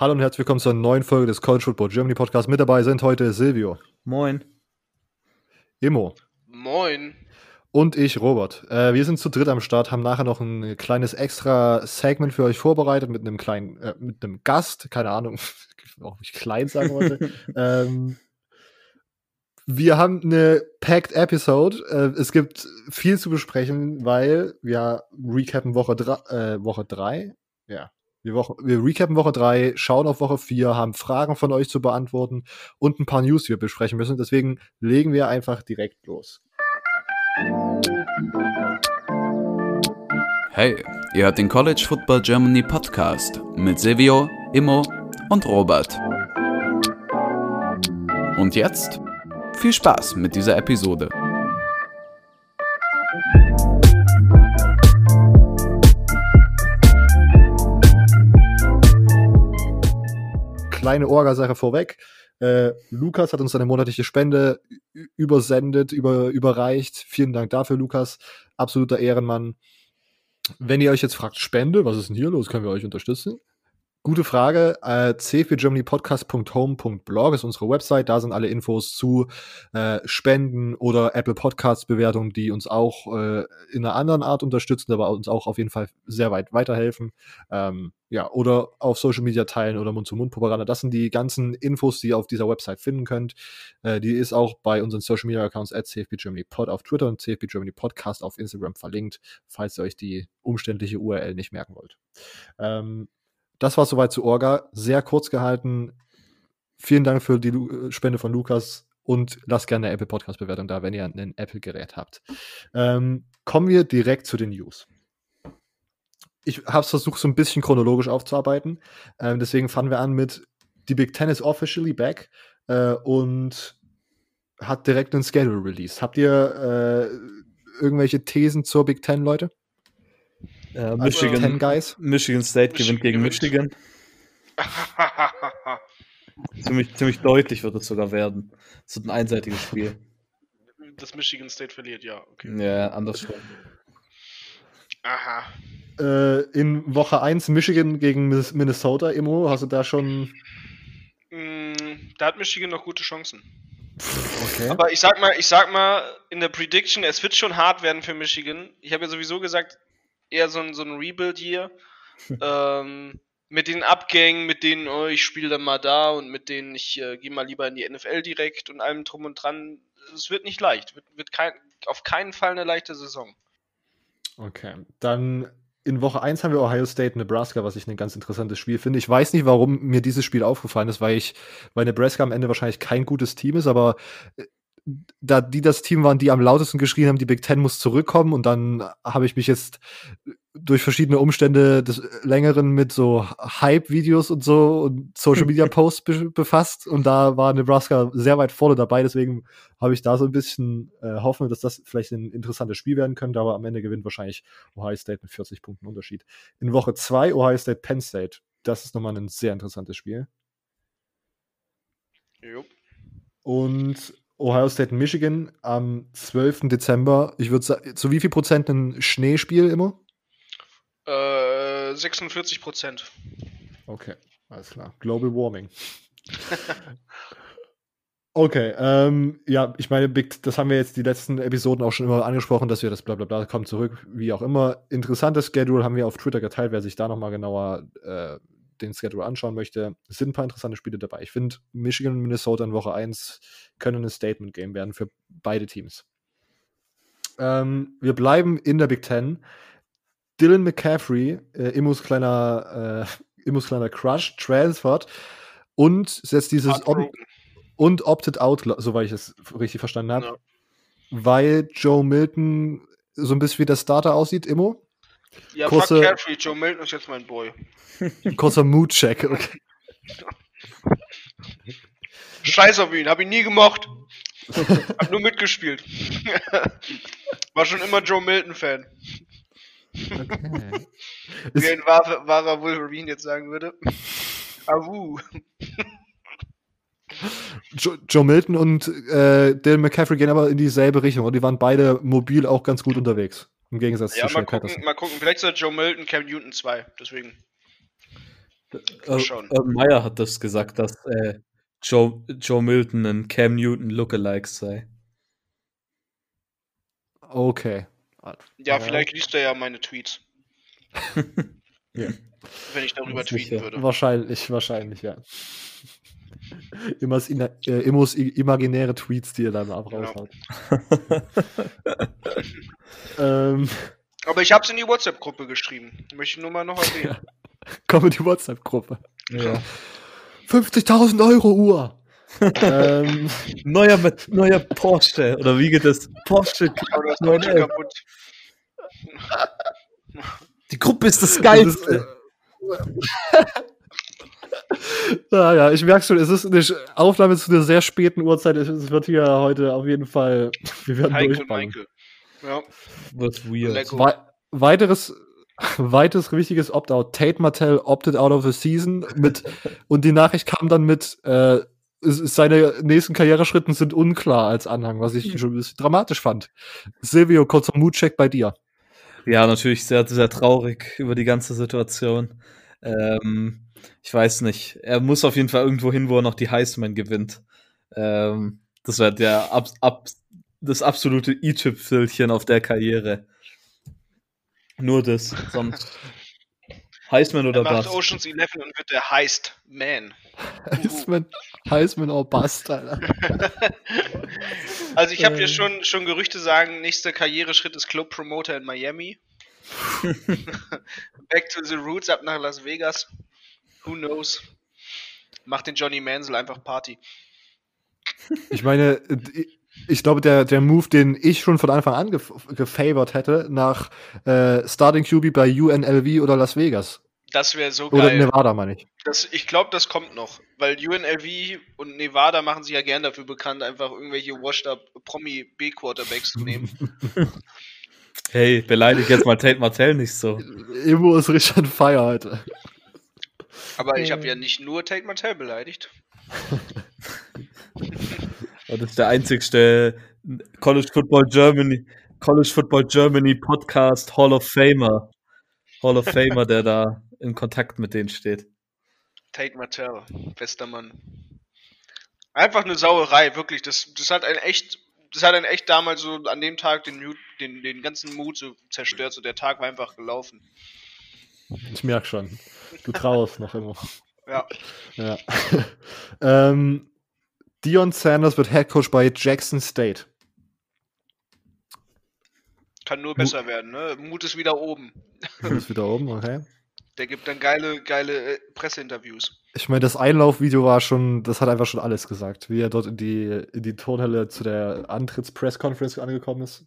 Hallo und herzlich willkommen zur neuen Folge des College Football Germany Podcast. Mit dabei sind heute Silvio. Moin. Immo. Moin. Und ich, Robert. Äh, wir sind zu dritt am Start, haben nachher noch ein kleines extra Segment für euch vorbereitet mit einem kleinen, äh, mit einem Gast, keine Ahnung, auch nicht klein sagen wollte. ähm, wir haben eine packed Episode. Äh, es gibt viel zu besprechen, weil wir recappen Woche 3, äh, Woche 3. Ja, wir, Woche, wir recappen Woche 3, schauen auf Woche 4, haben Fragen von euch zu beantworten und ein paar News, die wir besprechen müssen. Deswegen legen wir einfach direkt los. Hey, ihr hört den College Football Germany Podcast mit Silvio, Immo und Robert. Und jetzt viel Spaß mit dieser Episode. Kleine Orgasache vorweg. Äh, Lukas hat uns eine monatliche Spende übersendet, über, überreicht. Vielen Dank dafür, Lukas. Absoluter Ehrenmann. Wenn ihr euch jetzt fragt, Spende, was ist denn hier los? Können wir euch unterstützen? Gute Frage. Äh, cfgermanypodcast.home.blog ist unsere Website. Da sind alle Infos zu äh, Spenden oder Apple Podcasts Bewertungen, die uns auch äh, in einer anderen Art unterstützen, aber uns auch auf jeden Fall sehr weit weiterhelfen. Ähm, ja, oder auf Social Media teilen oder Mund-zu-Mund-Propaganda. Das sind die ganzen Infos, die ihr auf dieser Website finden könnt. Äh, die ist auch bei unseren Social Media Accounts at cfbgermanypod auf Twitter und cfbgermanypodcast auf Instagram verlinkt, falls ihr euch die umständliche URL nicht merken wollt. Ähm, das war soweit zu Orga. Sehr kurz gehalten. Vielen Dank für die äh, Spende von Lukas und lasst gerne eine Apple Podcast Bewertung da, wenn ihr ein Apple-Gerät habt. Ähm, kommen wir direkt zu den News. Ich habe es versucht, so ein bisschen chronologisch aufzuarbeiten. Ähm, deswegen fangen wir an mit die Big Ten is officially back äh, und hat direkt einen Schedule release. Habt ihr äh, irgendwelche Thesen zur Big Ten, Leute? Äh, Michigan, Guys. Michigan State Michigan gewinnt gegen. Michigan. Ziemlich, ziemlich deutlich wird es sogar werden. Es wird ein einseitiges Spiel. das Michigan State verliert, ja. Okay. Ja, andersrum. Aha. Äh, in Woche 1 Michigan gegen Minnesota, Immo, hast du da schon. Mm, Da hat Michigan noch gute Chancen. Okay. Aber ich sag mal, ich sag mal, in der Prediction, es wird schon hart werden für Michigan. Ich habe ja sowieso gesagt, eher so ein, so ein Rebuild hier. ähm, mit den Abgängen, mit denen, oh, ich spiele dann mal da und mit denen ich äh, gehe mal lieber in die NFL direkt und allem drum und dran. Es wird nicht leicht. Wird, wird kein, auf keinen Fall eine leichte Saison. Okay. Dann in Woche 1 haben wir Ohio State, Nebraska, was ich ein ganz interessantes Spiel finde. Ich weiß nicht, warum mir dieses Spiel aufgefallen ist, weil ich, weil Nebraska am Ende wahrscheinlich kein gutes Team ist, aber äh, da die das Team waren, die am lautesten geschrien haben, die Big Ten muss zurückkommen und dann habe ich mich jetzt durch verschiedene Umstände des Längeren mit so Hype-Videos und so und Social-Media-Posts be befasst und da war Nebraska sehr weit vorne dabei, deswegen habe ich da so ein bisschen äh, Hoffnung, dass das vielleicht ein interessantes Spiel werden könnte, aber am Ende gewinnt wahrscheinlich Ohio State mit 40 Punkten Unterschied. In Woche 2 Ohio State, Penn State, das ist nochmal ein sehr interessantes Spiel. Jo. Und Ohio State, Michigan am 12. Dezember. Ich würde sagen, zu wie viel Prozent ein Schneespiel immer? Äh, 46 Prozent. Okay, alles klar. Global Warming. okay, ähm, ja, ich meine, Big, das haben wir jetzt die letzten Episoden auch schon immer angesprochen, dass wir das bla bla bla kommt zurück, wie auch immer. Interessantes Schedule haben wir auf Twitter geteilt, wer sich da nochmal genauer äh, den Schedule anschauen möchte. Sind ein paar interessante Spiele dabei. Ich finde, Michigan und Minnesota in Woche 1 können ein Statement-Game werden für beide Teams. Ähm, wir bleiben in der Big Ten. Dylan McCaffrey, äh, Immos kleiner, äh, Immos kleiner Crush, transfert und setzt dieses Heartbroken. und opted out, soweit ich es richtig verstanden habe, Ja. weil Joe Milton so ein bisschen wie der Starter aussieht, Immo. Ja, Kurze- fuck Carefree, Joe Milton ist jetzt mein Boy. Kurzer Mood-Check. Okay. Scheiß auf ihn, hab ihn nie gemocht. hab nur mitgespielt. War schon immer Joe Milton-Fan. okay. Wie ein wahrer, wahrer Wolverine jetzt sagen würde. Awu. Jo Joe Milton und äh, Dylan McCaffrey gehen aber in dieselbe Richtung und die waren beide mobil auch ganz gut unterwegs. Im Gegensatz Ja, zu mal gucken, Patterson. mal gucken. Vielleicht ist er Joe Milton, Cam Newton 2. Deswegen. Äh, äh, Meyer hat das gesagt, dass äh, Joe, Joe Milton ein Cam Newton Lookalike sei. Okay. Ja, Ja. vielleicht liest er ja meine Tweets. Ja. Wenn ich darüber tweeten würde. Wahrscheinlich, wahrscheinlich, ja. Immers, ina- äh, Immos imaginäre Tweets, die er dann ab Genau. raushaut. ähm, Aber ich habe es in die WhatsApp-Gruppe geschrieben. Möchte ich nur mal noch erwähnen. komm in die WhatsApp-Gruppe. Ja. 50.000 Euro Uhr. ähm, Neuer, mit- neuer Porsche. Oder wie geht das? Porsche. Aber das kaputt. Die Gruppe ist das das ist, Geilste. äh, naja, ich merke schon, es ist eine Aufnahme zu einer sehr späten Uhrzeit. Es- wird hier heute auf jeden Fall. Wir werden Heikel, durchballen. Michael. Ja, Wird weird. Wei weiteres, weiteres wichtiges Opt-out. Tate Martell opted out of the season mit und die Nachricht kam dann mit äh, seine nächsten Karriereschritten sind unklar als Anhang, was ich schon ein bisschen dramatisch fand. Silvio, kurzer Moodcheck bei dir. Ja, natürlich sehr, sehr traurig über die ganze Situation. Ähm, ich weiß nicht. Er muss auf jeden Fall irgendwo hin, wo er noch die Heisman gewinnt. Ähm, das wäre der ab, ab, das absolute i-Tüpfelchen auf der Karriere. Nur das, sonst. Heisman oder er macht Bust? Oceans 11 und wird der Heist Man. Heisman, Heisman or Bust, Alter. Also ich habe Ähm. hier schon, schon Gerüchte sagen, nächster Karriereschritt ist Club Promoter in Miami. Back to the Roots, ab nach Las Vegas. Who knows? Macht den Johnny Mansell einfach Party. Ich meine, ich glaube, der, der Move, den ich schon von Anfang an gef gefavored hätte, nach äh, Starting QB bei UNLV oder Las Vegas. Das wäre so Oder geil. Nevada, meine ich. Das, ich glaube, das kommt noch, weil UNLV und Nevada machen sich ja gern dafür bekannt, einfach irgendwelche washed-up Promi-B-Quarterbacks zu nehmen. Hey, beleidig jetzt mal Tate Martell nicht so. Immo ist on fire heute. Aber ich habe ja nicht nur Tate Martell beleidigt. Das ist der einzigste College Football Germany, College Football Germany Podcast Hall of Famer. Hall of Famer, der da in Kontakt mit denen steht. Tate Martell, bester Mann. Einfach eine Sauerei, wirklich. Das, das hat ein echt, das hat ein echt damals so an dem Tag den, den, den ganzen Mut so zerstört. So der Tag war einfach gelaufen. Ich merke schon. Du trauerst noch immer. Ja. Ja. ähm, Dion Sanders wird Head Coach bei Jackson State. Kann nur besser werden, ne? Mut ist wieder oben. Du bist wieder oben, okay. Der gibt dann geile, geile äh, Presseinterviews. Ich meine, das Einlaufvideo war schon, das hat einfach schon alles gesagt, wie er dort in die, in die Turnhalle zu der Antritts-Press-Conference angekommen ist.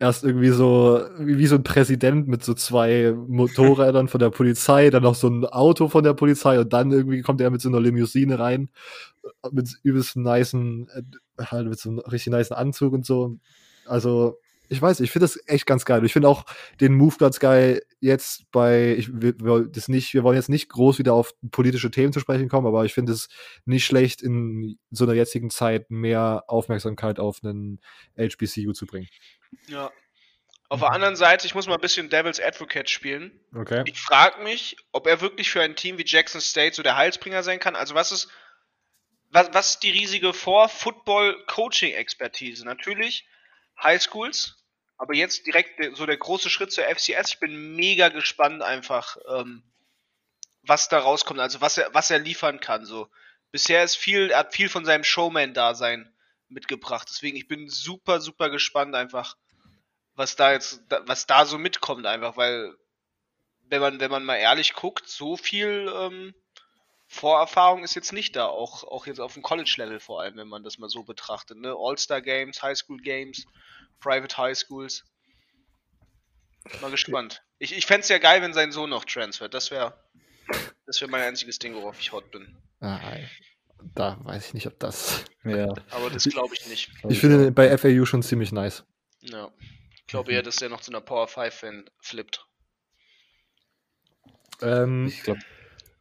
Erst irgendwie so, wie, so ein Präsident mit so zwei Motorrädern von der Polizei, dann noch so ein Auto von der Polizei und dann irgendwie kommt er mit so einer Limousine rein, mit übelst nicen, äh, halt mit so einem richtig nicen Anzug und so. Also, ich weiß, ich finde das echt ganz geil. Ich finde auch den Move ganz geil jetzt bei, ich wir, das nicht, wir wollen jetzt nicht groß wieder auf politische Themen zu sprechen kommen, aber ich finde es nicht schlecht, in so einer jetzigen Zeit mehr Aufmerksamkeit auf einen HBCU zu bringen. Ja. Auf der anderen Seite, ich muss mal ein bisschen Devil's Advocate spielen. Okay. Ich frage mich, ob er wirklich für ein Team wie Jackson State so der Heilsbringer sein kann. Also was ist, was, was ist die riesige Vor-Football-Coaching-Expertise? Natürlich Highschools, aber jetzt direkt so der große Schritt zur FCS. Ich bin mega gespannt einfach, ähm, was da rauskommt, also was er, was er liefern kann. So bisher ist viel, er hat viel von seinem Showman-Dasein mitgebracht. Deswegen ich bin super, super gespannt einfach, was da jetzt, was da so mitkommt einfach, weil wenn man, wenn man mal ehrlich guckt, so viel ähm, Vorerfahrung ist jetzt nicht da, auch, auch jetzt auf dem College-Level vor allem, wenn man das mal so betrachtet. Ne? All-Star-Games, Highschool-Games, Private Highschools. Mal gespannt. Ich, ich fände es ja geil, wenn sein Sohn noch transfert. Das wäre das wär mein einziges Ding, worauf ich hot bin. Ah, da weiß ich nicht, ob das. Ja. Aber das glaube ich nicht. Ich finde den bei FAU schon ziemlich nice. Ja. Ich glaube eher, dass der noch zu einer Power 5-Fan flippt. Ähm, Ich glaube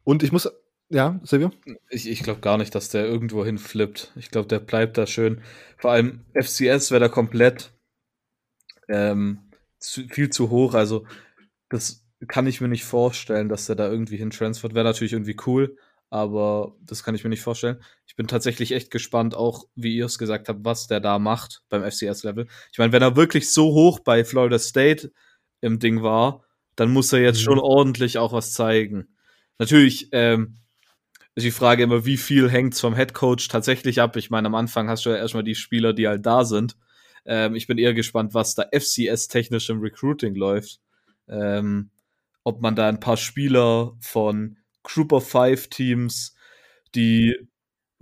und ich muss, ja, Silvio? ich, ich glaub gar nicht, dass der irgendwo hin flippt. Ich glaube, der bleibt da schön. Vor allem FCS wäre da komplett ähm, zu, viel zu hoch. Also, das kann ich mir nicht vorstellen, dass der da irgendwie hin transfert. Wäre natürlich irgendwie cool, aber das kann ich mir nicht vorstellen. Ich bin tatsächlich echt gespannt, auch wie ihr es gesagt habt, was der da macht beim FCS-Level. Ich meine, wenn er wirklich so hoch bei Florida State im Ding war, dann muss er jetzt mhm. schon ordentlich auch was zeigen. Natürlich ähm, ist die Frage immer, wie viel hängt's vom Head Coach tatsächlich ab. Ich meine, am Anfang hast du ja erstmal die Spieler, die halt da sind. Ähm, ich bin eher gespannt, was da FCS-technisch im Recruiting läuft. Ähm, ob man da ein paar Spieler von Group of Five Teams, die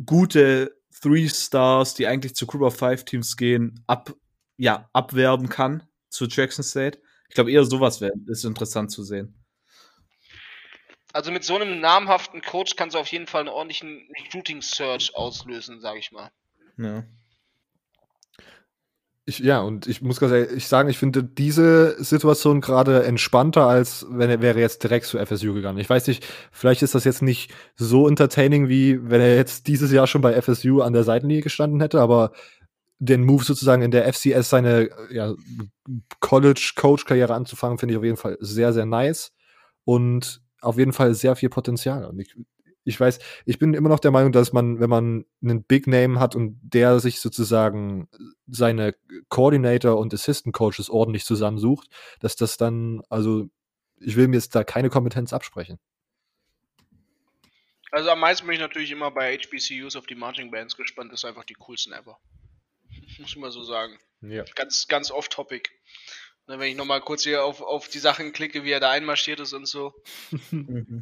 gute Three Stars, die eigentlich zu Group of Five Teams gehen, ab, ja, abwerben kann zu Jackson State. Ich glaube, eher sowas wäre ist interessant zu sehen. Also mit so einem namhaften Coach kannst du auf jeden Fall einen ordentlichen Recruiting Search auslösen, sage ich mal. Ja. Ich, ja, und ich muss ganz ehrlich sagen, ich finde diese Situation gerade entspannter, als wenn er wäre jetzt direkt zu FSU gegangen. Ich weiß nicht, vielleicht ist das jetzt nicht so entertaining, wie wenn er jetzt dieses Jahr schon bei FSU an der Seitenlinie gestanden hätte, aber den Move sozusagen in der FCS seine ja, College-Coach-Karriere anzufangen, finde ich auf jeden Fall sehr, sehr nice und auf jeden Fall sehr viel Potenzial. Und ich, ich weiß, ich bin immer noch der Meinung, dass man, wenn man einen Big Name hat und der sich sozusagen seine Coordinator und Assistant Coaches ordentlich zusammensucht, dass das dann, also ich will mir jetzt da keine Kompetenz absprechen. Also am meisten bin ich natürlich immer bei HBCUs auf die Marching Bands gespannt. Das ist einfach die coolsten ever. Muss ich mal so sagen. Ja. Ganz, ganz off-topic. Ne, wenn ich nochmal kurz hier auf, auf die Sachen klicke, wie er da einmarschiert ist und so.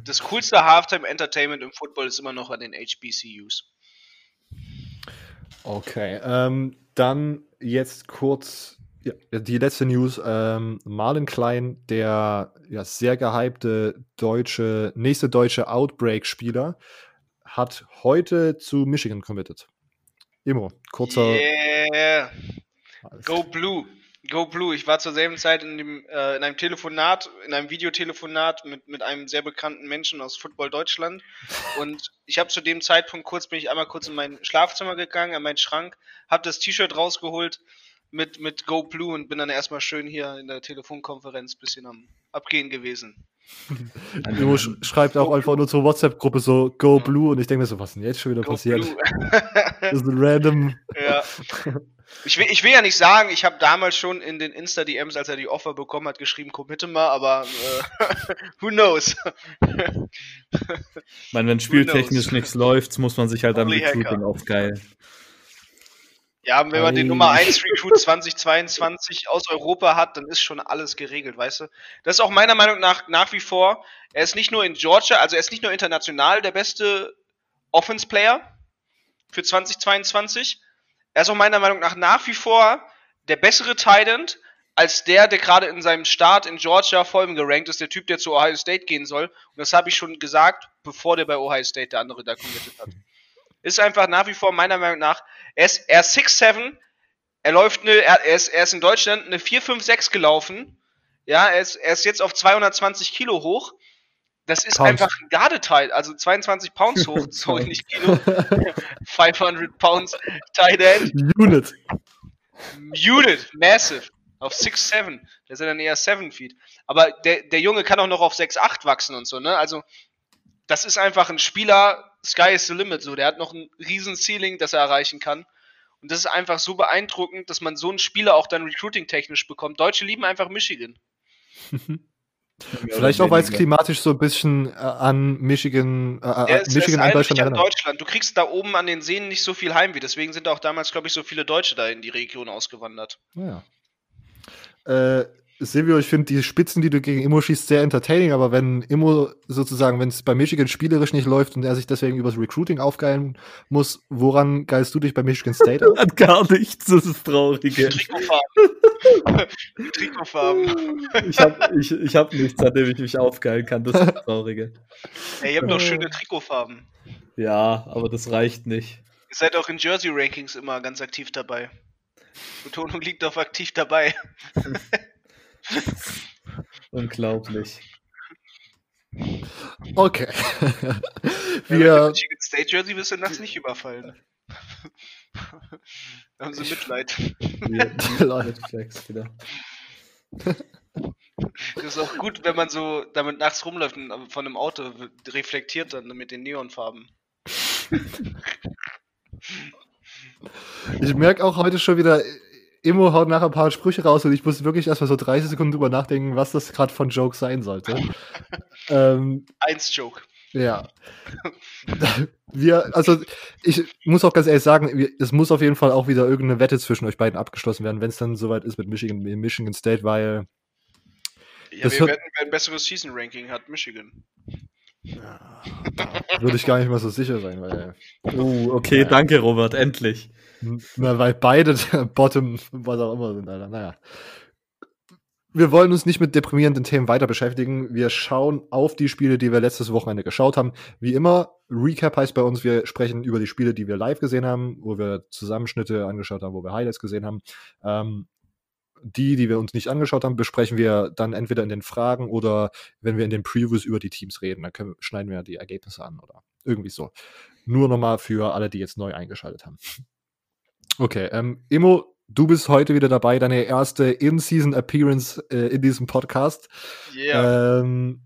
das coolste Halftime Entertainment im Football ist immer noch an den HBCUs. Okay, ähm, dann jetzt kurz ja, die letzte News. Ähm, Marlon Klein, der ja, sehr gehypte deutsche, nächste deutsche Outbreak-Spieler, hat heute zu Michigan committed. Immo, kurzer. Yeah. Go Blue. Go Blue. Ich war zur selben Zeit in, dem, äh, in einem Telefonat, in einem Videotelefonat mit, mit einem sehr bekannten Menschen aus Football Deutschland. Und ich habe zu dem Zeitpunkt kurz, bin ich einmal kurz in mein Schlafzimmer gegangen, an meinen Schrank, habe das T-Shirt rausgeholt mit, mit Go Blue und bin dann erstmal schön hier in der Telefonkonferenz bisschen am Abgehen gewesen. Du schreibt auch einfach nur zur WhatsApp-Gruppe so Go Blue und ich denke mir so, was denn jetzt schon wieder Go passiert? das ist ein random. Ja. Ich will, ich will ja nicht sagen, ich habe damals schon in den Insta-DMs, als er die Offer bekommen hat, geschrieben, committe mal, aber äh, who knows? ich meine, wenn spieltechnisch nichts läuft, muss man sich halt am Recruiting aufgeilen. Ja, wenn man den Nummer 1 Recruit 2022 aus Europa hat, dann ist schon alles geregelt, weißt du? Das ist auch meiner Meinung nach nach wie vor, er ist nicht nur in Georgia, also er ist nicht nur international der beste Offense Player für 2022, er ist auch meiner Meinung nach nach wie vor der bessere Titan als der, der gerade in seinem Start in Georgia voll gerankt ist, der Typ, der zu Ohio State gehen soll. Und das habe ich schon gesagt, bevor der bei Ohio State der andere da committed hat. Ist einfach nach wie vor meiner Meinung nach, er ist, er ist 6'7, er läuft eine, er ist, er ist in Deutschland eine 4,5,6 gelaufen. Ja, er ist, er ist jetzt auf 220 Kilo hoch. Das ist Pounds. einfach ein Gardeteil, also 22 Pounds hoch, sorry, nicht Kilo. 500 Pounds Tight End. Unit. Unit, massive. Auf 6'7. Der sind dann eher 7 Feet. Aber der, der Junge kann auch noch auf 6'8 wachsen und so, ne? Also, das ist einfach ein Spieler, Sky is the limit, so. Der hat noch ein riesen Ceiling, das er erreichen kann. Und das ist einfach so beeindruckend, dass man so einen Spieler auch dann recruiting-technisch bekommt. Deutsche lieben einfach Michigan. Vielleicht auch, weil es klimatisch so ein bisschen äh, an Michigan, äh, ja, es, Michigan an Deutschland erinnert. Deutschland. Du kriegst da oben an den Seen nicht so viel Heimweh, deswegen sind auch damals, glaube ich, so viele Deutsche da in die Region ausgewandert. Ja. Äh, Silvio, ich finde die Spitzen, die du gegen Immo schießt, sehr entertaining, aber wenn Immo sozusagen, wenn es bei Michigan spielerisch nicht läuft und er sich deswegen übers Recruiting aufgeilen muss, woran geilst du dich bei Michigan State Hat gar nichts, das ist traurig. Trikotfarben. Trikotfarben. Ich habe ich, ich hab nichts, an dem ich mich aufgeilen kann, das ist das Traurige. Ey, ihr habt doch schöne Trikotfarben. Ja, aber das reicht nicht. Ihr seid auch in Jersey-Rankings immer ganz aktiv dabei. Betonung liegt auf aktiv dabei. Unglaublich. Okay. Wir. Michigan State Jersey wirst du nachts nicht überfallen. da haben sie Mitleid. Mitleid Flex wieder. Das ist auch gut, wenn man so damit nachts rumläuft und von einem Auto reflektiert dann mit den Neonfarben. Ich merke auch heute schon wieder, Immo haut nachher ein paar Sprüche raus und ich muss wirklich erstmal so 30 Sekunden drüber nachdenken, was das gerade von Joke sein sollte. ähm, Eins Joke. Ja. Wir, also ich muss auch ganz ehrlich sagen, es muss auf jeden Fall auch wieder irgendeine Wette zwischen euch beiden abgeschlossen werden, wenn es dann soweit ist mit Michigan, Michigan State, weil. Ja, wir werden ein besseres Season-Ranking hat Michigan. Ja, würde ich gar nicht mal so sicher sein, weil. Oh, okay, ja. danke, Robert, endlich. Na, weil beide Bottom, was auch immer sind, Alter. Naja wir wollen uns nicht mit deprimierenden Themen weiter beschäftigen. Wir schauen auf die Spiele, die wir letztes Wochenende geschaut haben. Wie immer, Recap heißt bei uns, wir sprechen über die Spiele, die wir live gesehen haben, wo wir Zusammenschnitte angeschaut haben, wo wir Highlights gesehen haben. Ähm, die, die wir uns nicht angeschaut haben, besprechen wir dann entweder in den Fragen oder wenn wir in den Previews über die Teams reden. Dann können, schneiden wir die Ergebnisse an oder irgendwie so. Nur nochmal für alle, die jetzt neu eingeschaltet haben. Okay, ähm, Emo, Du bist heute wieder dabei, deine erste In-Season-Appearance äh, in diesem Podcast. Yeah. Ähm,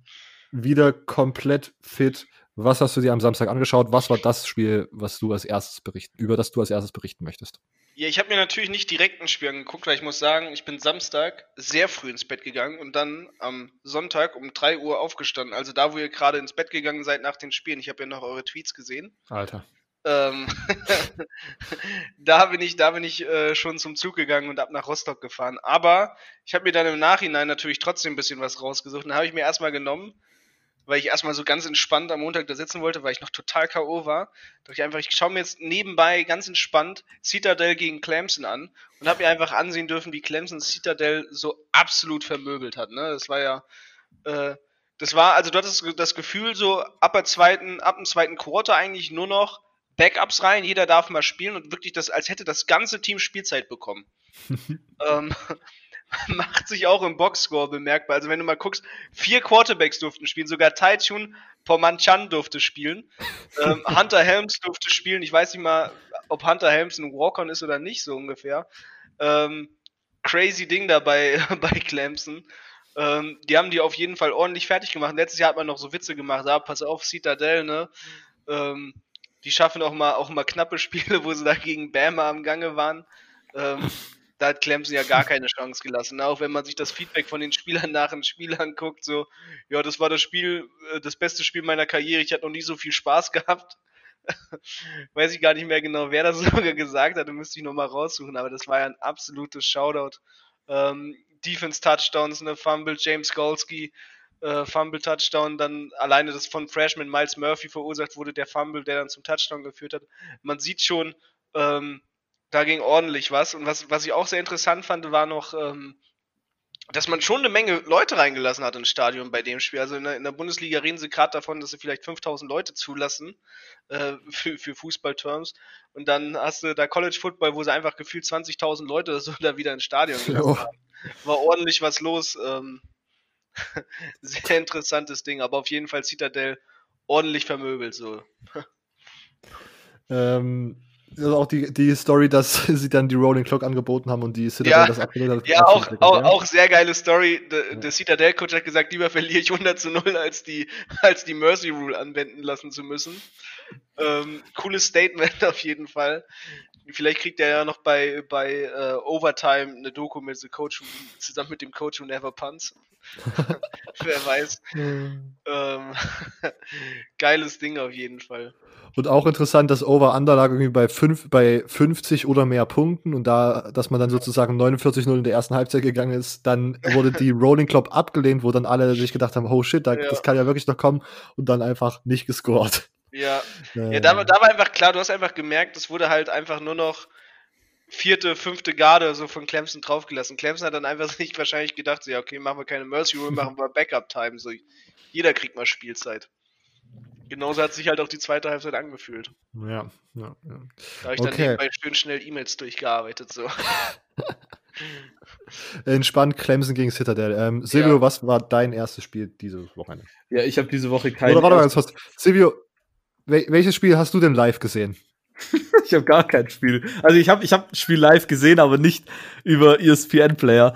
wieder komplett fit. Was hast du dir am Samstag angeschaut? Was war das Spiel, was du als erstes berichten, über das du als erstes berichten möchtest? Ja, ich habe mir natürlich nicht direkt ein Spiel angeguckt, weil ich muss sagen, ich bin Samstag sehr früh ins Bett gegangen und dann am Sonntag um 3 Uhr aufgestanden. Also da, wo ihr gerade ins Bett gegangen seid nach den Spielen. Ich habe ja noch eure Tweets gesehen. Alter. Ähm, da bin ich, da bin ich äh, schon zum Zug gegangen und ab nach Rostock gefahren. Aber ich habe mir dann im Nachhinein natürlich trotzdem ein bisschen was rausgesucht. Und habe ich mir erstmal genommen, weil ich erstmal so ganz entspannt am Montag da sitzen wollte, weil ich noch total K.O. war. Dachte ich einfach, ich schaue mir jetzt nebenbei ganz entspannt Citadel gegen Clemson an und habe mir einfach ansehen dürfen, wie Clemson Citadel so absolut vermöbelt hat. Ne? Das war ja. Äh, das war, also du hattest das Gefühl, so ab, der zweiten, ab dem zweiten Quarter eigentlich nur noch Backups rein, jeder darf mal spielen und wirklich das, als hätte das ganze Team Spielzeit bekommen. ähm, macht sich auch im Boxscore bemerkbar. Also wenn du mal guckst, vier Quarterbacks durften spielen, sogar Taichun Pomanchan durfte spielen, ähm, Hunter Helms durfte spielen. Ich weiß nicht mal, ob Hunter Helms ein Walk-on ist oder nicht, so ungefähr. Ähm, crazy Ding dabei bei Clemson. Ähm, die haben die auf jeden Fall ordentlich fertig gemacht. Letztes Jahr hat man noch so Witze gemacht, ah, pass auf, Citadel, ne? Ähm, die schaffen auch mal, auch mal knappe Spiele, wo sie da gegen Bama am Gange waren. Ähm, da hat Clemson ja gar keine Chance gelassen. Auch wenn man sich das Feedback von den Spielern nach dem Spiel anguckt, so, ja, das war das Spiel, äh, das beste Spiel meiner Karriere. Ich hatte noch nie so viel Spaß gehabt. Weiß ich gar nicht mehr genau, wer das sogar gesagt hat, da müsste ich nochmal raussuchen, aber das war ja ein absolutes Shoutout. Ähm, Defense Touchdowns, ne, Fumble, James Golski, äh, Fumble-Touchdown, dann alleine das von Freshman Miles Murphy verursacht wurde, der Fumble, der dann zum Touchdown geführt hat. Man sieht schon, ähm, da ging ordentlich was. Und was, was ich auch sehr interessant fand, war noch, ähm, dass man schon eine Menge Leute reingelassen hat ins Stadion bei dem Spiel. Also in der, in der Bundesliga reden sie gerade davon, dass sie vielleicht 5000 Leute zulassen äh, für, für Fußballterms. Und dann hast du da College Football, wo sie einfach gefühlt 20.000 Leute so da wieder ins Stadion gelassen haben. War ordentlich was los. Ähm, sehr interessantes Ding, aber auf jeden Fall Citadel ordentlich vermöbelt so. ähm, also auch die, die Story, dass sie dann die Rolling Clock angeboten haben und die Citadel ja, das abgelehnt hat. Ja, auch, auch, auch, sehr geile Story. Der, der Citadel-Coach hat gesagt, lieber verliere ich 100 zu 0, als die, als die Mercy Rule anwenden lassen zu müssen. Ähm, cooles Statement auf jeden Fall. Vielleicht kriegt er ja noch bei, bei uh, Overtime eine Doku mit The Coach, zusammen mit dem Coach who never punts. Wer weiß. ähm, geiles Ding auf jeden Fall. Und auch interessant, dass Over-Under lag irgendwie bei, fünf, bei 50 oder mehr Punkten und da, dass man dann sozusagen 49-0 in der ersten Halbzeit gegangen ist, dann wurde die Rolling Club abgelehnt, wo dann alle sich gedacht haben, oh shit, da, ja. das kann ja wirklich noch kommen und dann einfach nicht gescored. Ja, ja, ja da, da war einfach klar, du hast einfach gemerkt, es wurde halt einfach nur noch vierte, fünfte Garde so von Clemson draufgelassen. Clemson hat dann einfach sich wahrscheinlich gedacht, so, ja, okay, machen wir keine Mercy Rule, machen wir Backup-Time. So, jeder kriegt mal Spielzeit. Genauso hat sich halt auch die zweite Halbzeit angefühlt. Ja, ja, ja. Da habe ich dann okay. nebenbei schön schnell E-Mails durchgearbeitet. So. Entspannt Clemson gegen Citadel. Ähm, Silvio, ja. was war dein erstes Spiel dieses Wochenende? Ja, ich habe diese Woche kein. Oder warte mal ganz kurz. Silvio, wel welches Spiel hast du denn live gesehen? ich habe gar kein Spiel. Also ich habe ich hab ein Spiel live gesehen, aber nicht über ESPN Player.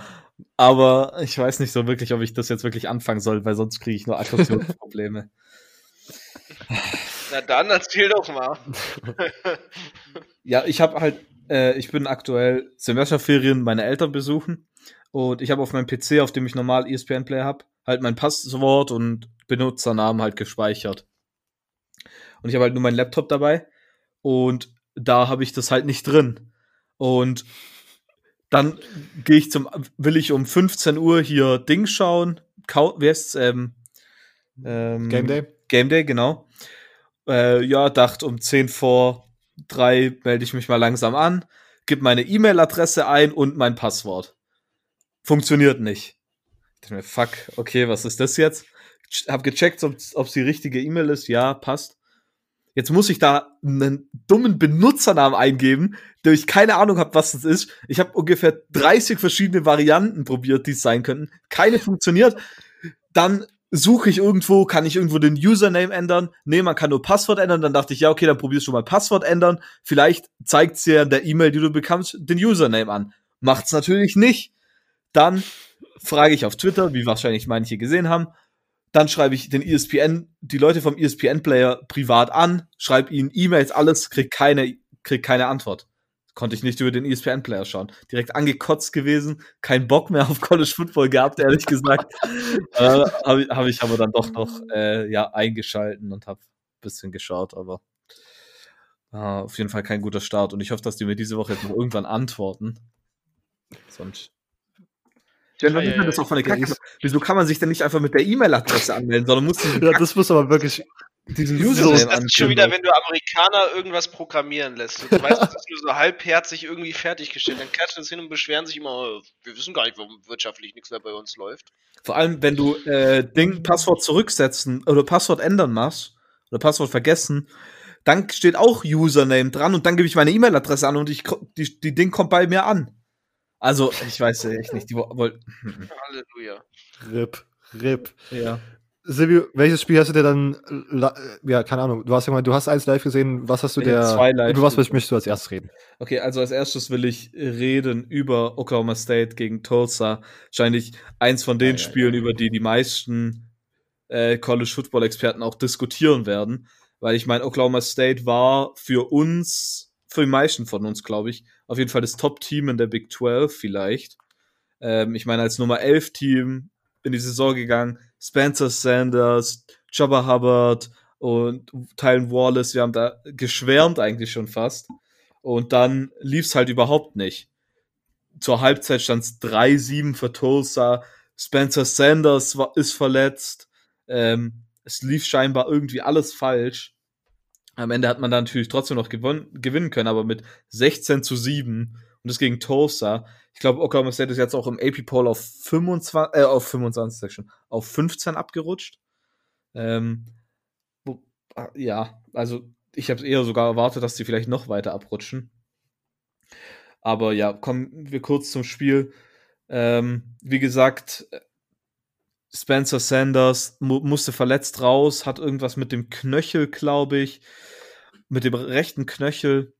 Aber ich weiß nicht so wirklich, ob ich das jetzt wirklich anfangen soll, weil sonst kriege ich nur Aggressionsprobleme. Na dann, erzähl doch mal. ja, ich habe halt, äh, ich bin aktuell Semesterferien meine Eltern besuchen und ich habe auf meinem PC, auf dem ich normal ESPN Player habe, halt mein Passwort und Benutzernamen halt gespeichert. Und ich habe halt nur meinen Laptop dabei und da habe ich das halt nicht drin. Und dann gehe ich zum, will ich um 15 Uhr hier Ding schauen. Kau wie heißt's? Ähm, ähm, Game Day? Game Day, genau. Äh, ja, dachte um 10 vor 3 melde ich mich mal langsam an, gebe meine E-Mail-Adresse ein und mein Passwort. Funktioniert nicht. Ich dachte mir, fuck, okay, was ist das jetzt? Hab gecheckt, ob es die richtige E-Mail ist. Ja, passt. Jetzt muss ich da einen dummen Benutzernamen eingeben, der ich keine Ahnung habe, was das ist. Ich habe ungefähr 30 verschiedene Varianten probiert, die es sein könnten. Keine funktioniert. Dann suche ich irgendwo, kann ich irgendwo den Username ändern? Nee, man kann nur Passwort ändern. Dann dachte ich, ja, okay, dann probierst du mal Passwort ändern. Vielleicht zeigt es dir in der E-Mail, die du bekommst, den Username an. Macht's natürlich nicht. Dann frage ich auf Twitter, wie wahrscheinlich manche gesehen haben, dann schreibe ich den ESPN, die Leute vom ESPN-Player privat an, schreibe ihnen E-Mails, alles, krieg keine, krieg keine Antwort. Konnte ich nicht über den ESPN-Player schauen. Direkt angekotzt gewesen, kein Bock mehr auf College Football gehabt, ehrlich gesagt. äh, habe hab ich aber dann doch noch äh, ja, eingeschalten und habe ein bisschen geschaut, aber äh, auf jeden Fall kein guter Start. Und ich hoffe, dass die mir diese Woche jetzt noch irgendwann antworten. Sonst ja, ja, ja, das auch von der Kacke. Wieso kann man sich denn nicht einfach mit der E-Mail-Adresse anmelden, sondern muss Ja, das muss aber wirklich diesen User Das ist schon wieder, wenn du Amerikaner irgendwas programmieren lässt. Du weißt, das ist nur so halbherzig irgendwie fertiggestellt. Dann klatschen das hin und beschweren sich immer, oh, wir wissen gar nicht, warum wirtschaftlich nichts mehr bei uns läuft. Vor allem, wenn du äh, Ding Passwort zurücksetzen oder Passwort ändern machst oder Passwort vergessen, dann steht auch Username dran und dann gebe ich meine E-Mail-Adresse an und ich, die, die Ding kommt bei mir an. Also, ich weiß echt nicht. Die wollten. Halleluja. RIP. RIP. Ja. Silvio, welches Spiel hast du dir dann, ja, keine Ahnung, du hast ja mal, du hast eins live gesehen, was hast du dir, zwei live über was möchtest du als erstes reden? Okay, also als erstes will ich reden über Oklahoma State gegen Tulsa. Wahrscheinlich eins von den ja, Spielen, ja, ja. über die die meisten äh, College Football Experten auch diskutieren werden, weil ich meine, Oklahoma State war für uns, für die meisten von uns, glaube ich, auf jeden Fall das Top-Team in der Big 12 vielleicht. Ähm, ich meine, als Nummer 11 Team in die Saison gegangen, Spencer Sanders, Jabba Hubbard und Tylen Wallace, wir haben da geschwärmt eigentlich schon fast. Und dann lief es halt überhaupt nicht. Zur Halbzeit stand es 3-7 für Tulsa. Spencer Sanders war, ist verletzt. Ähm, es lief scheinbar irgendwie alles falsch. Am Ende hat man dann natürlich trotzdem noch gewonnen, gewinnen können, aber mit 16 zu 7 und das gegen Tulsa. Ich glaube, Oklahoma State ist jetzt auch im AP Poll auf 25, äh, auf 25 schon, auf 15 abgerutscht. Ähm, ah, ja, also ich habe eher sogar erwartet, dass sie vielleicht noch weiter abrutschen. Aber ja, kommen wir kurz zum Spiel. Ähm, wie gesagt, Spencer Sanders mu musste verletzt raus, hat irgendwas mit dem Knöchel, glaube ich, mit dem rechten Knöchel.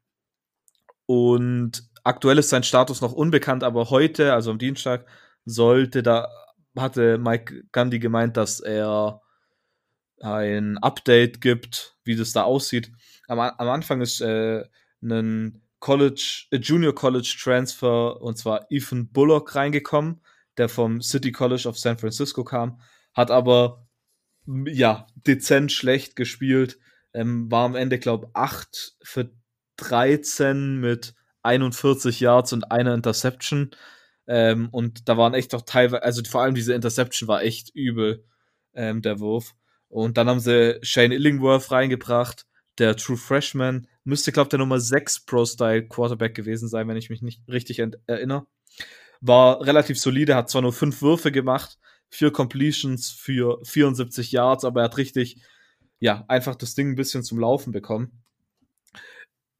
Und aktuell ist sein Status noch unbekannt, aber heute, also am Dienstag, sollte da, hatte Mike Gandhi gemeint, dass er ein Update gibt, wie das da aussieht. Am, am Anfang ist äh, ein College, äh, Junior College Transfer, und zwar Ethan Bullock reingekommen der vom City College of San Francisco kam, hat aber ja dezent schlecht gespielt, ähm, war am Ende glaube 8 für 13 mit 41 Yards und einer Interception. Ähm, und da waren echt auch teilweise, also vor allem diese Interception war echt übel, ähm, der Wurf. Und dann haben sie Shane Illingworth reingebracht, der True Freshman, müsste, glaube ich, der Nummer 6 Pro-Style Quarterback gewesen sein, wenn ich mich nicht richtig erinnere war relativ solide, hat zwar nur fünf Würfe gemacht, vier Completions für 74 Yards, aber er hat richtig, ja, einfach das Ding ein bisschen zum Laufen bekommen.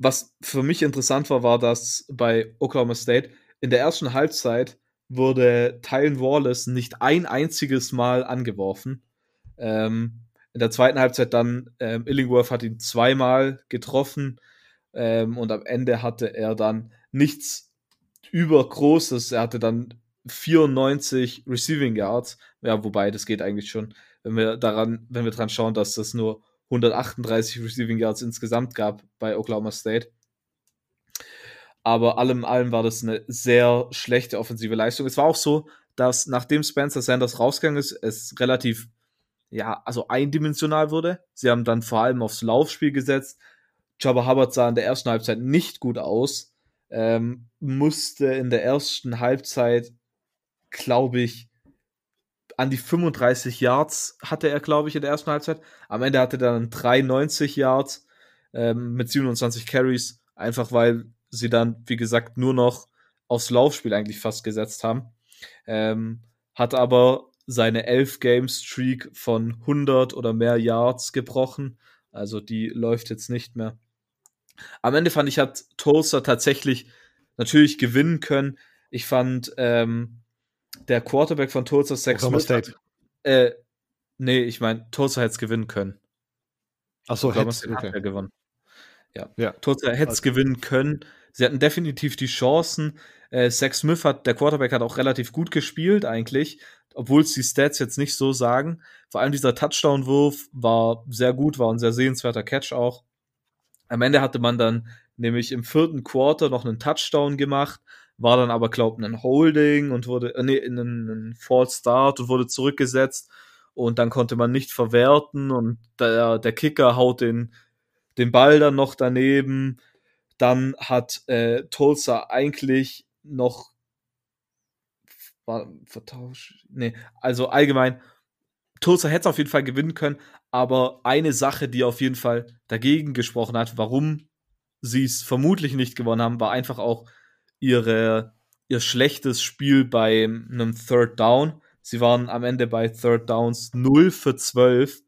Was für mich interessant war, war, dass bei Oklahoma State in der ersten Halbzeit wurde Tylen Wallace nicht ein einziges Mal angeworfen. Ähm, in der zweiten Halbzeit dann ähm, Illingworth hat ihn zweimal getroffen ähm, und am Ende hatte er dann nichts übergroßes. Er hatte dann 94 Receiving Yards. Ja, wobei, das geht eigentlich schon, wenn wir daran, wenn wir dran schauen, dass das nur 138 Receiving Yards insgesamt gab bei Oklahoma State. Aber allem allem war das eine sehr schlechte offensive Leistung. Es war auch so, dass nachdem Spencer Sanders rausgegangen ist, es relativ, ja, also eindimensional wurde. Sie haben dann vor allem aufs Laufspiel gesetzt. Jabba Hubbard sah in der ersten Halbzeit nicht gut aus. Ähm, musste in der ersten Halbzeit, glaube ich, an die 35 Yards hatte er, glaube ich, in der ersten Halbzeit. Am Ende hatte er dann 93 Yards ähm, mit 27 Carries, einfach weil sie dann, wie gesagt, nur noch aufs Laufspiel eigentlich fast gesetzt haben. Ähm, hat aber seine 11 Game Streak von 100 oder mehr Yards gebrochen. Also die läuft jetzt nicht mehr. Am Ende fand ich, hat Tulsa tatsächlich natürlich gewinnen können. Ich fand, ähm, der Quarterback von Tulsa, Zach Smith, State. äh, nee, ich meine, Tulsa hätte es gewinnen können. Achso, hätte okay. er gewonnen. Ja, ja. Tulsa hätte es also. gewinnen können. Sie hatten definitiv die Chancen. Äh, Zach Smith hat, der Quarterback hat auch relativ gut gespielt eigentlich, obwohl es die Stats jetzt nicht so sagen. Vor allem dieser Touchdown-Wurf war sehr gut, war ein sehr sehenswerter Catch auch. Am Ende hatte man dann nämlich im vierten Quarter noch einen Touchdown gemacht war dann aber, glaub, ein Holding und wurde, äh, nee, in einen False Start und wurde zurückgesetzt und dann konnte man nicht verwerten und der, der Kicker haut den, den Ball dann noch daneben. Dann hat äh, Tulsa eigentlich noch war vertauscht. Nee, also allgemein, Tulsa hätte es auf jeden Fall gewinnen können, aber eine Sache, die auf jeden Fall dagegen gesprochen hat, warum sie es vermutlich nicht gewonnen haben, war einfach auch ihre, ihr schlechtes Spiel bei einem Third Down. Sie waren am Ende bei Third Downs 0 für 12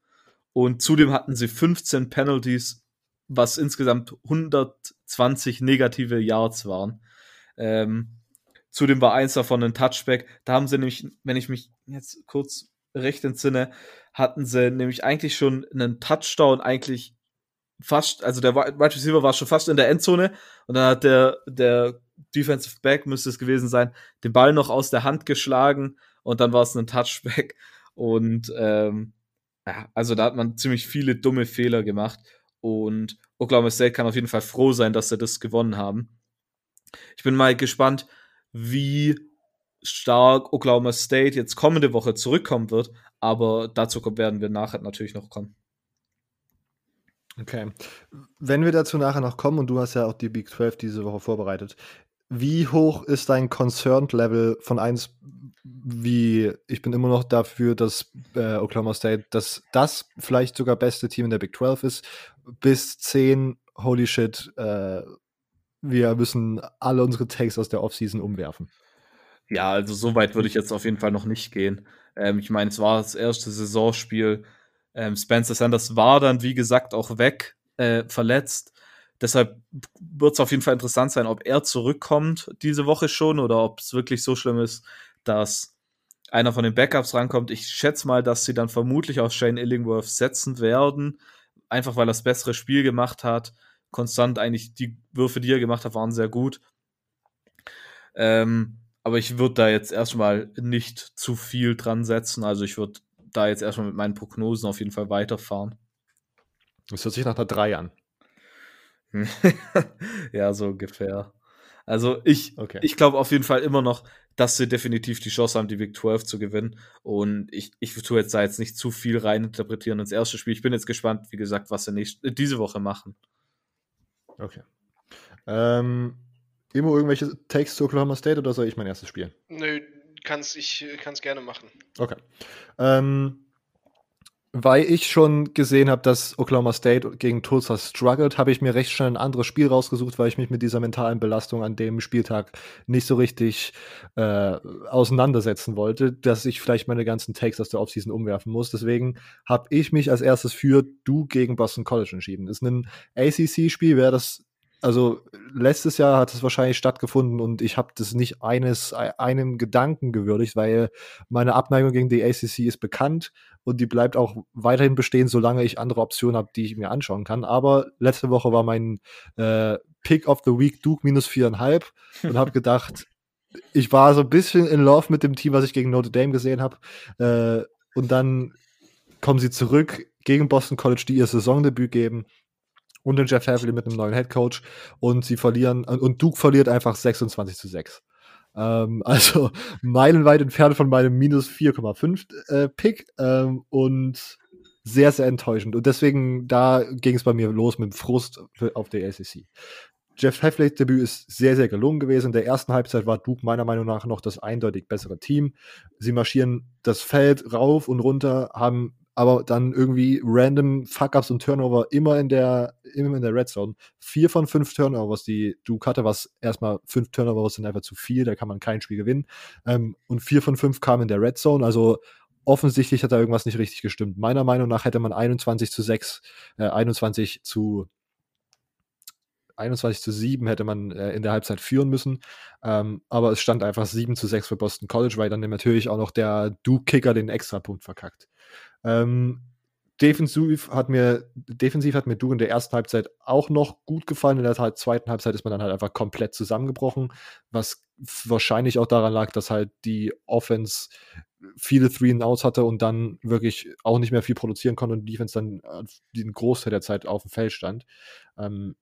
und zudem hatten sie 15 Penalties, was insgesamt 120 negative Yards waren. Ähm, zudem war eins davon ein Touchback. Da haben sie nämlich, wenn ich mich jetzt kurz recht entsinne, hatten sie nämlich eigentlich schon einen Touchdown eigentlich fast, also der Wide Receiver war schon fast in der Endzone und dann hat der, der Defensive Back müsste es gewesen sein, den Ball noch aus der Hand geschlagen und dann war es ein Touchback. Und ähm, ja, also da hat man ziemlich viele dumme Fehler gemacht. Und Oklahoma State kann auf jeden Fall froh sein, dass sie das gewonnen haben. Ich bin mal gespannt, wie stark Oklahoma State jetzt kommende Woche zurückkommen wird. Aber dazu werden wir nachher natürlich noch kommen. Okay. Wenn wir dazu nachher noch kommen, und du hast ja auch die Big 12 diese Woche vorbereitet, wie hoch ist dein Concerned Level von 1 wie ich bin immer noch dafür, dass äh, Oklahoma State dass das vielleicht sogar beste Team in der Big 12 ist, bis 10, holy shit, äh, wir müssen alle unsere Takes aus der Offseason umwerfen. Ja, also so weit würde ich jetzt auf jeden Fall noch nicht gehen. Ähm, ich meine, es war das erste Saisonspiel. Ähm, Spencer Sanders war dann, wie gesagt, auch weg, äh, verletzt. Deshalb wird es auf jeden Fall interessant sein, ob er zurückkommt diese Woche schon oder ob es wirklich so schlimm ist, dass einer von den Backups rankommt. Ich schätze mal, dass sie dann vermutlich auf Shane Illingworth setzen werden, einfach weil er das bessere Spiel gemacht hat. Konstant eigentlich die Würfe, die er gemacht hat, waren sehr gut. Ähm, aber ich würde da jetzt erstmal nicht zu viel dran setzen. Also ich würde da jetzt erstmal mit meinen Prognosen auf jeden Fall weiterfahren. Das hört sich nach einer 3 an. ja, so ungefähr. Also ich, okay. ich glaube auf jeden Fall immer noch, dass sie definitiv die Chance haben, die Big 12 zu gewinnen. Und ich, ich tue jetzt da jetzt nicht zu viel reininterpretieren ins erste Spiel. Ich bin jetzt gespannt, wie gesagt, was sie nächst, äh, diese Woche machen. Okay. Ähm, Imo, irgendwelche Takes zu Oklahoma State oder soll ich mein erstes spielen? Nö, kann's, ich kann es gerne machen. Okay. Ähm, weil ich schon gesehen habe, dass Oklahoma State gegen Tulsa struggelt, habe ich mir recht schnell ein anderes Spiel rausgesucht, weil ich mich mit dieser mentalen Belastung an dem Spieltag nicht so richtig äh, auseinandersetzen wollte, dass ich vielleicht meine ganzen Takes aus der Offseason umwerfen muss. Deswegen habe ich mich als erstes für Du gegen Boston College entschieden. Ist ein ACC-Spiel, wer das also letztes Jahr hat es wahrscheinlich stattgefunden und ich habe das nicht eines einem Gedanken gewürdigt, weil meine Abneigung gegen die ACC ist bekannt und die bleibt auch weiterhin bestehen, solange ich andere Optionen habe, die ich mir anschauen kann. Aber letzte Woche war mein äh, Pick of the Week Duke minus viereinhalb und habe gedacht, ich war so ein bisschen in Love mit dem Team, was ich gegen Notre Dame gesehen habe. Äh, und dann kommen sie zurück gegen Boston College, die ihr Saisondebüt geben. Und den Jeff Havley mit einem neuen Head Coach. Und sie verlieren, und Duke verliert einfach 26 zu 6. Ähm, also meilenweit entfernt von meinem minus 4,5 äh, Pick. Ähm, und sehr, sehr enttäuschend. Und deswegen, da ging es bei mir los mit dem Frust auf der ACC. Jeff Heffleys Debüt ist sehr, sehr gelungen gewesen. In der ersten Halbzeit war Duke meiner Meinung nach noch das eindeutig bessere Team. Sie marschieren das Feld rauf und runter, haben aber dann irgendwie random Fuck-Ups und Turnover immer in der, immer in der Red Zone. Vier von fünf Turnovers, die Duke hatte, was erstmal fünf Turnovers sind einfach zu viel, da kann man kein Spiel gewinnen. Ähm, und vier von fünf kamen in der Red Zone, also offensichtlich hat da irgendwas nicht richtig gestimmt. Meiner Meinung nach hätte man 21 zu 6, äh, 21 zu 21 zu 7 hätte man äh, in der Halbzeit führen müssen. Ähm, aber es stand einfach 7 zu 6 für Boston College, weil dann natürlich auch noch der Duke-Kicker den Extrapunkt verkackt. Ähm, defensiv hat mir, defensiv hat mir Duke in der ersten Halbzeit auch noch gut gefallen. In der zweiten Halbzeit ist man dann halt einfach komplett zusammengebrochen, was wahrscheinlich auch daran lag, dass halt die Offense viele Three and Outs hatte und dann wirklich auch nicht mehr viel produzieren konnte und die Defense dann äh, den Großteil der Zeit auf dem Feld stand. Ähm,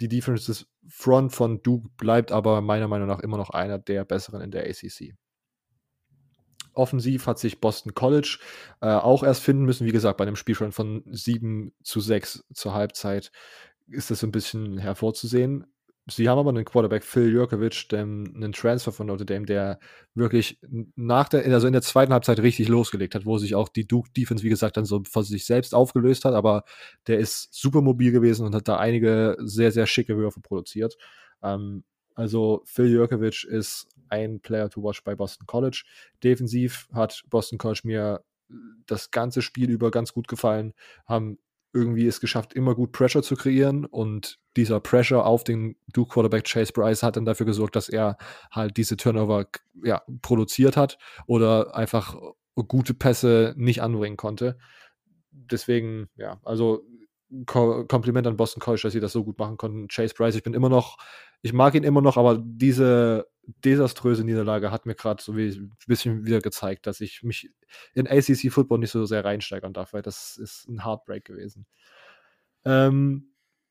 die Defense des Front von Duke bleibt aber meiner Meinung nach immer noch einer der besseren in der ACC. Offensiv hat sich Boston College äh, auch erst finden müssen. Wie gesagt, bei einem Spielstand von 7 zu 6 zur Halbzeit ist das so ein bisschen hervorzusehen. Sie haben aber einen Quarterback, Phil Jurkovic, einen Transfer von Notre Dame, der wirklich nach der, also in der zweiten Halbzeit richtig losgelegt hat, wo sich auch die Duke Defense, wie gesagt, dann so von sich selbst aufgelöst hat, aber der ist super mobil gewesen und hat da einige sehr, sehr schicke Würfe produziert. Ähm, also Phil Jurkovic ist ein Player to watch bei Boston College. Defensiv hat Boston College mir das ganze Spiel über ganz gut gefallen, haben irgendwie es geschafft, immer gut Pressure zu kreieren und dieser Pressure auf den Duke Quarterback Chase Bryce hat dann dafür gesorgt, dass er halt diese Turnover ja, produziert hat oder einfach gute Pässe nicht anbringen konnte. Deswegen, ja, also Kompliment an Boston College, dass sie das so gut machen konnten. Chase Bryce, ich bin immer noch, ich mag ihn immer noch, aber diese desaströse Niederlage hat mir gerade so wie ein bisschen wieder gezeigt, dass ich mich in ACC Football nicht so sehr reinsteigern darf, weil das ist ein Heartbreak gewesen. Ähm,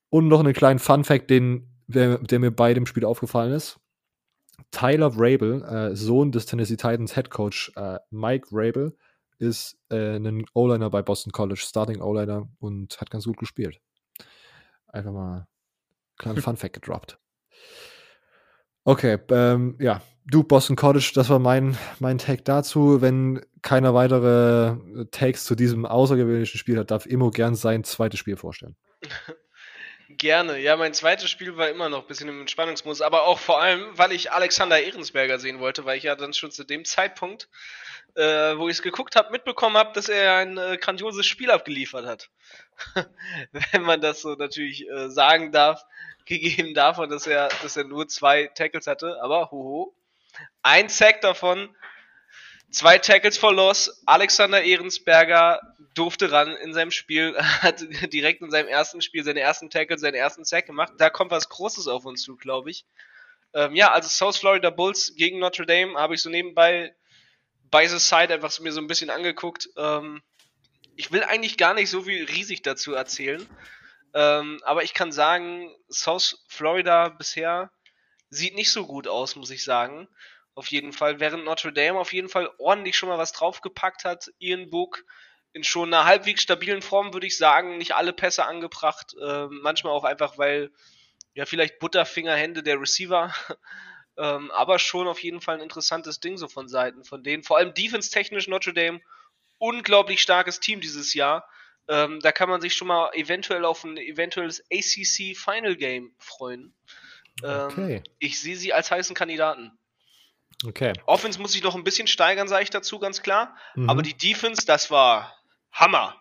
und noch einen kleinen Fun Fact, den, der, der, mir bei dem Spiel aufgefallen ist. Tyler Rabel, äh, Sohn des Tennessee Titans Head Coach äh, Mike Rabel, ist äh, ein O-Liner bei Boston College, Starting O-Liner und hat ganz gut gespielt. Einfach mal einen kleinen Fun Fact gedroppt. Okay, ähm, ja, du Boston College, das war mein, mein Take dazu. Wenn keiner weitere äh, Takes zu diesem außergewöhnlichen Spiel hat, darf Immo gern sein zweites Spiel vorstellen. Gerne. Ja, mein zweites Spiel war immer noch ein bisschen im Entspannungsmodus, aber auch vor allem, weil ich Alexander Ehrensberger sehen wollte, weil ich ja dann schon zu dem Zeitpunkt, äh, wo ich es geguckt habe, mitbekommen habe, dass er ein äh, grandioses Spiel abgeliefert hat. Wenn man das so natürlich äh, sagen darf gegeben davon, dass er, dass er nur zwei Tackles hatte, aber hoho. Ein Sack davon, zwei Tackles for Loss. Alexander Ehrensberger durfte ran in seinem Spiel, hat direkt in seinem ersten Spiel seine ersten Tackle, seinen ersten Sack gemacht. Da kommt was Großes auf uns zu, glaube ich. Ähm, ja, also South Florida Bulls gegen Notre Dame habe ich so nebenbei bei The Side einfach mir so ein bisschen angeguckt. Ähm, ich will eigentlich gar nicht so viel riesig dazu erzählen. Ähm, aber ich kann sagen, South Florida bisher sieht nicht so gut aus, muss ich sagen. Auf jeden Fall, während Notre Dame auf jeden Fall ordentlich schon mal was draufgepackt hat. Ian Book in schon einer halbwegs stabilen Form, würde ich sagen, nicht alle Pässe angebracht. Äh, manchmal auch einfach, weil ja vielleicht Butterfingerhände der Receiver. ähm, aber schon auf jeden Fall ein interessantes Ding so von Seiten von denen. Vor allem defense-technisch Notre Dame. Unglaublich starkes Team dieses Jahr. Ähm, da kann man sich schon mal eventuell auf ein eventuelles ACC Final Game freuen. Ähm, okay. Ich sehe sie als heißen Kandidaten. Okay. Offense muss sich noch ein bisschen steigern, sage ich dazu ganz klar. Mhm. Aber die Defense, das war Hammer.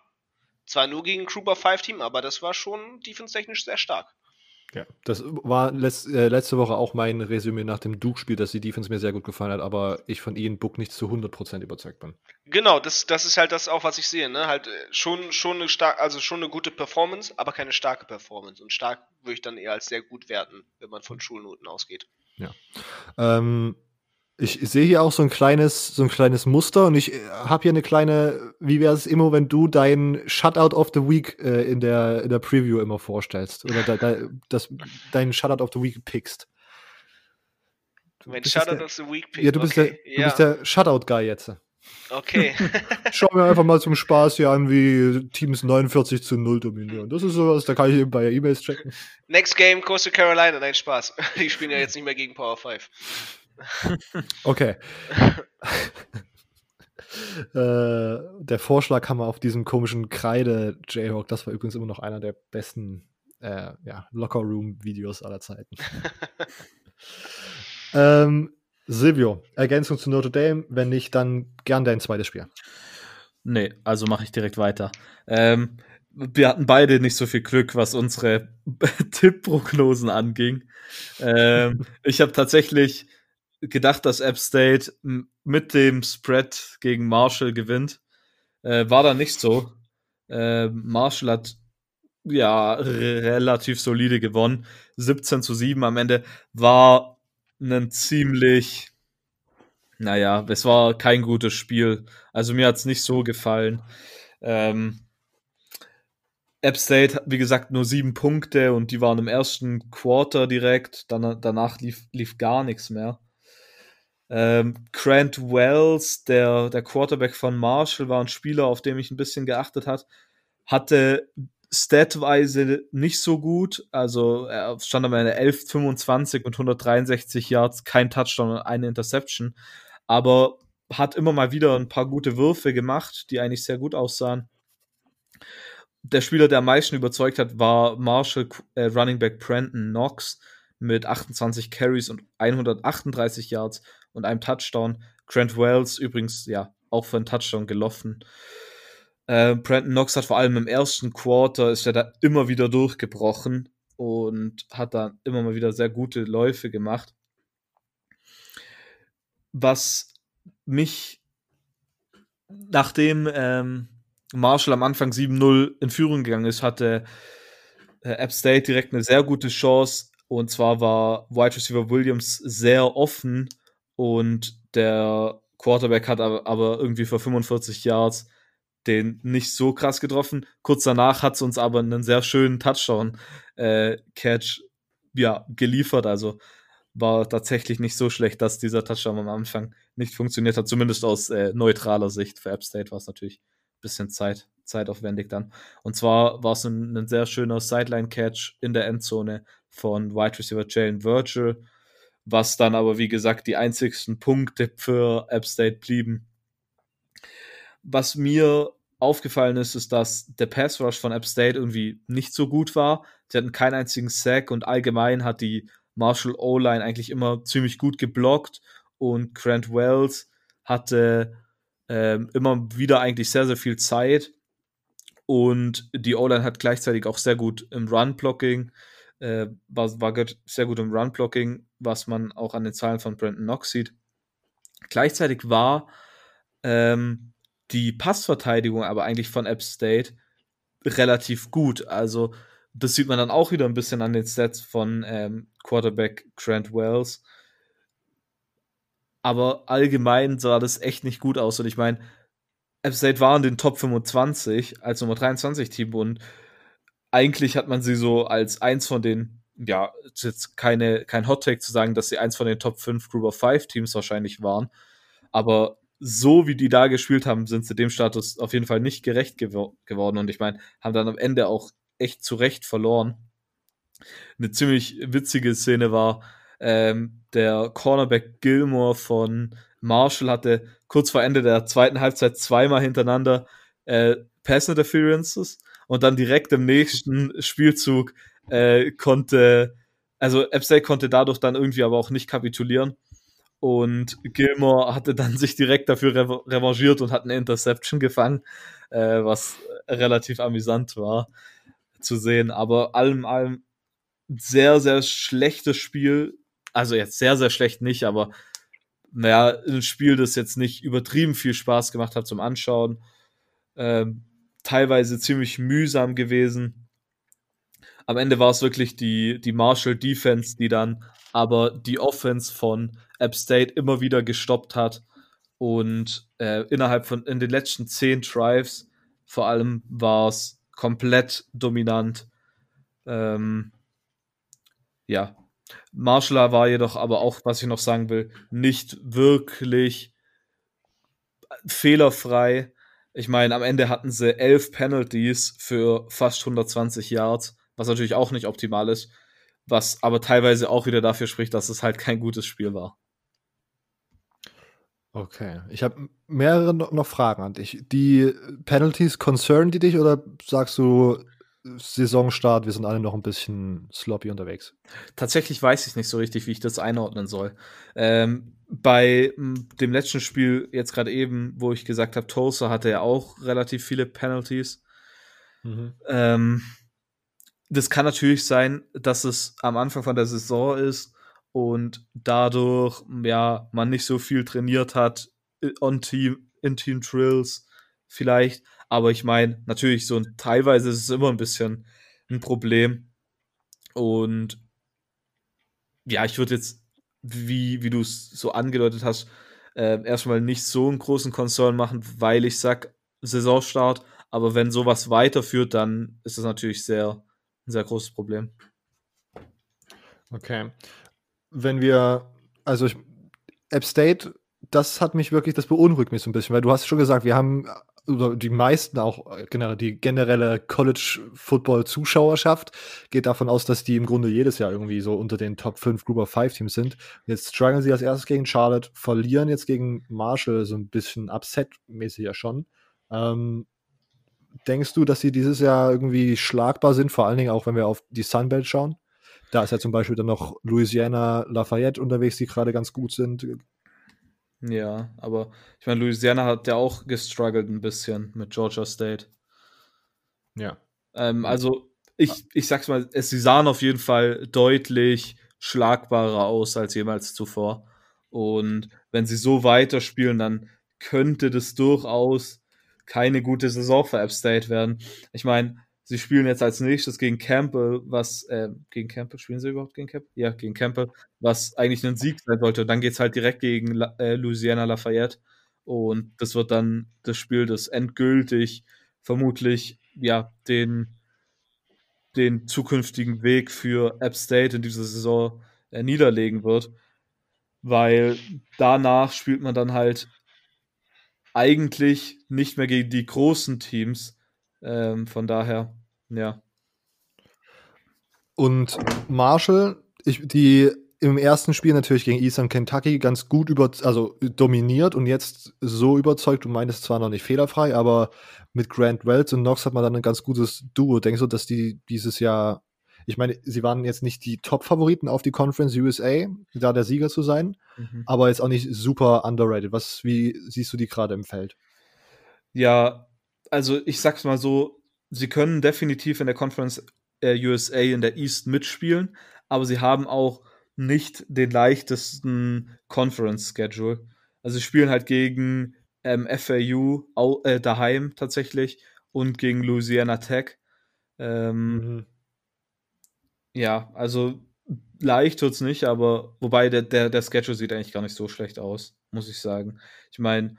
Zwar nur gegen Grouper 5 Team, aber das war schon defense-technisch sehr stark. Ja, das war letzt, äh, letzte Woche auch mein Resümee nach dem Duke-Spiel, dass die Defense mir sehr gut gefallen hat, aber ich von Ian Book nicht zu 100% überzeugt bin. Genau, das, das ist halt das auch, was ich sehe, ne? Halt äh, schon, schon eine stark, also schon eine gute Performance, aber keine starke Performance. Und stark würde ich dann eher als sehr gut werten, wenn man von Schulnoten ausgeht. Ja. Ähm, Ich sehe hier auch so ein kleines, so ein kleines Muster und ich äh, habe hier eine kleine, wie wäre es immer, wenn du dein Shutout of the Week äh, in, der, in der Preview immer vorstellst oder da, da, das, deinen Shutout of the Week pickst. Mein Shutout of the Week pickst. Ja, du bist okay. der, du bist der Shutout-Guy jetzt. Okay. Schau mir einfach mal zum Spaß hier an, wie Teams 49 zu 0 dominieren. Das ist sowas, da kann ich eben bei E-Mails checken. Next Game, Coastal Carolina, nein, Spaß. Die spielen ja jetzt nicht mehr gegen Power 5. Okay. äh, der Vorschlaghammer auf diesem komischen Kreide Jayhawk, das war übrigens immer noch einer der besten äh, ja, Locker-Room-Videos aller Zeiten. ähm, Silvio, Ergänzung zu Notre Dame, wenn nicht, dann gern dein zweites Spiel. Nee, also mache ich direkt weiter. Ähm, wir hatten beide nicht so viel Glück, was unsere Tippprognosen anging. Ähm, ich habe tatsächlich gedacht, dass App State mit dem Spread gegen Marshall gewinnt. Äh, war da nicht so. Äh, Marshall hat ja relativ solide gewonnen. 17 zu 7 am Ende war ein ziemlich, naja, es war kein gutes Spiel. Also mir hat es nicht so gefallen. Ähm, App State, wie gesagt, nur sieben Punkte und die waren im ersten Quarter direkt. Dann, danach lief, lief gar nichts mehr. Ähm, Grant Wells, der, der Quarterback von Marshall, war ein Spieler, auf den ich ein bisschen geachtet hat. Hatte statweise nicht so gut. Also er stand am Ende 11, 25 und 163 Yards, kein Touchdown und eine Interception. Aber hat immer mal wieder ein paar gute Würfe gemacht, die eigentlich sehr gut aussahen der Spieler, der am meisten überzeugt hat, war Marshall äh, Running Back Brandon Knox mit 28 Carries und 138 Yards und einem Touchdown. Grant Wells übrigens ja auch für einen Touchdown gelaufen. Äh, Brandon Knox hat vor allem im ersten Quarter ist er da immer wieder durchgebrochen und hat da immer mal wieder sehr gute Läufe gemacht. Was mich nachdem ähm, Marshall am Anfang 7-0 in Führung gegangen ist, hatte äh, App State direkt eine sehr gute Chance. Und zwar war Wide Receiver Williams sehr offen und der Quarterback hat aber, irgendwie für 45 Yards den nicht so krass getroffen. Kurz danach hat es uns aber einen sehr schönen Touchdown-Catch äh, ja, geliefert. Also war tatsächlich nicht so schlecht, dass dieser Touchdown am Anfang nicht funktioniert hat. Zumindest aus äh, neutraler Sicht. Für App State war es natürlich bisschen Zeit, zeitaufwendig dann. Und zwar war es ein, ein sehr schöner Sideline-Catch in der Endzone von Wide Receiver Jalen Virgil, was dann aber, wie gesagt, die einzigsten Punkte für App State blieben. Was mir aufgefallen ist, ist, dass der Pass Rush von App State irgendwie nicht so gut war. Sie hatten keinen einzigen Sack und allgemein hat die Marshall O-Line eigentlich immer ziemlich gut geblockt und Grant Wells hatte ähm, immer wieder eigentlich sehr, sehr viel Zeit. Und die O-Line hat gleichzeitig auch sehr gut im Run-Blocking, äh, war, war sehr gut im Run-Blocking, was man auch an den Zahlen von Brandon Knox sieht. Gleichzeitig war ähm, die Passverteidigung aber eigentlich von App State relativ gut. Also das sieht man dann auch wieder ein bisschen an den Stats von ähm, Quarterback Grant Wells aber allgemein sah das echt nicht gut aus. Und ich meine, App State war in den Top 25 als Nummer 23 Team und eigentlich hat man sie so als eins von den, ja, jetzt keine, kein Hot Take zu sagen, dass sie eins von den Top 5 Group of 5 Teams wahrscheinlich waren. Aber so wie die da gespielt haben, sind sie dem Status auf jeden Fall nicht gerecht gew geworden. Und ich meine, haben dann am Ende auch echt zu Recht verloren. Eine ziemlich witzige Szene war, ähm, der Cornerback Gilmore von Marshall hatte kurz vor Ende der zweiten Halbzeit zweimal hintereinander äh, Pass Interferences und dann direkt im nächsten Spielzug äh, konnte, also App konnte dadurch dann irgendwie aber auch nicht kapitulieren. Und Gilmore hatte dann sich direkt dafür re revanchiert und hat eine Interception gefangen, äh, was relativ amüsant war zu sehen. Aber allem, allem sehr, sehr schlechtes Spiel also jetzt sehr, sehr schlecht nicht, aber naja, ein Spiel, das jetzt nicht übertrieben viel Spaß gemacht hat zum Anschauen. Ähm, teilweise ziemlich mühsam gewesen. am Ende war es wirklich die, die Marshall Defense, die dann aber die Offense von App State immer wieder gestoppt hat. Und äh, innerhalb von in den letzten zehn Drives vor allem war es komplett dominant. Ähm, ja, Marshall war jedoch aber auch, was ich noch sagen will, nicht wirklich fehlerfrei. Ich meine, am Ende hatten sie elf Penalties für fast 120 Yards, was natürlich auch nicht optimal ist, was aber teilweise auch wieder dafür spricht, dass es halt kein gutes Spiel war. Okay, ich habe mehrere noch Fragen an dich. Die Penalties concern die dich oder sagst du, Saisonstart, wir sind alle noch ein bisschen sloppy unterwegs. Tatsächlich weiß ich nicht so richtig, wie ich das einordnen soll. Ähm, bei dem letzten Spiel, jetzt gerade eben, wo ich gesagt habe, Tulsa hatte ja auch relativ viele Penalties. Mhm. Ähm, das kann natürlich sein, dass es am Anfang von der Saison ist und dadurch ja man nicht so viel trainiert hat äh, on Team in Team Drills vielleicht aber ich meine, natürlich, so teilweise ist es immer ein bisschen ein Problem. Und ja, ich würde jetzt, wie, wie du es so angedeutet hast, äh, erstmal nicht so einen großen Concern machen, weil ich sag Saisonstart. Aber wenn sowas weiterführt, dann ist das natürlich sehr, ein sehr großes Problem. Okay. Wenn wir, also ich, App State, das hat mich wirklich, das beunruhigt mich so ein bisschen, weil du hast schon gesagt, wir haben oder die meisten auch äh, generell die generelle College Football Zuschauerschaft geht davon aus, dass die im Grunde jedes Jahr irgendwie so unter den Top 5 Group of 5 Teams sind. Jetzt strugglen sie als erstes gegen Charlotte, verlieren jetzt gegen Marshall so ein bisschen upset-mäßig ja schon. Ähm, denkst du, dass sie dieses Jahr irgendwie schlagbar sind, vor allen Dingen auch, wenn wir auf die Sunbelt schauen? Da ist ja zum Beispiel dann noch Louisiana Lafayette unterwegs, die gerade ganz gut sind. Ja, aber ich meine, Louisiana hat ja auch gestruggelt ein bisschen mit Georgia State. Ja. Ähm, also, ich, ich sag's mal, es, sie sahen auf jeden Fall deutlich schlagbarer aus als jemals zuvor. Und wenn sie so weiterspielen, dann könnte das durchaus keine gute Saison für App State werden. Ich meine, Sie spielen jetzt als nächstes gegen Campbell, was, äh, gegen Campbell, spielen sie überhaupt gegen Campbell? Ja, gegen Campbell, was eigentlich ein Sieg sein sollte. Dann geht es halt direkt gegen La äh, Louisiana Lafayette. Und das wird dann das Spiel, das endgültig vermutlich, ja, den, den zukünftigen Weg für App State in dieser Saison äh, niederlegen wird. Weil danach spielt man dann halt eigentlich nicht mehr gegen die großen Teams, ähm, von daher, ja. Und Marshall, ich, die im ersten Spiel natürlich gegen Eastern Kentucky ganz gut über, also dominiert und jetzt so überzeugt. Du meinst zwar noch nicht fehlerfrei, aber mit Grant Wells und Knox hat man dann ein ganz gutes Duo. Denkst du, dass die dieses Jahr, ich meine, sie waren jetzt nicht die Top-Favoriten auf die Conference USA, da der Sieger zu sein, mhm. aber jetzt auch nicht super underrated. Was, wie siehst du die gerade im Feld? Ja, also ich sag's mal so, sie können definitiv in der Conference äh, USA in der East mitspielen, aber sie haben auch nicht den leichtesten Conference-Schedule. Also sie spielen halt gegen ähm, FAU au, äh, daheim tatsächlich und gegen Louisiana Tech. Ähm, mhm. Ja, also leicht wird's nicht, aber wobei der, der, der Schedule sieht eigentlich gar nicht so schlecht aus, muss ich sagen. Ich meine,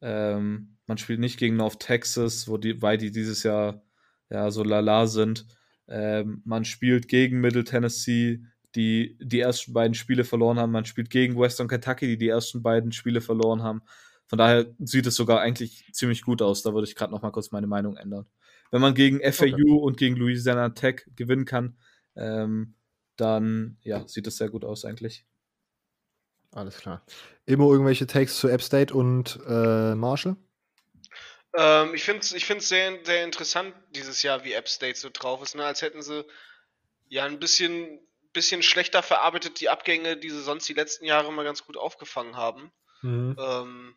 ähm, man spielt nicht gegen North Texas, wo die, weil die dieses Jahr ja so lala sind. Ähm, man spielt gegen Middle Tennessee, die die ersten beiden Spiele verloren haben. Man spielt gegen Western Kentucky, die die ersten beiden Spiele verloren haben. Von daher sieht es sogar eigentlich ziemlich gut aus. Da würde ich gerade noch mal kurz meine Meinung ändern. Wenn man gegen FAU okay. und gegen Louisiana Tech gewinnen kann, ähm, dann ja, sieht es sehr gut aus eigentlich. Alles klar. Immer irgendwelche Takes zu App State und äh, Marshall? Ähm, ich finde es ich find's sehr, sehr interessant dieses Jahr, wie App State so drauf ist, ne? als hätten sie ja ein bisschen, bisschen schlechter verarbeitet die Abgänge, die sie sonst die letzten Jahre mal ganz gut aufgefangen haben. Mhm. Ähm,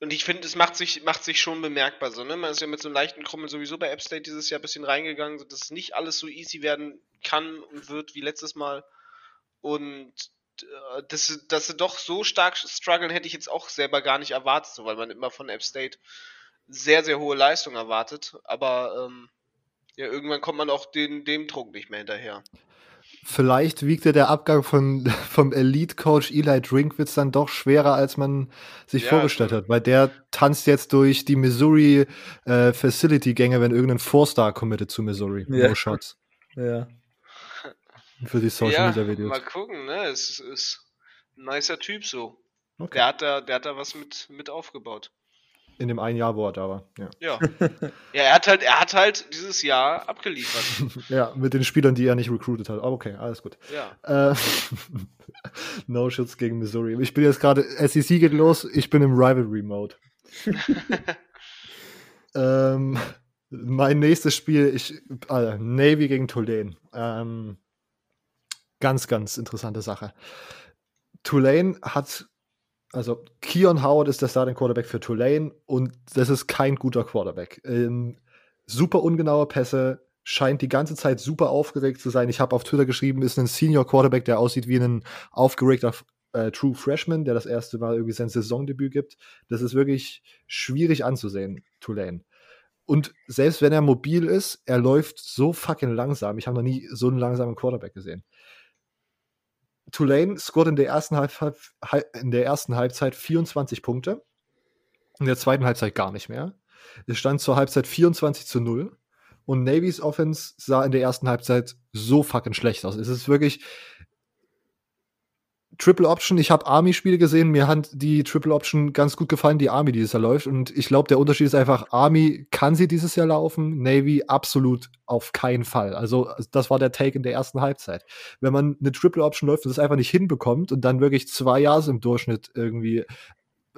und ich finde, es macht sich, macht sich schon bemerkbar so, ne? Man ist ja mit so einem leichten Krummel sowieso bei App State dieses Jahr ein bisschen reingegangen, so dass nicht alles so easy werden kann und wird wie letztes Mal. Und äh, dass, dass sie doch so stark strugglen, hätte ich jetzt auch selber gar nicht erwartet, so, weil man immer von App State sehr, sehr hohe Leistung erwartet. Aber ähm, Ja, irgendwann kommt man auch den, dem Druck nicht mehr hinterher. Vielleicht wiegte der Abgang von, vom Elite-Coach Eli Drinkwitz dann doch schwerer, als man sich Ja, vorgestellt also- hat, weil der tanzt jetzt durch die Missouri äh, Facility-Gänge, wenn irgendein Four-Star committed zu Missouri. Ja. No Shots. Ja. Für die ja, Social-Media-Videos. mal gucken, ne? Es ist, ein nicer Typ so. Okay. Der hat da, der hat da was mit, mit aufgebaut. In dem einen Jahr, wo er da war. Ja. Ja. ja, er hat halt, er hat halt dieses Jahr abgeliefert. ja, mit den Spielern, die er nicht recruited hat. Aber okay, alles gut. Ja. Äh, no Schutz gegen Missouri. Ich bin jetzt gerade, SEC geht los, ich bin im Rivalry-Mode. ähm, mein nächstes Spiel, ich, äh, Navy gegen Tulane. Ähm, ganz, ganz interessante Sache. Tulane hat, also Keon Howard ist der Starting Quarterback für Tulane und das ist kein guter Quarterback. Ähm, super ungenaue Pässe, scheint die ganze Zeit super aufgeregt zu sein. Ich habe auf Twitter geschrieben, ist ein Senior Quarterback, der aussieht wie ein aufgeregter äh, True Freshman, der das erste Mal irgendwie sein Saisondebüt gibt. Das ist wirklich schwierig anzusehen, Tulane. Und selbst wenn er mobil ist, er läuft so fucking langsam. Ich habe noch nie so einen langsamen Quarterback gesehen. Tulane scored in der ersten, Halb Halb in der ersten Halbzeit 24 Punkte. In der zweiten Halbzeit gar nicht mehr. Es stand zur Halbzeit 24 zu 0. Und Navys Offense sah in der ersten Halbzeit so fucking schlecht aus. Es ist wirklich Triple Option. Ich habe Army-Spiele gesehen. Mir hat die Triple Option ganz gut gefallen, die Army dieses Jahr läuft. Und ich glaube, der Unterschied ist einfach, Army kann sie dieses Jahr laufen, Navy absolut auf keinen Fall. Also, das war der Take in der ersten Halbzeit. Wenn man eine Triple Option läuft und das einfach nicht hinbekommt und dann wirklich zwei Jahre im Durchschnitt irgendwie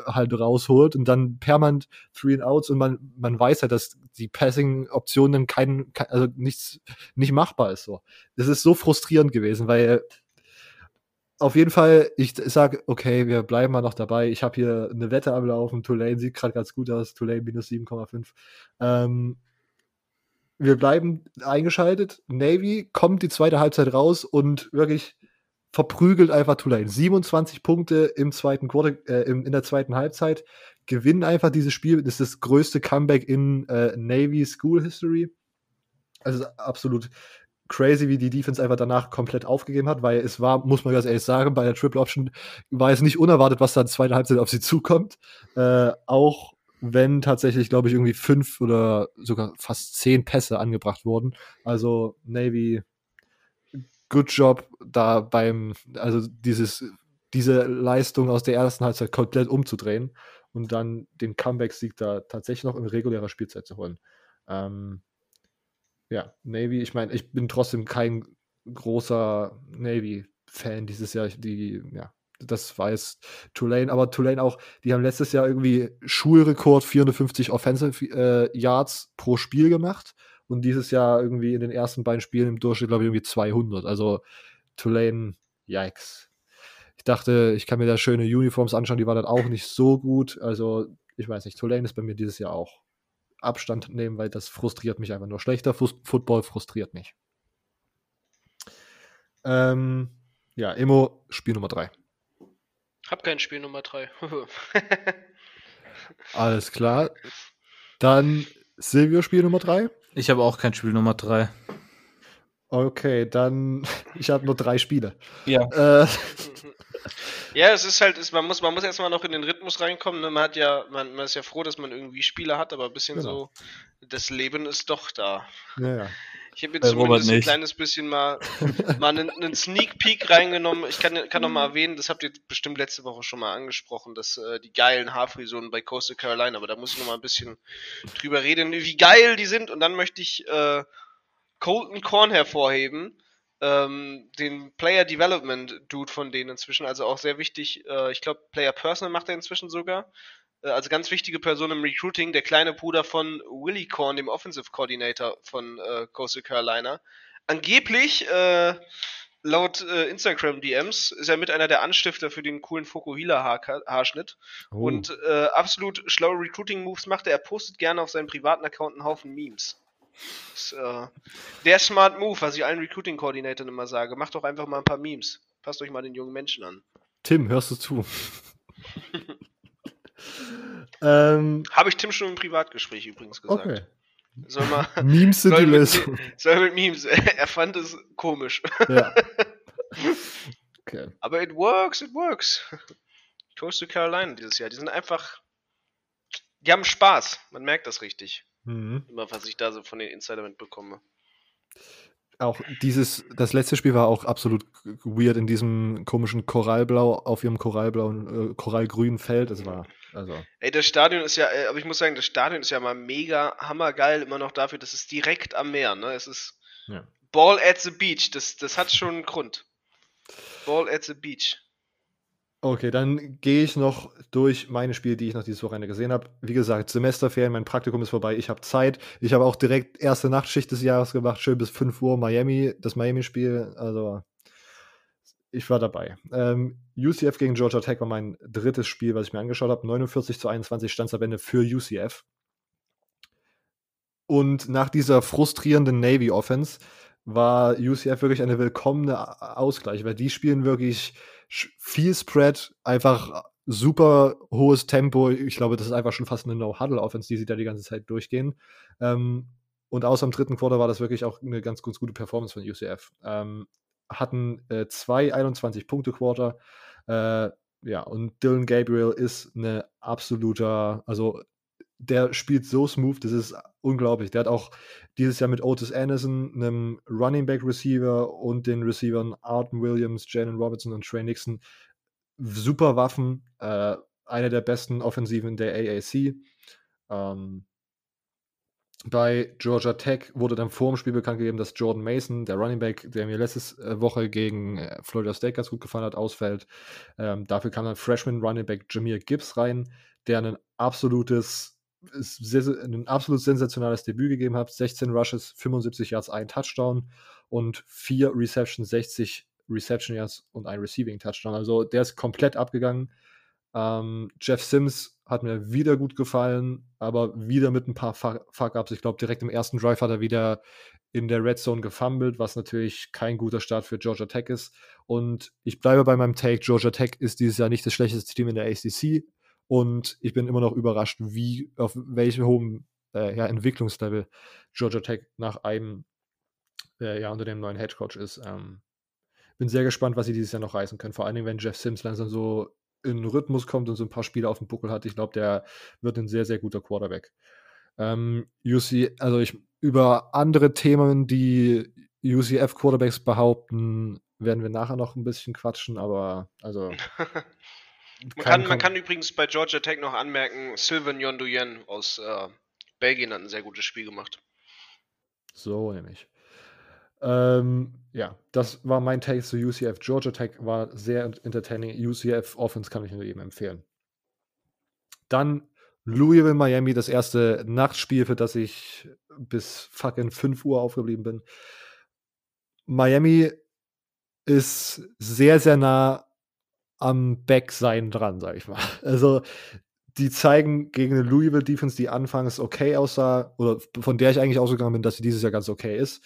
halt rausholt und dann permanent Three and Outs und man, man weiß halt, dass die Passing-Optionen kein, kein, also nichts, nicht machbar ist so. Das ist so frustrierend gewesen, weil auf jeden Fall, ich sage, okay, wir bleiben mal noch dabei. Ich habe hier eine Wette am Laufen. Tulane sieht gerade ganz gut aus. Tulane minus 7,5. Ähm, wir bleiben eingeschaltet. Navy kommt die zweite Halbzeit raus und wirklich verprügelt einfach Tulane. 27 Punkte im zweiten Quarter, äh, im, in der zweiten Halbzeit. Gewinnen einfach dieses Spiel. Das ist das größte Comeback in äh, Navy School History. Also absolut crazy, wie die Defense einfach danach komplett aufgegeben hat, weil es war, muss man ganz ehrlich sagen, bei der Triple Option war es nicht unerwartet, was da in der zweiten Halbzeit auf sie zukommt. Äh, auch wenn tatsächlich, glaube ich, irgendwie fünf oder sogar fast zehn Pässe angebracht wurden. Also Navy, good job da beim, also dieses, diese Leistung aus der ersten Halbzeit komplett umzudrehen und dann den Comeback-Sieg da tatsächlich noch in regulärer Spielzeit zu holen. Ähm, ja, Navy, ich meine, ich bin trotzdem kein großer Navy-Fan dieses Jahr. Die, ja, das weiß Tulane, aber Tulane auch, die haben letztes Jahr irgendwie Schulrekord 450 Offensive äh, Yards pro Spiel gemacht und dieses Jahr irgendwie in den ersten beiden Spielen im Durchschnitt, glaube ich, irgendwie 200. Also Tulane, yikes. Ich dachte, ich kann mir da schöne Uniforms anschauen, die waren dann auch nicht so gut. Also, ich weiß nicht, Tulane ist bei mir dieses Jahr auch Abstand nehmen, weil das frustriert mich einfach nur. Schlechter Fu Football frustriert mich. Ähm, ja, Emo, Spiel Nummer 3. Hab kein Spiel Nummer 3. Alles klar. Dann Silvio, Spiel Nummer 3. Ich habe auch kein Spiel Nummer 3. Okay, dann ich habe nur drei Spiele. Ja. Äh, ja, es ist halt, ist, man muss, man muss erstmal noch in den Rhythmus reinkommen. Ne? Man hat ja, man, man ist ja froh, dass man irgendwie Spiele hat, aber ein bisschen Genau. so, das Leben ist doch da. naja. Ich habe jetzt zumindest ein kleines bisschen mal, mal einen, einen Sneak Peek reingenommen. Ich kann, kann noch mal erwähnen, das habt ihr bestimmt letzte Woche schon mal angesprochen, dass äh, die geilen Haarfrisuren bei Coastal Carolina, aber da muss ich noch mal ein bisschen drüber reden, wie geil die sind. Und dann möchte ich äh, Colton Korn hervorheben, ähm, den Player Development Dude von denen inzwischen, also auch sehr wichtig. Äh, ich glaube, Player Personal macht er inzwischen sogar. Äh, also ganz wichtige Person im Recruiting, der kleine Bruder von Willie Korn, dem Offensive Coordinator von äh, Coastal Carolina. Angeblich, äh, laut äh, Instagram DMs, ist er mit einer der Anstifter für den coolen Fokuhila-Haarschnitt. Oh. Und äh, absolut schlaue Recruiting-Moves macht er. Er postet gerne auf seinem privaten Account einen Haufen Memes. Das, äh, der Smart Move, was ich allen Recruiting-Koordinatoren immer sage. Macht doch einfach mal ein paar Memes. Passt euch mal den jungen Menschen an. Tim, hörst du zu? ähm, Habe ich Tim schon im Privatgespräch übrigens gesagt. okay. Soll mal, Memes sind die soll, mit, Lösung. soll mit Memes. Er fand es komisch. Ja. Okay. Aber it works, it works. Coastal Carolina dieses Jahr. Die sind einfach. Die haben Spaß. Man merkt das richtig. Mhm. Immer, was ich da so von den Insider mitbekomme. Auch dieses, das letzte Spiel war auch absolut weird in diesem komischen Korallblau auf ihrem korallblauen, äh, korallgrünen Feld. Es war, also. Ey, das Stadion ist ja, äh, aber ich muss sagen, das Stadion ist ja mal mega hammergeil, immer noch dafür, dass es direkt am Meer, ne? Es ist Ja. Ball at the Beach, das, das hat schon einen Grund. Ball at the Beach. Okay, dann gehe ich noch durch meine Spiele, die ich noch dieses Wochenende gesehen habe. Wie gesagt, Semesterferien, mein Praktikum ist vorbei, ich habe Zeit. Ich habe auch direkt erste Nachtschicht des Jahres gemacht, schön bis 5 Uhr Miami, das Miami-Spiel. Also, ich war dabei. Ähm, UCF gegen Georgia Tech war mein drittes Spiel, was ich mir angeschaut habe. 49 zu 21 stand am Ende für UCF. Und nach dieser frustrierenden Navy-Offense war UCF wirklich eine willkommene Ausgleich, weil die spielen wirklich viel Spread, einfach super hohes Tempo. Ich glaube, das ist einfach schon fast eine No-Huddle-Offense, die sie da die ganze Zeit durchgehen. Ähm, und außer im dritten Quarter war das wirklich auch eine ganz, ganz gute Performance von UCF. Ähm, hatten äh, zwei 21-Punkte-Quarter. Äh, ja, und Dylan Gabriel ist eine absoluter, also der spielt so smooth, das ist unglaublich. Der hat auch dieses Jahr mit Otis Anderson, einem Running Back Receiver und den Receivern Arden Williams, Jalen Robertson und Trey Nixon super Waffen. Äh, eine der besten Offensiven der AAC. Ähm, bei Georgia Tech wurde dann vor dem Spiel bekannt gegeben, dass Jordan Mason, der Running Back, der mir letzte äh, Woche gegen äh, Florida State ganz gut gefallen hat, ausfällt. Ähm, dafür kam dann Freshman Running Back Jameer Gibbs rein, der ein absolutes, sehr- ein absolut sensationales Debüt gegeben hat. 16 Rushes, 75 Yards, ein Touchdown und vier Receptions, 60 Reception Yards und ein Receiving Touchdown. Also der ist komplett abgegangen. Ähm, Jeff Sims hat mir wieder gut gefallen, aber wieder mit ein paar Fuck- Fuck-Ups. Ich glaube, direkt im ersten Drive hat er wieder in der Red Zone gefumbled, was natürlich kein guter Start für Georgia Tech ist. Und ich bleibe bei meinem Take, Georgia Tech ist dieses Jahr nicht das schlechteste Team in der ACC. Und ich bin immer noch überrascht, wie, auf welchem hohen äh, ja, Entwicklungslevel Georgia Tech nach einem, äh, ja, unter dem neuen Headcoach ist. Ähm, bin sehr gespannt, was sie dieses Jahr noch reißen können. Vor allen Dingen, wenn Jeff Sims langsam so in Rhythmus kommt und so ein paar Spiele auf dem Buckel hat. Ich glaube, der wird ein sehr, sehr guter Quarterback. Ähm, UC, also ich über andere Themen, die UCF Quarterbacks behaupten, werden wir nachher noch ein bisschen quatschen, aber also Man kann, man kann übrigens bei Georgia Tech noch anmerken, Sylvain Yondoyen aus äh, Belgien hat ein sehr gutes Spiel gemacht. So nämlich. Ähm, ja, das war mein Take zu UCF. Georgia Tech war sehr ent- entertaining. UCF Offense kann ich nur eben empfehlen. Dann Louisville, Miami, das erste Nachtspiel, für das ich bis fucking 5 Uhr aufgeblieben bin. Miami ist sehr, sehr nah am Backsein dran, sag ich mal. Also, die zeigen gegen eine Louisville Defense, die anfangs okay aussah, oder von der ich eigentlich ausgegangen bin, dass sie dieses Jahr ganz okay ist,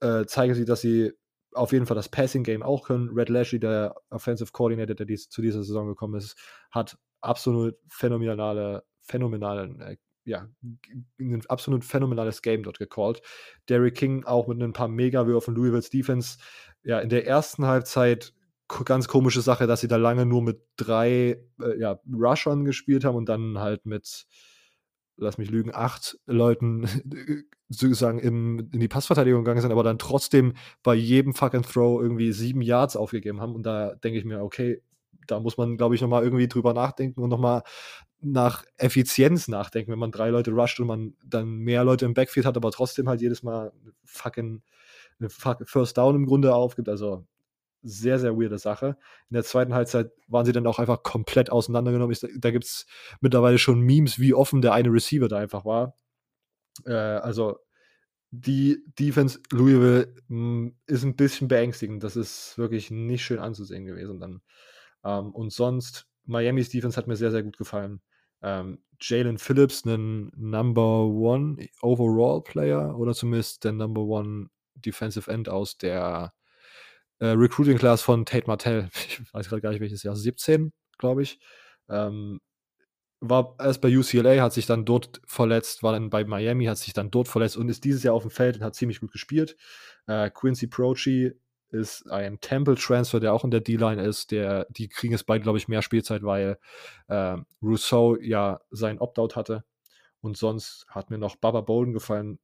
äh, zeigen sie, dass sie auf jeden Fall das Passing Game auch können. Red Lashley, der Offensive Coordinator, der dies, zu dieser Saison gekommen ist, hat absolut phänomenale, phänomenalen, äh, ja, ein absolut phänomenales Game dort gecallt. Derrick King auch mit ein paar Mega-Würfen, Louisville's Defense. Ja, in der ersten Halbzeit ganz komische Sache, dass sie da lange nur mit drei äh, ja, Rushern gespielt haben und dann halt mit, lass mich lügen, acht Leuten sozusagen im, in die Passverteidigung gegangen sind, aber dann trotzdem bei jedem fucking Throw irgendwie sieben Yards aufgegeben haben. Und da denke ich mir, okay, da muss man, glaube ich, nochmal irgendwie drüber nachdenken und nochmal nach Effizienz nachdenken, wenn man drei Leute rusht und man dann mehr Leute im Backfield hat, aber trotzdem halt jedes Mal fucking fuck- First Down im Grunde aufgibt. Also sehr, sehr weirde Sache. In der zweiten Halbzeit waren sie dann auch einfach komplett auseinandergenommen. Ich, da gibt es mittlerweile schon Memes, wie offen der eine Receiver da einfach war. Äh, also die Defense Louisville mh, ist ein bisschen beängstigend. Das ist wirklich nicht schön anzusehen gewesen dann. Ähm, und sonst, Miamis Defense hat mir sehr, sehr gut gefallen. Ähm, Jalen Phillips, ein Number One Overall Player oder zumindest der Number One Defensive End aus der äh, Recruiting Class von Tate Martell. Ich weiß gerade gar nicht welches Jahr, 17, glaube ich. Ähm, war erst bei UCLA, hat sich dann dort verletzt, war dann bei Miami, hat sich dann dort verletzt und ist dieses Jahr auf dem Feld und hat ziemlich gut gespielt. Äh, Quincy Prochi ist ein Temple-Transfer, der auch in der D-Line ist. Der, die kriegen es beide, glaube ich, mehr Spielzeit, weil äh, Rousseau ja sein Opt-out hatte. Und sonst hat mir noch Baba Bolden gefallen,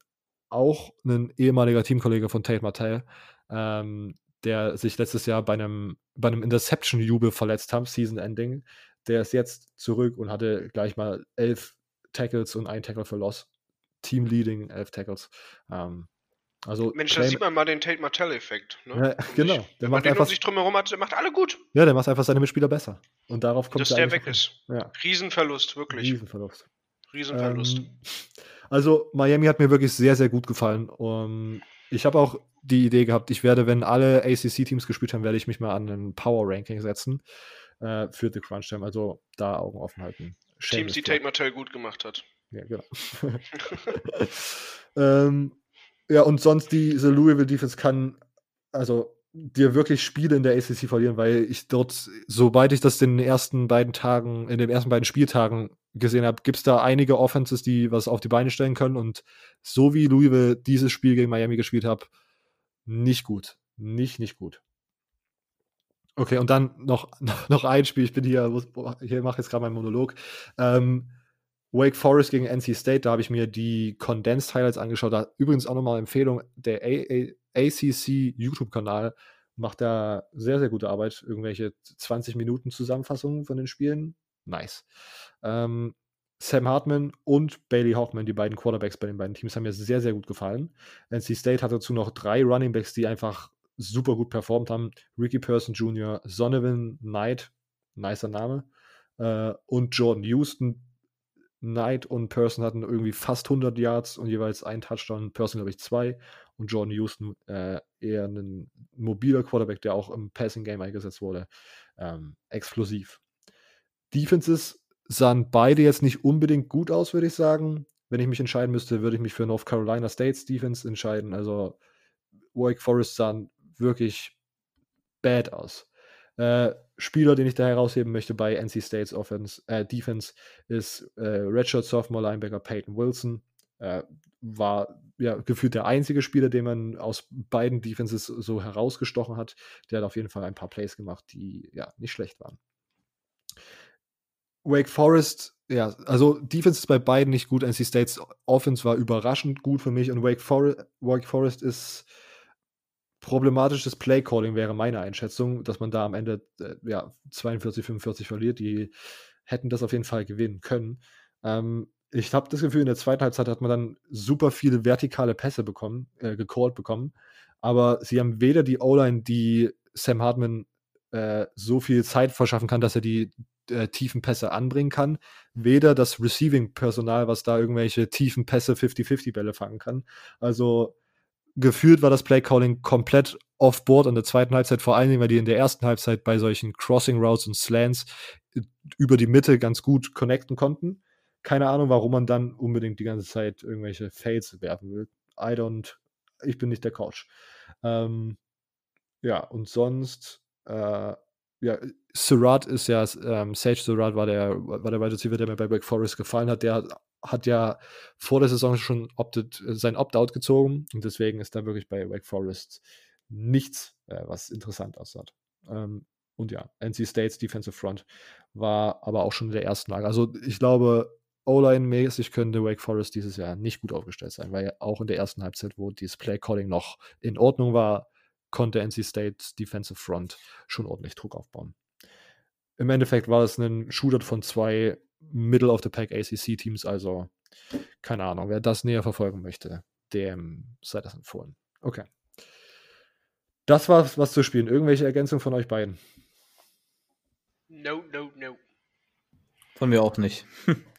auch ein ehemaliger Teamkollege von Tate Martell, ähm, der sich letztes Jahr bei einem, bei einem Interception-Jubel verletzt hat, Season-Ending. Der ist jetzt zurück und hatte gleich mal elf Tackles und ein Tackle für Loss. Team-Leading, elf Tackles. Ähm, also Mensch, da sieht man mal den Tate Martell-Effekt. Ne? Ja, genau. Der Wenn man macht um einfach, sich drumherum hat, der macht alle gut. ja, der macht einfach seine Mitspieler besser. Und darauf kommt Dass der eigentlich weg ist. Ja, Riesenverlust, wirklich. Riesenverlust. Riesenverlust. Ähm, also Miami hat mir wirklich sehr, sehr gut gefallen. Um, ich habe auch die Idee gehabt, ich werde, wenn alle ACC-Teams gespielt haben, werde ich mich mal an ein Power-Ranking setzen äh, für The Crunch Time. Also da Augen offen halten. Teams, die. Tate Martell gut gemacht hat. Ja, genau. ähm, ja, und sonst diese Louisville Defense kann also dir wirklich Spiele in der ACC verlieren, weil ich dort, soweit ich das in den ersten beiden Tagen, in den ersten beiden Spieltagen gesehen habe, gibt es da einige Offenses, die was auf die Beine stellen können und so wie Louisville dieses Spiel gegen Miami gespielt hat, nicht gut. Nicht, nicht gut. Okay, und dann noch, noch ein Spiel. Ich bin hier, hier mache jetzt gerade meinen Monolog. Ähm, Wake Forest gegen NC State, da habe ich mir die Condensed Highlights angeschaut. Da übrigens auch nochmal Empfehlung, der A A ACC YouTube-Kanal macht da sehr, sehr gute Arbeit. Irgendwelche 20 Minuten Zusammenfassungen von den Spielen. Nice. Ähm, Sam Hartman und Bailey Hawkman, die beiden Quarterbacks bei den beiden Teams, haben mir sehr, sehr gut gefallen. NC State hat dazu noch drei Running Backs, die einfach super gut performt haben. Ricky Person Jr., Zonovan Knight, nicer Name, äh, und Jordan Houston. Knight und Person hatten irgendwie fast 100 Yards und jeweils ein Touchdown. Person, glaube ich, zwei. Und Jordan Houston äh, eher ein mobiler Quarterback, der auch im Passing Game eingesetzt wurde. Ähm, explosiv. Defenses sahen beide jetzt nicht unbedingt gut aus, würde ich sagen. Wenn ich mich entscheiden müsste, würde ich mich für North Carolina States Defense entscheiden. Also Wake Forest sahen wirklich bad aus. Äh, Spieler, den ich da herausheben möchte bei NC States Offense, äh, Defense, ist äh, Redshirt Sophomore Linebacker Peyton Wilson. Äh, war ja gefühlt der einzige Spieler, den man aus beiden Defenses so herausgestochen hat. Der hat auf jeden Fall ein paar Plays gemacht, die ja nicht schlecht waren. Wake Forest, ja, also Defense ist bei beiden nicht gut. NC States Offense war überraschend gut für mich und Wake, For Wake Forest ist problematisches Play-Calling wäre meine Einschätzung, dass man da am Ende äh, ja, 42, 45 verliert. Die hätten das auf jeden Fall gewinnen können. Ähm, ich habe das Gefühl, in der zweiten Halbzeit hat man dann super viele vertikale Pässe bekommen, äh, gecallt bekommen. Aber sie haben weder die O-Line, die Sam Hartman äh, so viel Zeit verschaffen kann, dass er die äh, tiefen Pässe anbringen kann, weder das Receiving-Personal, was da irgendwelche tiefen Pässe 50-50-Bälle fangen kann. Also gefühlt war das Play-Calling komplett off-board in der zweiten Halbzeit, vor allen Dingen, weil die in der ersten Halbzeit bei solchen Crossing-Routes und Slants äh, über die Mitte ganz gut connecten konnten. Keine Ahnung, warum man dann unbedingt die ganze Zeit irgendwelche Fades werfen will. I don't, ich bin nicht der Coach. Ähm, ja, und sonst, äh, ja, Surratt ist ja, ähm, Sage Surratt war der, war der Wide Receiver, der mir bei Wake Forest gefallen hat. Der hat, ja vor der Saison schon opted, sein Opt-out gezogen und deswegen ist da wirklich bei Wake Forest nichts, äh, was interessant aussah. Ähm, und ja, NC States Defensive Front war aber auch schon in der ersten Lage. Also ich glaube, O-Line-mäßig könnte Wake Forest dieses Jahr nicht gut aufgestellt sein, weil auch in der ersten Halbzeit, wo dieses Play-Calling noch in Ordnung war, konnte NC State Defensive Front schon ordentlich Druck aufbauen. Im Endeffekt war es ein Shootout von zwei Middle of the Pack ACC Teams, also keine Ahnung, wer das näher verfolgen möchte, dem sei das empfohlen. Okay. Das war's, was zu spielen. Irgendwelche Ergänzungen von euch beiden? No, no, no. Von mir auch nicht.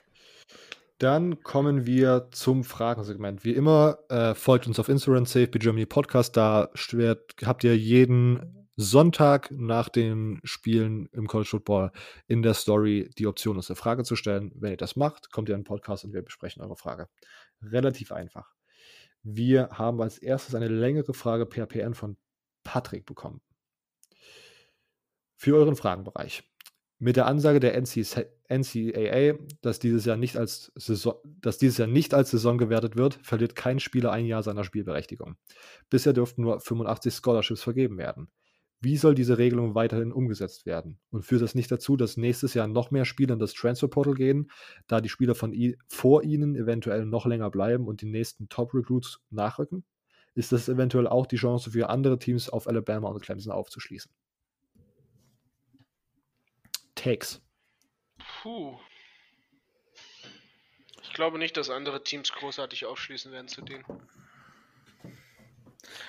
Dann kommen wir zum Fragensegment. Wie immer, äh, folgt uns auf Instagram, SafeBeGermany Germany Podcast. Da schwert, habt ihr jeden Sonntag nach den Spielen im College Football in der Story die Option, uns eine Frage zu stellen. Wenn ihr das macht, kommt ihr in den Podcast und wir besprechen eure Frage. Relativ einfach. Wir haben als erstes eine längere Frage per PN von Patrick bekommen. Für euren Fragenbereich. Mit der Ansage der NCAA, dass dieses Jahr nicht als Saison, dass dieses Jahr nicht als Saison gewertet wird, verliert kein Spieler ein Jahr seiner Spielberechtigung. Bisher dürften nur 85 Scholarships vergeben werden. Wie soll diese Regelung weiterhin umgesetzt werden? Und führt das nicht dazu, dass nächstes Jahr noch mehr Spieler in das Transferportal gehen, da die Spieler von vor ihnen eventuell noch länger bleiben und die nächsten Top-Recruits nachrücken? Ist das eventuell auch die Chance für andere Teams auf Alabama und Clemson aufzuschließen? Takes. Puh. Ich glaube nicht, dass andere Teams großartig aufschließen werden zu denen.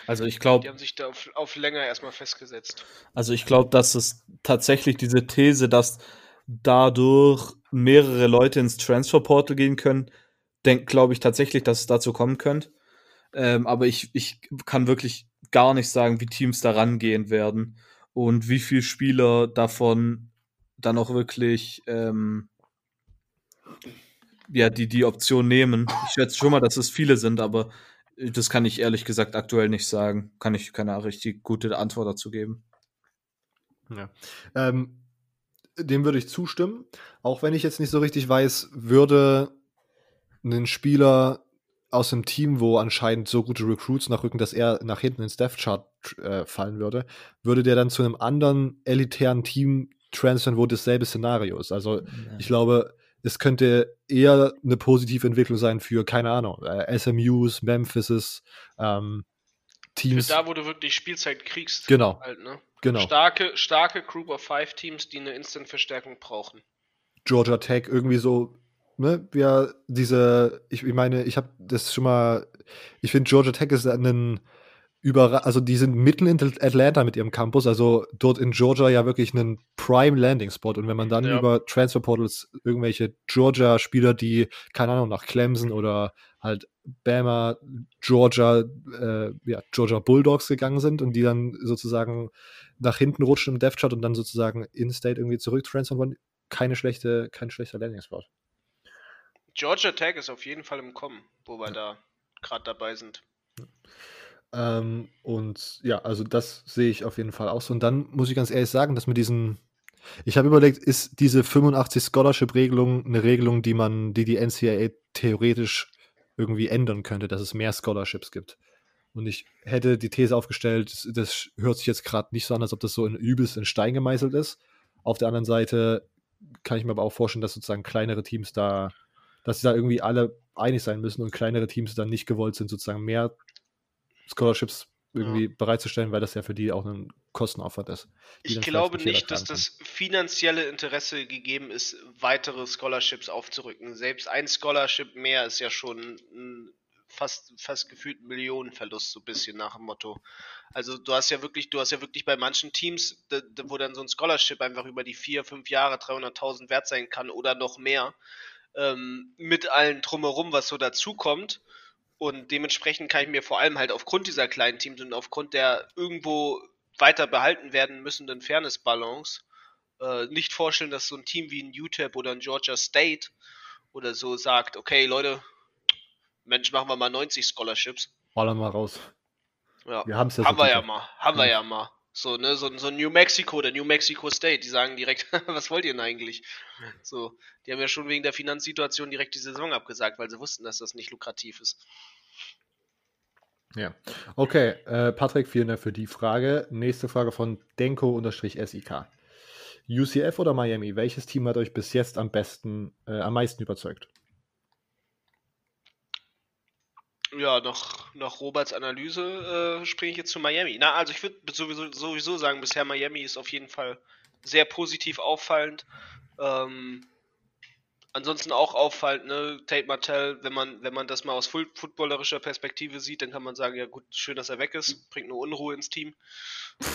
Also ich glaube. Die haben sich da auf, auf länger erstmal festgesetzt. Also ich glaube, dass es tatsächlich diese These, dass dadurch mehrere Leute ins Transferportal gehen können, denkt, glaube ich tatsächlich, dass es dazu kommen könnte. Ähm, aber ich, ich kann wirklich gar nicht sagen, wie Teams da rangehen werden und wie viele Spieler davon dann auch wirklich ähm, ja, die, die Option nehmen. Ich schätze schon mal, dass es viele sind, aber das kann ich ehrlich gesagt aktuell nicht sagen. Kann ich keine richtig gute Antwort dazu geben. Ja. Ähm, dem würde ich zustimmen. Auch wenn ich jetzt nicht so richtig weiß, würde ein Spieler aus einem Team, wo anscheinend so gute Recruits nachrücken, dass er nach hinten ins Death Chart äh, fallen würde, würde der dann zu einem anderen elitären Team transfern, wo dasselbe Szenario ist. Also ja. ich glaube, es könnte eher eine positive Entwicklung sein für, keine Ahnung, äh, SMUs, Memphises, ähm, Teams. Für da, wo du wirklich Spielzeit kriegst. Genau. Halt, ne? genau. Starke, starke Group of Five Teams, die eine Instant-Verstärkung brauchen. Georgia Tech irgendwie so, ne, ja, diese, ich, ich meine, ich habe das schon mal, ich finde Georgia Tech ist ein über, also die sind mitten in Atlanta mit ihrem Campus, also dort in Georgia ja wirklich einen Prime Landing Spot. Und wenn man dann ja. über Transfer Portals irgendwelche Georgia-Spieler, die, keine Ahnung, nach Clemson oder halt Bama, Georgia, äh, ja, Georgia Bulldogs gegangen sind und die dann sozusagen nach hinten rutschen im Death Chart und dann sozusagen in-state irgendwie zurücktransfern wollen, keine schlechte, kein schlechter Landing Spot. Georgia Tech ist auf jeden Fall im Kommen, wo wir ja. da gerade dabei sind. Ja. Ähm, und ja, also das sehe ich auf jeden Fall auch so. Und dann muss ich ganz ehrlich sagen, dass mit diesen, ich habe überlegt, ist diese 85 Scholarship-Regelung eine Regelung, die man, die die NCAA theoretisch irgendwie ändern könnte, dass es mehr Scholarships gibt. Und ich hätte die These aufgestellt, das hört sich jetzt gerade nicht so an, als ob das so in übelst in Stein gemeißelt ist. Auf der anderen Seite kann ich mir aber auch vorstellen, dass sozusagen kleinere Teams da, dass sie da irgendwie alle einig sein müssen und kleinere Teams dann nicht gewollt sind, sozusagen mehr Scholarships irgendwie ja. bereitzustellen, weil das ja für die auch ein Kostenaufwand ist. Ich glaube nicht, dass das finanzielle Interesse gegeben ist, weitere Scholarships aufzurücken. Selbst ein Scholarship mehr ist ja schon ein fast, fast gefühlt Millionenverlust, so ein bisschen nach dem Motto. Also du hast ja wirklich, du hast ja wirklich bei manchen Teams, wo dann so ein Scholarship einfach über die vier, fünf Jahre 300.000 wert sein kann oder noch mehr, ähm, mit allen drumherum, was so dazukommt. Und dementsprechend kann ich mir vor allem halt aufgrund dieser kleinen Teams und aufgrund der irgendwo weiter behalten werden müssenden Fairness-Balance äh, nicht vorstellen, dass so ein Team wie ein UTEP oder ein Georgia State oder so sagt, okay, Leute, Mensch, machen wir mal 90 Scholarships. Ballern mal raus. Ja. Wir haben's ja haben so wir ja mal. Haben ja. wir ja mal. So, ne, so, so New Mexico, der New Mexico State, die sagen direkt, was wollt ihr denn eigentlich? So, die haben ja schon wegen der Finanzsituation direkt die Saison abgesagt, weil sie wussten, dass das nicht lukrativ ist. Ja, okay. Äh, Patrick, vielen Dank für die Frage. Nächste Frage von Denko-SIK. UCF oder Miami? Welches Team hat euch bis jetzt am besten, äh, am meisten überzeugt? Ja, nach, nach Roberts Analyse äh, springe ich jetzt zu Miami. Na, also ich würde sowieso, sowieso sagen, bisher Miami ist auf jeden Fall sehr positiv auffallend. Ähm, ansonsten auch auffallend, ne, Tate Martell, wenn man, wenn man das mal aus footballerischer Perspektive sieht, dann kann man sagen, ja gut, schön, dass er weg ist, bringt nur Unruhe ins Team.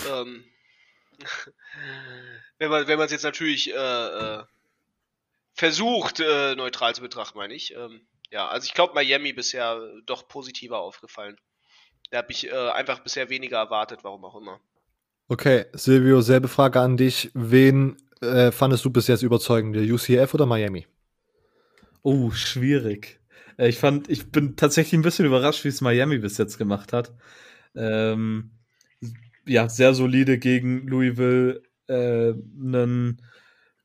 ähm, wenn man es jetzt natürlich äh, äh, versucht, äh, neutral zu betrachten, meine ich. Ähm, ja, also ich glaube, Miami bisher doch positiver aufgefallen. Da habe ich äh, einfach bisher weniger erwartet, warum auch immer. Okay, Silvio, selbe Frage an dich. Wen äh, fandest du bis jetzt überzeugend, der UCF oder Miami? Oh, schwierig. Äh, ich fand, ich bin tatsächlich ein bisschen überrascht, wie es Miami bis jetzt gemacht hat. Ähm, ja, sehr solide gegen Louisville, äh, einen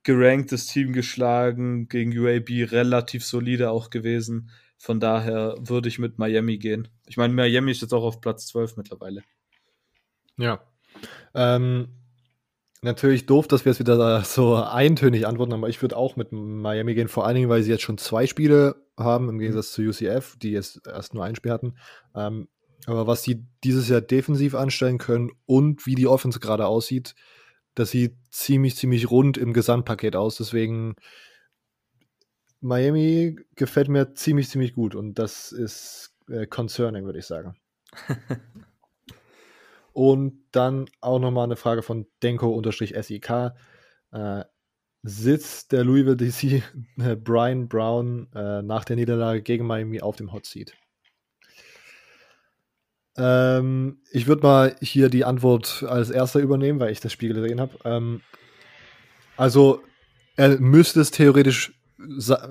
geranktes Team geschlagen, gegen UAB relativ solide auch gewesen. Von daher würde ich mit Miami gehen. Ich meine, Miami ist jetzt auch auf Platz 12 mittlerweile. Ja. Ähm, natürlich doof, dass wir es wieder so eintönig antworten, aber ich würde auch mit Miami gehen, vor allen Dingen, weil sie jetzt schon zwei Spiele haben, im Gegensatz zu UCF, die jetzt erst nur ein Spiel hatten. Ähm, aber was sie dieses Jahr defensiv anstellen können und wie die Offense gerade aussieht, das sieht ziemlich, ziemlich rund im Gesamtpaket aus. Deswegen Miami gefällt mir ziemlich, ziemlich gut und das ist äh, concerning, würde ich sagen. und dann auch nochmal eine Frage von Denko-SIK. Äh, sitzt der Louisville DC äh, Brian Brown äh, nach der Niederlage gegen Miami auf dem Hot Seat? Ähm, ich würde mal hier die Antwort als erster übernehmen, weil ich das Spiel gesehen habe. Ähm, also, er müsste es theoretisch,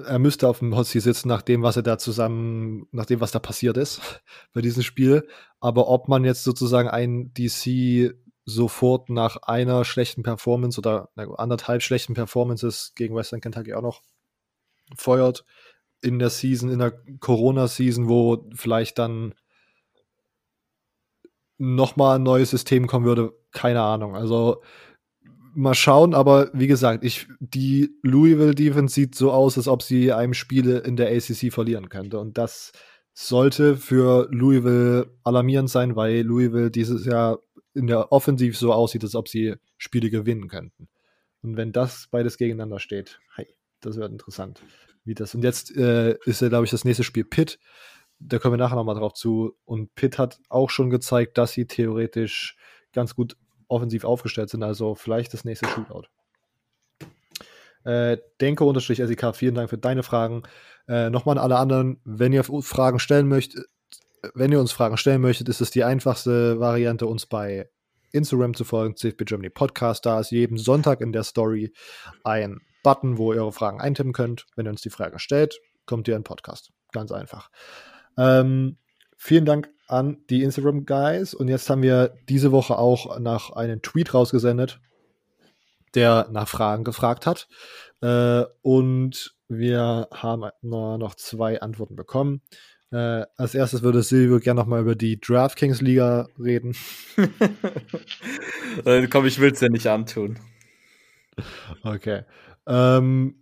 er müsste auf dem Hotseat sitzen, nach dem, was er da zusammen, nach dem, was da passiert ist bei diesem Spiel. Aber ob man jetzt sozusagen ein DC sofort nach einer schlechten Performance oder anderthalb schlechten Performances gegen Western Kentucky auch noch feuert in der Season, in der Corona-Season, wo vielleicht dann nochmal ein neues System kommen würde, keine Ahnung. Also mal schauen, aber wie gesagt, ich, die Louisville Defense sieht so aus, als ob sie einem Spiele in der ACC verlieren könnte. Und das sollte für Louisville alarmierend sein, weil Louisville dieses Jahr in der Offensiv so aussieht, als ob sie Spiele gewinnen könnten. Und wenn das beides gegeneinander steht, hey, das wird interessant. Wie das. Und jetzt äh, ist ja, glaube ich, das nächste Spiel Pitt da kommen wir nachher nochmal drauf zu. Und Pitt hat auch schon gezeigt, dass sie theoretisch ganz gut offensiv aufgestellt sind. Also vielleicht das nächste Shootout. Äh, Denke-SEK, vielen Dank für deine Fragen. Äh, Nochmal an alle anderen, wenn ihr Fragen stellen möchtet, wenn ihr uns Fragen stellen möchtet, ist es die einfachste Variante, uns bei Instagram zu folgen, CFB Germany Podcast. Da ist jeden Sonntag in der Story ein Button, wo ihr eure Fragen eintippen könnt. Wenn ihr uns die Frage stellt, kommt ihr in den Podcast. Ganz einfach. Ähm, vielen Dank an die Instagram Guys. Und jetzt haben wir diese Woche auch nach einem Tweet rausgesendet, der nach Fragen gefragt hat. Äh, und wir haben noch zwei Antworten bekommen. Äh, als erstes würde Silvio gerne nochmal über die DraftKings-Liga reden. Äh, komm, ich will es ja nicht antun. Okay. Ähm,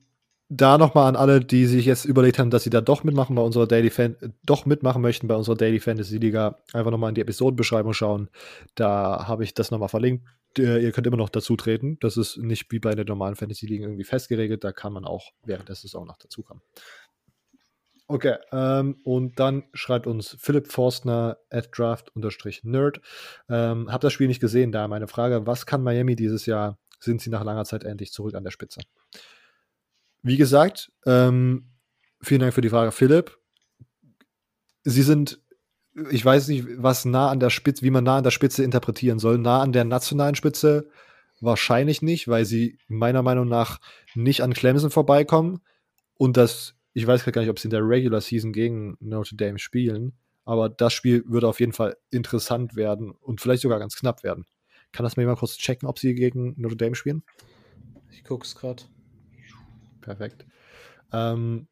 da nochmal an alle, die sich jetzt überlegt haben, dass sie da doch mitmachen bei unserer Daily Fan, doch mitmachen möchten bei unserer Daily Fantasy Liga, einfach nochmal in die Episodenbeschreibung schauen. Da habe ich das nochmal verlinkt. Ihr könnt immer noch dazu treten. Das ist nicht wie bei der normalen Fantasy Liga irgendwie festgeregelt. Da kann man auch währenddessen auch noch dazu kommen. Okay, ähm, und dann schreibt uns Philipp Forstner at draft-nerd. Ähm, hab das Spiel nicht gesehen, da meine Frage, was kann Miami dieses Jahr? Sind sie nach langer Zeit endlich zurück an der Spitze? Wie gesagt, ähm, vielen Dank für die Frage, Philipp. Sie sind, ich weiß nicht, was nah an der Spitze, wie man nah an der Spitze interpretieren soll. Nah an der nationalen Spitze wahrscheinlich nicht, weil sie meiner Meinung nach nicht an Clemson vorbeikommen. Und das, ich weiß gar nicht, ob sie in der Regular Season gegen Notre Dame spielen, aber das Spiel würde auf jeden Fall interessant werden und vielleicht sogar ganz knapp werden. Kann das mir mal kurz checken, ob sie gegen Notre Dame spielen? Ich gucke es gerade. Perfekt. Ähm,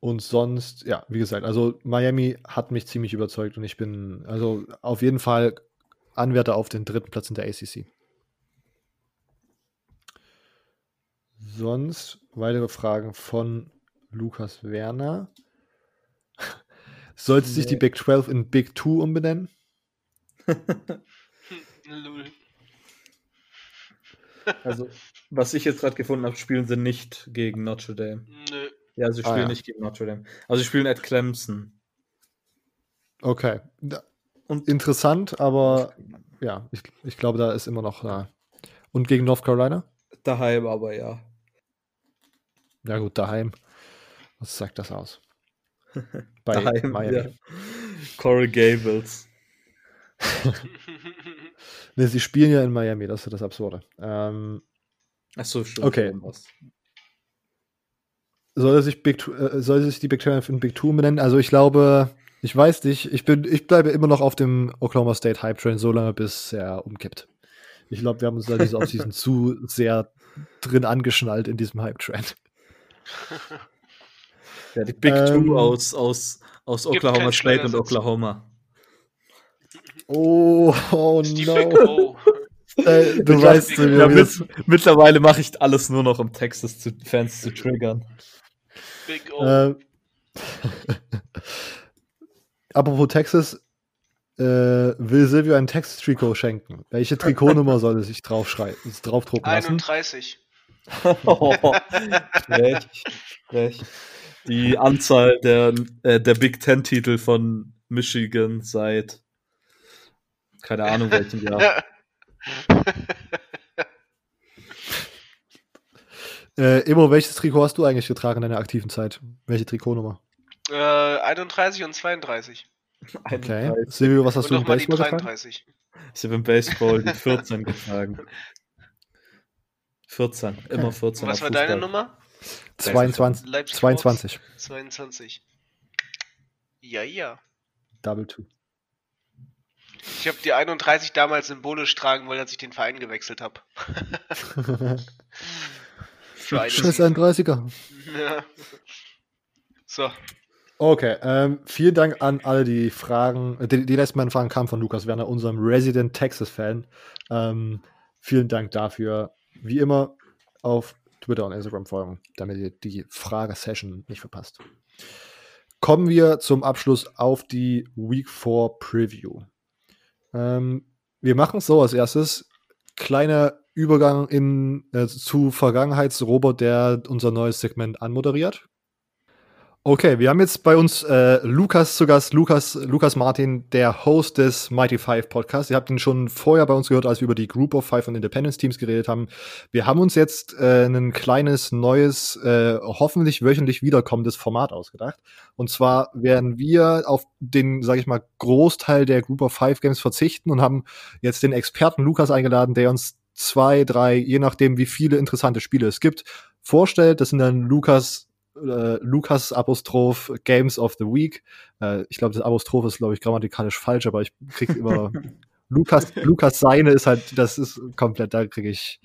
und sonst, ja, wie gesagt, also Miami hat mich ziemlich überzeugt und ich bin also auf jeden Fall Anwärter auf den dritten Platz in der ACC. Sonst weitere Fragen von Lukas Werner. Sollte nee. sich die Big 12 in Big 2 umbenennen? also was ich jetzt gerade gefunden habe, spielen sie nicht gegen Notre Dame. Nö. Ja, sie spielen ah, ja. nicht gegen Notre Dame. Also sie spielen at Clemson. Okay. Und interessant, aber ja, ich, ich glaube, da ist immer noch da. Und gegen North Carolina? Daheim, aber ja. Ja, gut, daheim. Was sagt das aus? Bei daheim, Miami. Ja. Corey Gables. ne, sie spielen ja in Miami, das ist das Absurde. Ähm, Achso, stimmt. Okay. Soll sich, Big, äh, soll sich die Big 12 in Big Two benennen? Also ich glaube, ich weiß nicht, ich bin, ich bleibe immer noch auf dem Oklahoma State Hype Train so lange, bis er umkippt. Ich glaube, wir haben uns da diese Offseason zu sehr drin angeschnallt in diesem Hype-Trend. Ja, die Big Ähm, Two aus, aus, aus Oklahoma State und. Oklahoma. Oh, oh no. Big O. Äh, du Ich weißt, wie Ja, mit, mittlerweile mache ich alles nur noch, um Texas zu, Fans zu triggern. Big O. Äh, apropos Texas, äh, will Silvio ein Texas-Trikot schenken? Welche Trikotnummer soll er sich draufdrucken lassen? 31. Oh, frech, frech. Die Anzahl der, äh, der Big Ten-Titel von Michigan seit keine Ahnung welchem Jahr. Äh, Immo, welches Trikot hast du eigentlich getragen in deiner aktiven Zeit? Welche Trikotnummer? äh, 31 und 32. Okay. 31. Silvio, was hast und du im die Baseball getragen? 33. Ich habe im Baseball die 14 getragen. 14, immer 14. Und was war deine Fußball. Nummer? 22. Leipzig 22. 22. Ja, ja. Double two. Ich habe die 31 damals symbolisch tragen wollen, als ich den Verein gewechselt habe. Für eine Scheiß Season. 31er. Ja. So. Okay, ähm, vielen Dank an alle, die Fragen, äh, die, die letzten beiden Fragen kamen von Lukas Werner, unserem Resident Texas-Fan. Ähm, vielen Dank dafür. Wie immer auf Twitter und Instagram folgen, damit ihr die Fragesession nicht verpasst. Kommen wir zum Abschluss auf die Week 4 Preview. Ähm, wir machen so als erstes. Kleiner Übergang in, äh, zu Vergangenheitsrobot, der unser neues Segment anmoderiert. Okay, wir haben jetzt bei uns äh, Lukas zu Gast, Lukas, Lukas Martin, der Host des Mighty Five Podcasts. Ihr habt ihn schon vorher bei uns gehört, als wir über die Group of Five und Independence Teams geredet haben. Wir haben uns jetzt äh, ein kleines, neues, äh, hoffentlich wöchentlich wiederkommendes Format ausgedacht. Und zwar werden wir auf den, sage ich mal, Großteil der Group of Five Games verzichten und haben jetzt den Experten Lukas eingeladen, der uns zwei, drei, je nachdem, wie viele interessante Spiele es gibt, vorstellt. Das sind dann Lukas äh, Lukas Apostroph Games of the Week. Äh, ich glaube, das Apostroph ist, glaube ich, grammatikalisch falsch, aber ich kriege immer Lukas, Lukas seine ist halt, das ist komplett, da kriege ich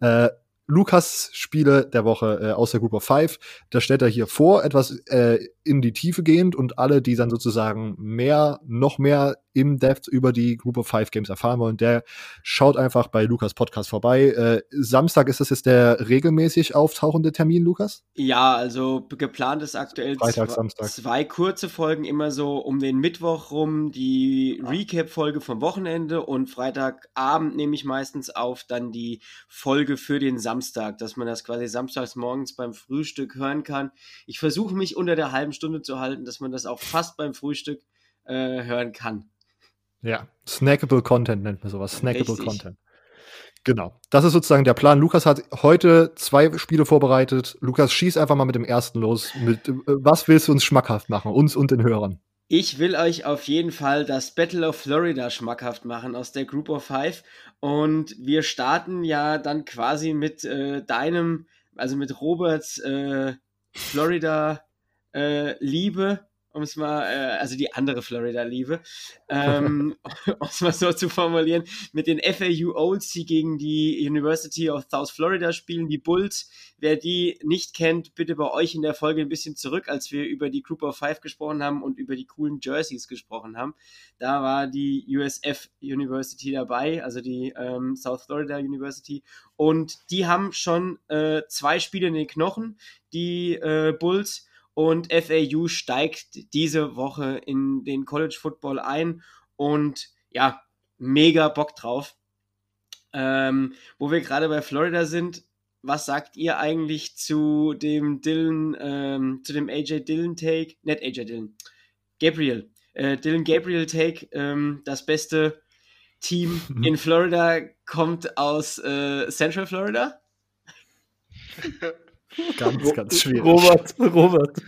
äh, Lukas Spiele der Woche äh, aus der Group of Five. Da stellt er hier vor, etwas äh, in die Tiefe gehend und alle, die dann sozusagen mehr, noch mehr im Depth über die Group of Five Games erfahren wollen, der schaut einfach bei Lukas Podcast vorbei. Äh, Samstag ist das jetzt der regelmäßig auftauchende Termin, Lukas? Ja, also geplant ist aktuell Freitag, zwei, zwei kurze Folgen, immer so um den Mittwoch rum, die Recap-Folge vom Wochenende und Freitagabend nehme ich meistens auf dann die Folge für den Samstag, dass man das quasi samstags morgens beim Frühstück hören kann. Ich versuche mich unter der halben Stunde zu halten, dass man das auch fast beim Frühstück äh, hören kann. Ja, snackable Content nennt man sowas. Snackable Richtig. Content. Genau. Das ist sozusagen der Plan. Lukas hat heute zwei Spiele vorbereitet. Lukas, schieß einfach mal mit dem ersten los. Mit, äh, was willst du uns schmackhaft machen? Uns und den Hörern. Ich will euch auf jeden Fall das Battle of Florida schmackhaft machen aus der Group of Five. Und wir starten ja dann quasi mit äh, deinem, also mit Roberts äh, Florida äh, Liebe, um es mal, äh, also die andere Florida Liebe, ähm, um es mal so zu formulieren, mit den FAU Olds, die gegen die University of South Florida spielen, die Bulls. Wer die nicht kennt, bitte bei euch in der Folge ein bisschen zurück, als wir über die Group of Five gesprochen haben und über die coolen Jerseys gesprochen haben. Da war die USF University dabei, also die ähm, South Florida University. Und die haben schon äh, zwei Spiele in den Knochen, die äh, Bulls. Und FAU steigt diese Woche in den College Football ein und ja, mega Bock drauf. Ähm, wo wir gerade bei Florida sind, was sagt ihr eigentlich zu dem Dylan, ähm, zu dem AJ Dillon Take? Nicht AJ Dillon, Gabriel. Äh, Dylan Gabriel Take, ähm, das beste Team in Florida kommt aus äh, Central Florida. Ganz, ganz schwierig. Robert, Robert.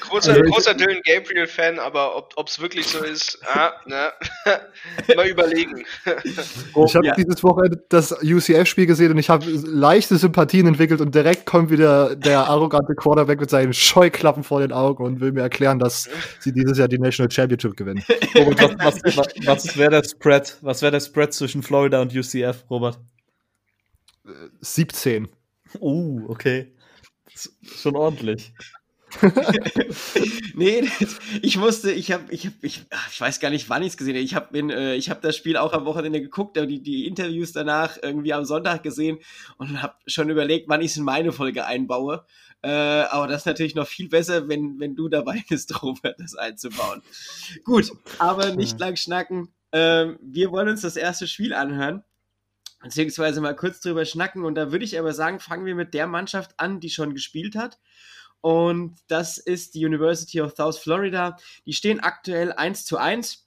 großer, Also großer Dylan Gabriel-Fan, aber ob es wirklich so ist, ah, na, mal überlegen. Ich habe ja. dieses Wochenende das UCF-Spiel gesehen und ich habe leichte Sympathien entwickelt und direkt kommt wieder der arrogante Quarterback mit seinen Scheuklappen vor den Augen und will mir erklären, dass sie dieses Jahr die National Championship gewinnen. Robert, was, was, was wäre der Spread? Was wäre der Spread zwischen Florida und UCF, Robert? 17. Oh, okay. Das ist schon ordentlich. nee, das, ich musste, ich habe, ich habe, ich, ach, ich weiß gar nicht, wann ich es gesehen habe. Ich habe äh, ich habe das Spiel auch am Wochenende geguckt, aber die, die Interviews danach irgendwie am Sonntag gesehen und habe schon überlegt, wann ich es in meine Folge einbaue. Äh, aber das ist natürlich noch viel besser, wenn, wenn du dabei bist, Robert, das einzubauen. Gut, aber nicht lang schnacken. Ähm, wir wollen uns das erste Spiel anhören beziehungsweise mal kurz drüber schnacken. Und da würde ich aber sagen, fangen wir mit der Mannschaft an, die schon gespielt hat. Und das ist die University of South Florida. Die stehen aktuell 1 zu 1.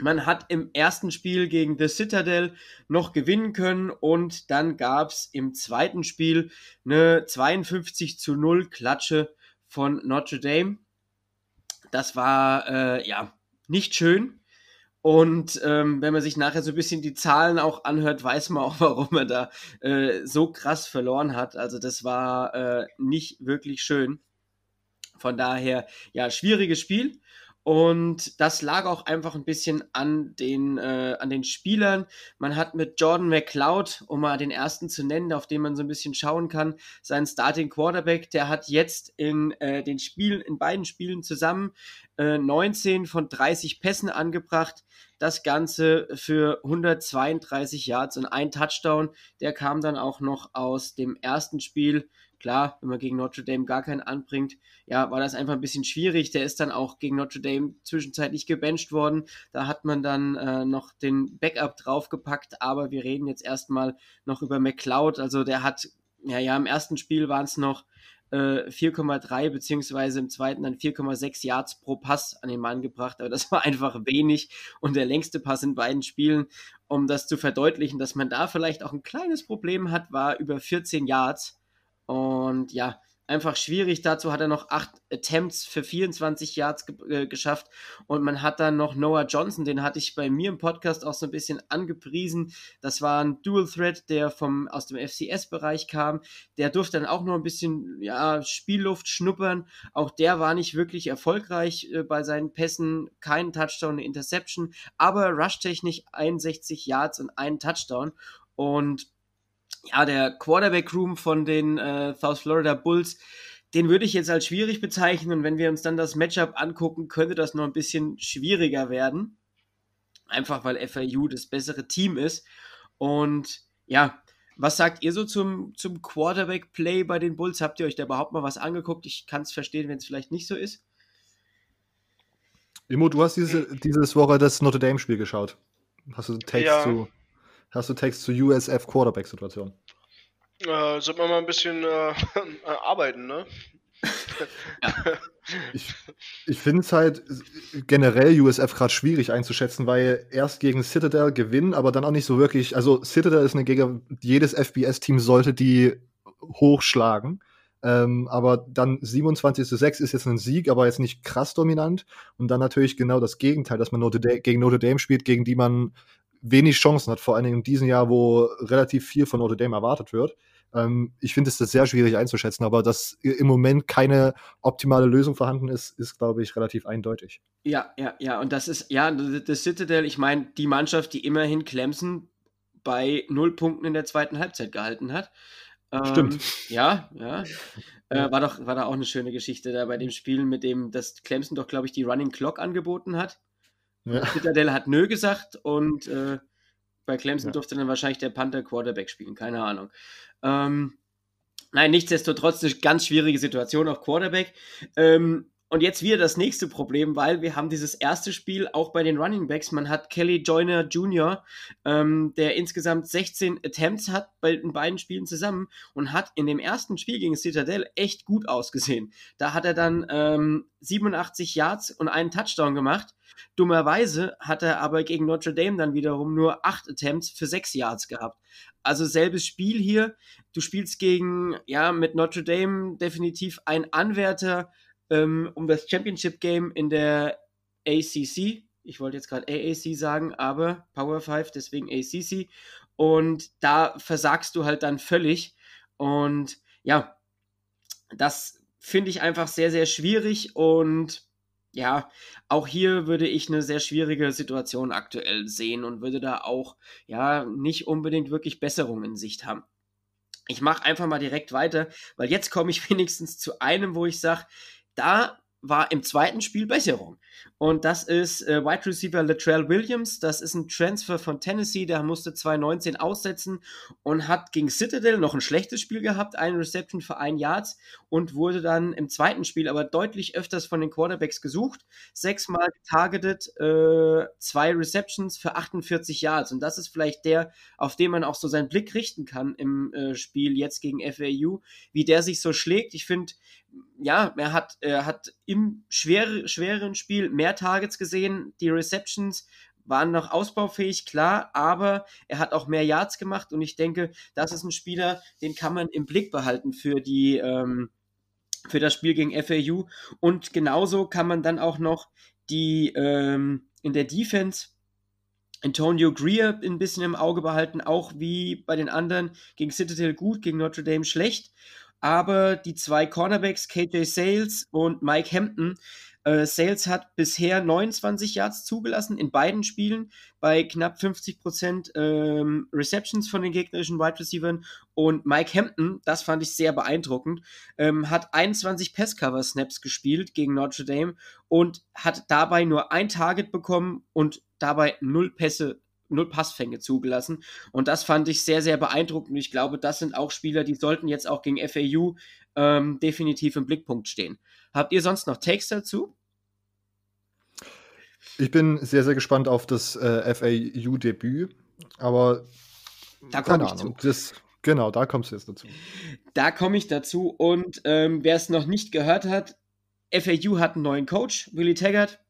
Man hat im ersten Spiel gegen The Citadel noch gewinnen können und dann gab es im zweiten Spiel eine 52 zu 0 Klatsche von Notre Dame. Das war äh, ja nicht schön. Und ähm, wenn man sich nachher so ein bisschen die Zahlen auch anhört, weiß man auch, warum er da äh, so krass verloren hat. Also das war äh, nicht wirklich schön. Von daher, ja, schwieriges Spiel. Und das lag auch einfach ein bisschen an den, äh, an den Spielern. Man hat mit Jordan McLeod, um mal den ersten zu nennen, auf den man so ein bisschen schauen kann, seinen Starting Quarterback, der hat jetzt in äh, den Spielen, in beiden Spielen zusammen äh, 19 von 30 Pässen angebracht. Das Ganze für 132 Yards und ein Touchdown. Der kam dann auch noch aus dem ersten Spiel. Klar, wenn man gegen Notre Dame gar keinen anbringt, ja, war das einfach ein bisschen schwierig. Der ist dann auch gegen Notre Dame zwischenzeitlich gebencht worden. Da hat man dann äh, noch den Backup draufgepackt, aber wir reden jetzt erstmal noch über McLeod. Also der hat, ja, ja, im ersten Spiel waren es noch äh, 4,3 beziehungsweise im zweiten dann 4,6 Yards pro Pass an den Mann gebracht, aber das war einfach wenig und der längste Pass in beiden Spielen, um das zu verdeutlichen, dass man da vielleicht auch ein kleines Problem hat, war über 14 Yards und ja, einfach schwierig. Dazu hat er noch acht Attempts für 24 Yards ge äh, geschafft. Und man hat dann noch Noah Johnson, den hatte ich bei mir im Podcast auch so ein bisschen angepriesen. Das war ein Dual Threat, der vom, aus dem FCS-Bereich kam. Der durfte dann auch noch ein bisschen ja, Spielluft schnuppern. Auch der war nicht wirklich erfolgreich äh, bei seinen Pässen. Kein Touchdown, eine Interception. Aber rushtechnisch 61 Yards und einen Touchdown. Und ja, der Quarterback-Room von den äh, South Florida Bulls, den würde ich jetzt als schwierig bezeichnen. Und wenn wir uns dann das Matchup angucken, könnte das noch ein bisschen schwieriger werden. Einfach weil FAU das bessere Team ist. Und ja, was sagt ihr so zum, zum Quarterback-Play bei den Bulls? Habt ihr euch da überhaupt mal was angeguckt? Ich kann es verstehen, wenn es vielleicht nicht so ist. Immo, du hast diese, dieses Woche das Notre Dame-Spiel geschaut. Hast du Text Ja. zu, hast du Text zu USF Quarterback-Situation? Äh, sollte man mal ein bisschen äh, arbeiten, ne? Ich, ich finde es halt generell USF gerade schwierig einzuschätzen, weil erst gegen Citadel gewinnen, aber dann auch nicht so wirklich. Also Citadel ist eine Gegner, jedes FBS-Team sollte die hochschlagen. Ähm, aber dann 27 zu 6 ist jetzt ein Sieg, aber jetzt nicht krass dominant. Und dann natürlich genau das Gegenteil, dass man Notre Dame, gegen Notre Dame spielt, gegen die man wenig Chancen hat, vor allen Dingen in diesem Jahr, wo relativ viel von Notre Dame erwartet wird. Ähm, ich finde es das sehr schwierig einzuschätzen, aber dass im Moment keine optimale Lösung vorhanden ist, ist, glaube ich, relativ eindeutig. Ja, ja, ja. Und das ist, ja, das Citadel, ich meine, die Mannschaft, die immerhin Clemson bei null Punkten in der zweiten Halbzeit gehalten hat. Ähm, Stimmt. Ja, ja. Äh, war doch, war da auch eine schöne Geschichte da bei dem Spiel, mit dem das Clemson doch, glaube ich, die Running Clock angeboten hat. Ja. Citadel hat nö gesagt und äh, bei Clemson Ja. durfte dann wahrscheinlich der Panther Quarterback spielen, keine Ahnung. Ähm, nein, nichtsdestotrotz eine ganz schwierige Situation auf Quarterback. Ähm, und jetzt wieder das nächste Problem, weil wir haben dieses erste Spiel auch bei den Running Backs. Man hat Kelly Joyner Jr., ähm, der insgesamt 16 Attempts hat bei den beiden Spielen zusammen und hat in dem ersten Spiel gegen Citadel echt gut ausgesehen. Da hat er dann ähm, 87 Yards und einen Touchdown gemacht. Dummerweise hat er aber gegen Notre Dame dann wiederum nur acht Attempts für sechs Yards gehabt. Also selbes Spiel hier. Du spielst gegen, ja, mit Notre Dame definitiv ein Anwärter ähm, um das Championship Game in der ACC. Ich wollte jetzt gerade AAC sagen, aber Power 5, deswegen ACC. Und da versagst du halt dann völlig. Und ja, das finde ich einfach sehr, sehr schwierig und ja, auch hier würde ich eine sehr schwierige Situation aktuell sehen und würde da auch ja nicht unbedingt wirklich Besserung in Sicht haben. Ich mache einfach mal direkt weiter, weil jetzt komme ich wenigstens zu einem, wo ich sage, da war im zweiten Spiel Besserung. Und das ist äh, Wide Receiver Latrell Williams. Das ist ein Transfer von Tennessee. Der musste 2019 aussetzen und hat gegen Citadel noch ein schlechtes Spiel gehabt. Eine Reception für ein Yards und wurde dann im zweiten Spiel aber deutlich öfters von den Quarterbacks gesucht. Sechsmal targeted, äh, zwei Receptions für 48 Yards. Und das ist vielleicht der, auf den man auch so seinen Blick richten kann im äh, Spiel jetzt gegen FAU, wie der sich so schlägt. Ich finde, ja, er hat, er hat im schwer, schwereren Spiel mehr Targets gesehen. Die Receptions waren noch ausbaufähig, klar, aber er hat auch mehr Yards gemacht und ich denke, das ist ein Spieler, den kann man im Blick behalten für die, ähm, für das Spiel gegen FAU. Und genauso kann man dann auch noch die ähm, in der Defense Antonio Greer ein bisschen im Auge behalten, auch wie bei den anderen gegen Citadel gut, gegen Notre Dame schlecht aber die zwei Cornerbacks, KJ Sales und Mike Hampton, äh, Sales hat bisher 29 Yards zugelassen in beiden Spielen bei knapp 50% ähm, Receptions von den gegnerischen Wide Receivers und Mike Hampton, das fand ich sehr beeindruckend, ähm, hat 21 Pass-Cover-Snaps gespielt gegen Notre Dame und hat dabei nur ein Target bekommen und dabei null Pässe null Passfänge zugelassen. Und das fand ich sehr, sehr beeindruckend. Und ich glaube, das sind auch Spieler, die sollten jetzt auch gegen FAU ähm, definitiv im Blickpunkt stehen. Habt ihr sonst noch Takes dazu? Ich bin sehr, sehr gespannt auf das äh, FAU-Debüt, aber da komme ich Ahnung. Das, genau, da kommst du jetzt dazu. Da komme ich dazu und ähm, wer es noch nicht gehört hat, FAU hat einen neuen Coach, Willy Taggart.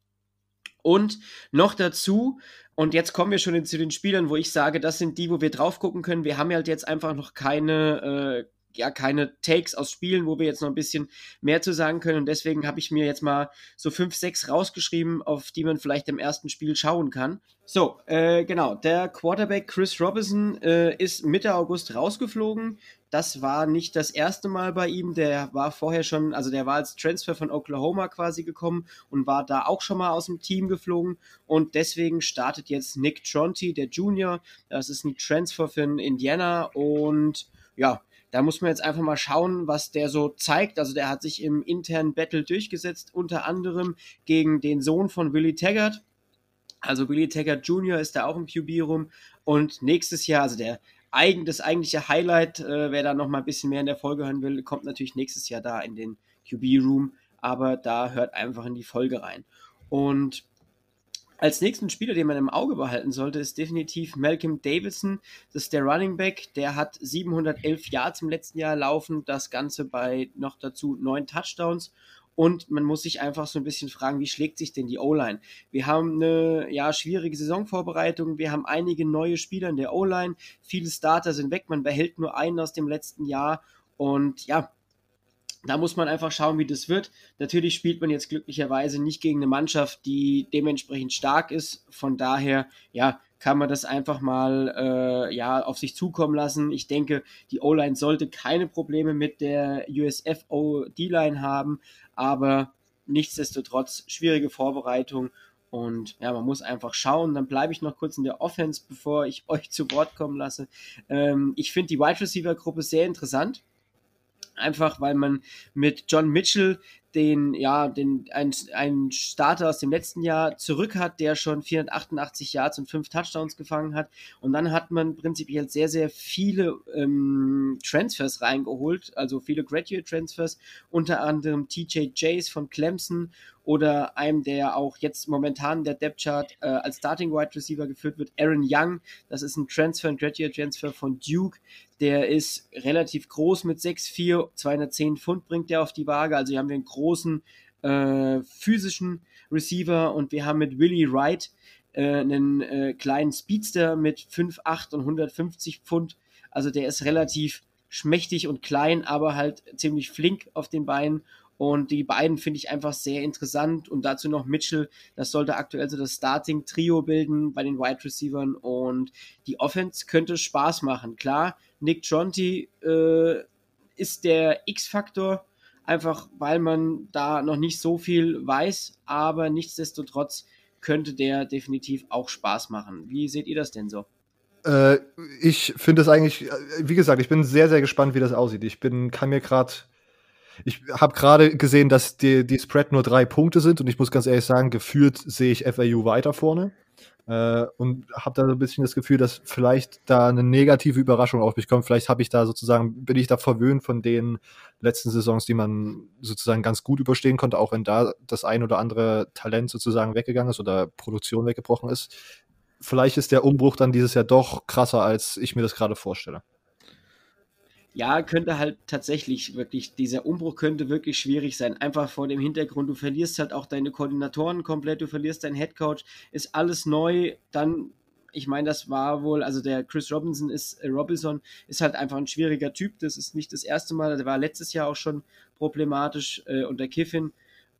Und noch dazu und jetzt kommen wir schon zu den Spielern, wo ich sage, das sind die, wo wir drauf gucken können. Wir haben halt jetzt einfach noch keine, äh, ja, keine Takes aus Spielen, wo wir jetzt noch ein bisschen mehr zu sagen können. Und deswegen habe ich mir jetzt mal so fünf, sechs rausgeschrieben, auf die man vielleicht im ersten Spiel schauen kann. So, äh, genau. Der Quarterback Chris Robinson äh, ist Mitte August rausgeflogen. Das war nicht das erste Mal bei ihm. Der war vorher schon, also der war als Transfer von Oklahoma quasi gekommen und war da auch schon mal aus dem Team geflogen. Und deswegen startet jetzt Nick Tronti, der Junior. Das ist ein Transfer für Indiana. Und ja, da muss man jetzt einfach mal schauen, was der so zeigt. Also der hat sich im internen Battle durchgesetzt, unter anderem gegen den Sohn von Willie Taggart. Also Willie Taggart Jr. ist da auch im QB rum. Und nächstes Jahr, also der eigen, das eigentliche Highlight, äh, wer da noch mal ein bisschen mehr in der Folge hören will, kommt natürlich nächstes Jahr da in den QB-Room, aber da hört einfach in die Folge rein. Und als nächsten Spieler, den man im Auge behalten sollte, ist definitiv Malcolm Davidson. Das ist der Running Back. Der hat 711 Yards im letzten Jahr laufen. Das Ganze bei noch dazu neun Touchdowns. Und man muss sich einfach so ein bisschen fragen, wie schlägt sich denn die O-Line? Wir haben eine ja, schwierige Saisonvorbereitung, wir haben einige neue Spieler in der O-Line, viele Starter sind weg, man behält nur einen aus dem letzten Jahr. Und ja, da muss man einfach schauen, wie das wird. Natürlich spielt man jetzt glücklicherweise nicht gegen eine Mannschaft, die dementsprechend stark ist. Von daher, ja, kann man das einfach mal äh, ja, auf sich zukommen lassen. Ich denke, die O-Line sollte keine Probleme mit der USFO D-Line haben, aber nichtsdestotrotz schwierige Vorbereitung und ja, man muss einfach schauen. Dann bleibe ich noch kurz in der Offense, bevor ich euch zu Wort kommen lasse. Ähm, ich finde die Wide Receiver Gruppe sehr interessant. Einfach weil man mit John Mitchell den, ja, den, ein, ein Starter aus dem letzten Jahr zurück hat, der schon 488 Yards und 5 Touchdowns gefangen hat. Und dann hat man prinzipiell sehr, sehr viele ähm, Transfers reingeholt, also viele Graduate Transfers, unter anderem TJ Jace von Clemson oder einem, der auch jetzt momentan der Depth Chart äh, als Starting Wide Receiver geführt wird, Aaron Young. Das ist ein Transfer, ein Graduate Transfer von Duke. Der ist relativ groß mit 6'4, 210 Pfund bringt der auf die Waage. Also hier haben wir einen großen äh, physischen Receiver und wir haben mit Willie Wright äh, einen äh, kleinen Speedster mit 5'8 und 150 Pfund. Also der ist relativ schmächtig und klein, aber halt ziemlich flink auf den Beinen. Und die beiden finde ich einfach sehr interessant. Und dazu noch Mitchell. Das sollte aktuell so das Starting-Trio bilden bei den Wide Receivers. Und die Offense könnte Spaß machen. Klar, Nick Jonty äh, ist der X-Faktor. Einfach weil man da noch nicht so viel weiß. Aber nichtsdestotrotz könnte der definitiv auch Spaß machen. Wie seht ihr das denn so? Äh, ich finde es eigentlich, äh, wie gesagt, ich bin sehr, sehr gespannt, wie das aussieht. Ich bin, kann mir gerade, ich habe gerade gesehen, dass die, die Spread nur drei Punkte sind und ich muss ganz ehrlich sagen, gefühlt sehe ich FAU weiter vorne. Äh, und habe da so ein bisschen das Gefühl, dass vielleicht da eine negative Überraschung auf mich kommt. Vielleicht habe ich da sozusagen, bin ich da verwöhnt von den letzten Saisons, die man sozusagen ganz gut überstehen konnte, auch wenn da das ein oder andere Talent sozusagen weggegangen ist oder Produktion weggebrochen ist vielleicht ist der Umbruch dann dieses Jahr doch krasser, als ich mir das gerade vorstelle. Ja, könnte halt tatsächlich wirklich, dieser Umbruch könnte wirklich schwierig sein. Einfach vor dem Hintergrund, du verlierst halt auch deine Koordinatoren komplett, du verlierst deinen Headcoach, ist alles neu, dann ich meine, das war wohl, also der Chris Robinson ist, äh, Robinson ist halt einfach ein schwieriger Typ. Das ist nicht das erste Mal, der war letztes Jahr auch schon problematisch äh, unter Kiffin.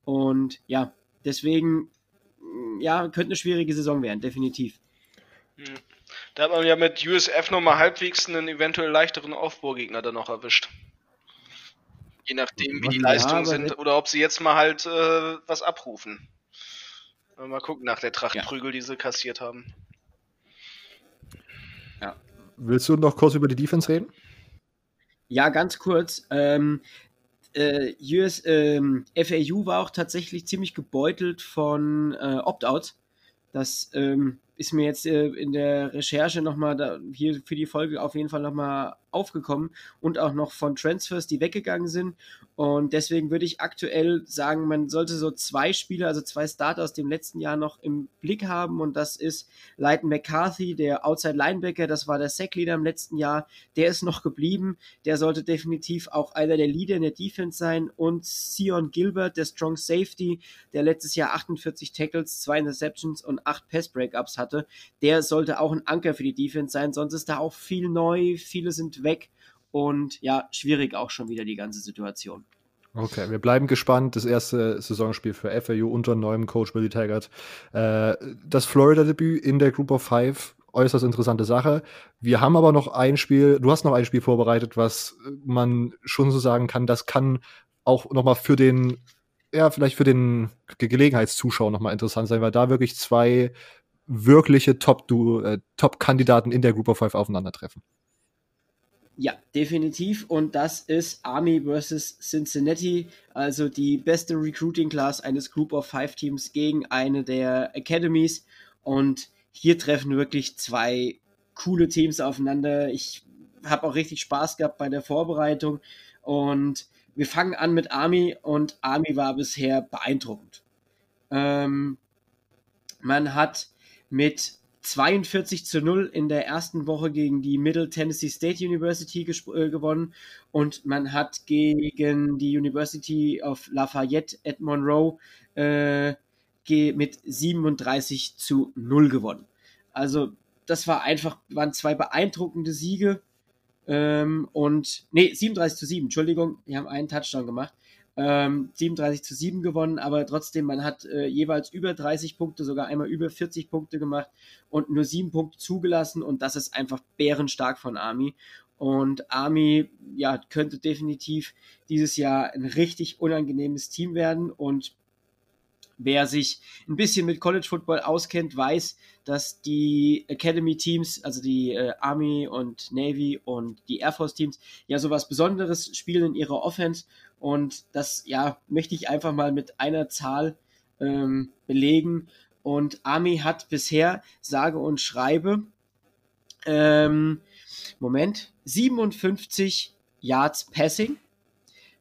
Und ja, deswegen, ja, könnte eine schwierige Saison werden, definitiv. Hm. Da hat man ja mit USF nochmal halbwegs einen eventuell leichteren Aufbaugegner dann noch erwischt. Je nachdem, wie die ja, Leistungen sind oder ob sie jetzt mal halt äh, was abrufen. Mal gucken nach der Trachtprügel, ja. die sie kassiert haben. Ja. Willst du noch kurz über die Defense reden? Ja, ganz kurz. Ähm, äh, US, ähm, FAU war auch tatsächlich ziemlich gebeutelt von äh, Opt-outs. Das ähm, ist mir jetzt äh, in der Recherche nochmal hier für die Folge auf jeden Fall nochmal aufgekommen und auch noch von Transfers, die weggegangen sind. Und deswegen würde ich aktuell sagen, man sollte so zwei Spieler, also zwei Starter aus dem letzten Jahr noch im Blick haben. Und das ist Leighton McCarthy, der Outside Linebacker, das war der Sackleader im letzten Jahr. Der ist noch geblieben. Der sollte definitiv auch einer der Leader in der Defense sein. Und Sion Gilbert, der Strong Safety, der letztes Jahr 48 Tackles, zwei Interceptions und acht Pass Breakups hatte. Der sollte auch ein Anker für die Defense sein. Sonst ist da auch viel neu. Viele sind weg und ja, schwierig auch schon wieder die ganze Situation. Okay, wir bleiben gespannt. Das erste Saisonspiel für FAU unter neuem Coach Billy Taggart. Äh, das Florida-Debüt in der Group of Five, äußerst interessante Sache. Wir haben aber noch ein Spiel, du hast noch ein Spiel vorbereitet, was man schon so sagen kann, das kann auch nochmal für den, ja, vielleicht für den Gelegenheitszuschauer nochmal interessant sein, weil da wirklich zwei wirkliche äh, Top-Kandidaten äh, Top in der Group of Five aufeinandertreffen. Ja, definitiv. Und das ist Army versus Cincinnati, also die beste Recruiting Class eines Group of Five Teams gegen eine der Academies. Und hier treffen wirklich zwei coole Teams aufeinander. Ich habe auch richtig Spaß gehabt bei der Vorbereitung. Und wir fangen an mit Army und Army war bisher beeindruckend. Ähm, man hat mit 42 zu 0 in der ersten Woche gegen die Middle Tennessee State University äh, gewonnen und man hat gegen die University of Lafayette at Monroe äh, mit 37 zu 0 gewonnen. Also das war einfach, waren zwei beeindruckende Siege ähm, und nee, 37 zu 7, Entschuldigung, die haben einen Touchdown gemacht. Ähm, 37 zu 7 gewonnen, aber trotzdem, man hat äh, jeweils über 30 Punkte, sogar einmal über 40 Punkte gemacht und nur 7 Punkte zugelassen und das ist einfach bärenstark von Army. Und Army, ja, könnte definitiv dieses Jahr ein richtig unangenehmes Team werden und Wer sich ein bisschen mit College Football auskennt, weiß, dass die Academy Teams, also die äh, Army und Navy und die Air Force Teams, ja sowas Besonderes spielen in ihrer Offense. Und das, ja, möchte ich einfach mal mit einer Zahl ähm, belegen. Und Army hat bisher, sage und schreibe, ähm, Moment, 57 Yards Passing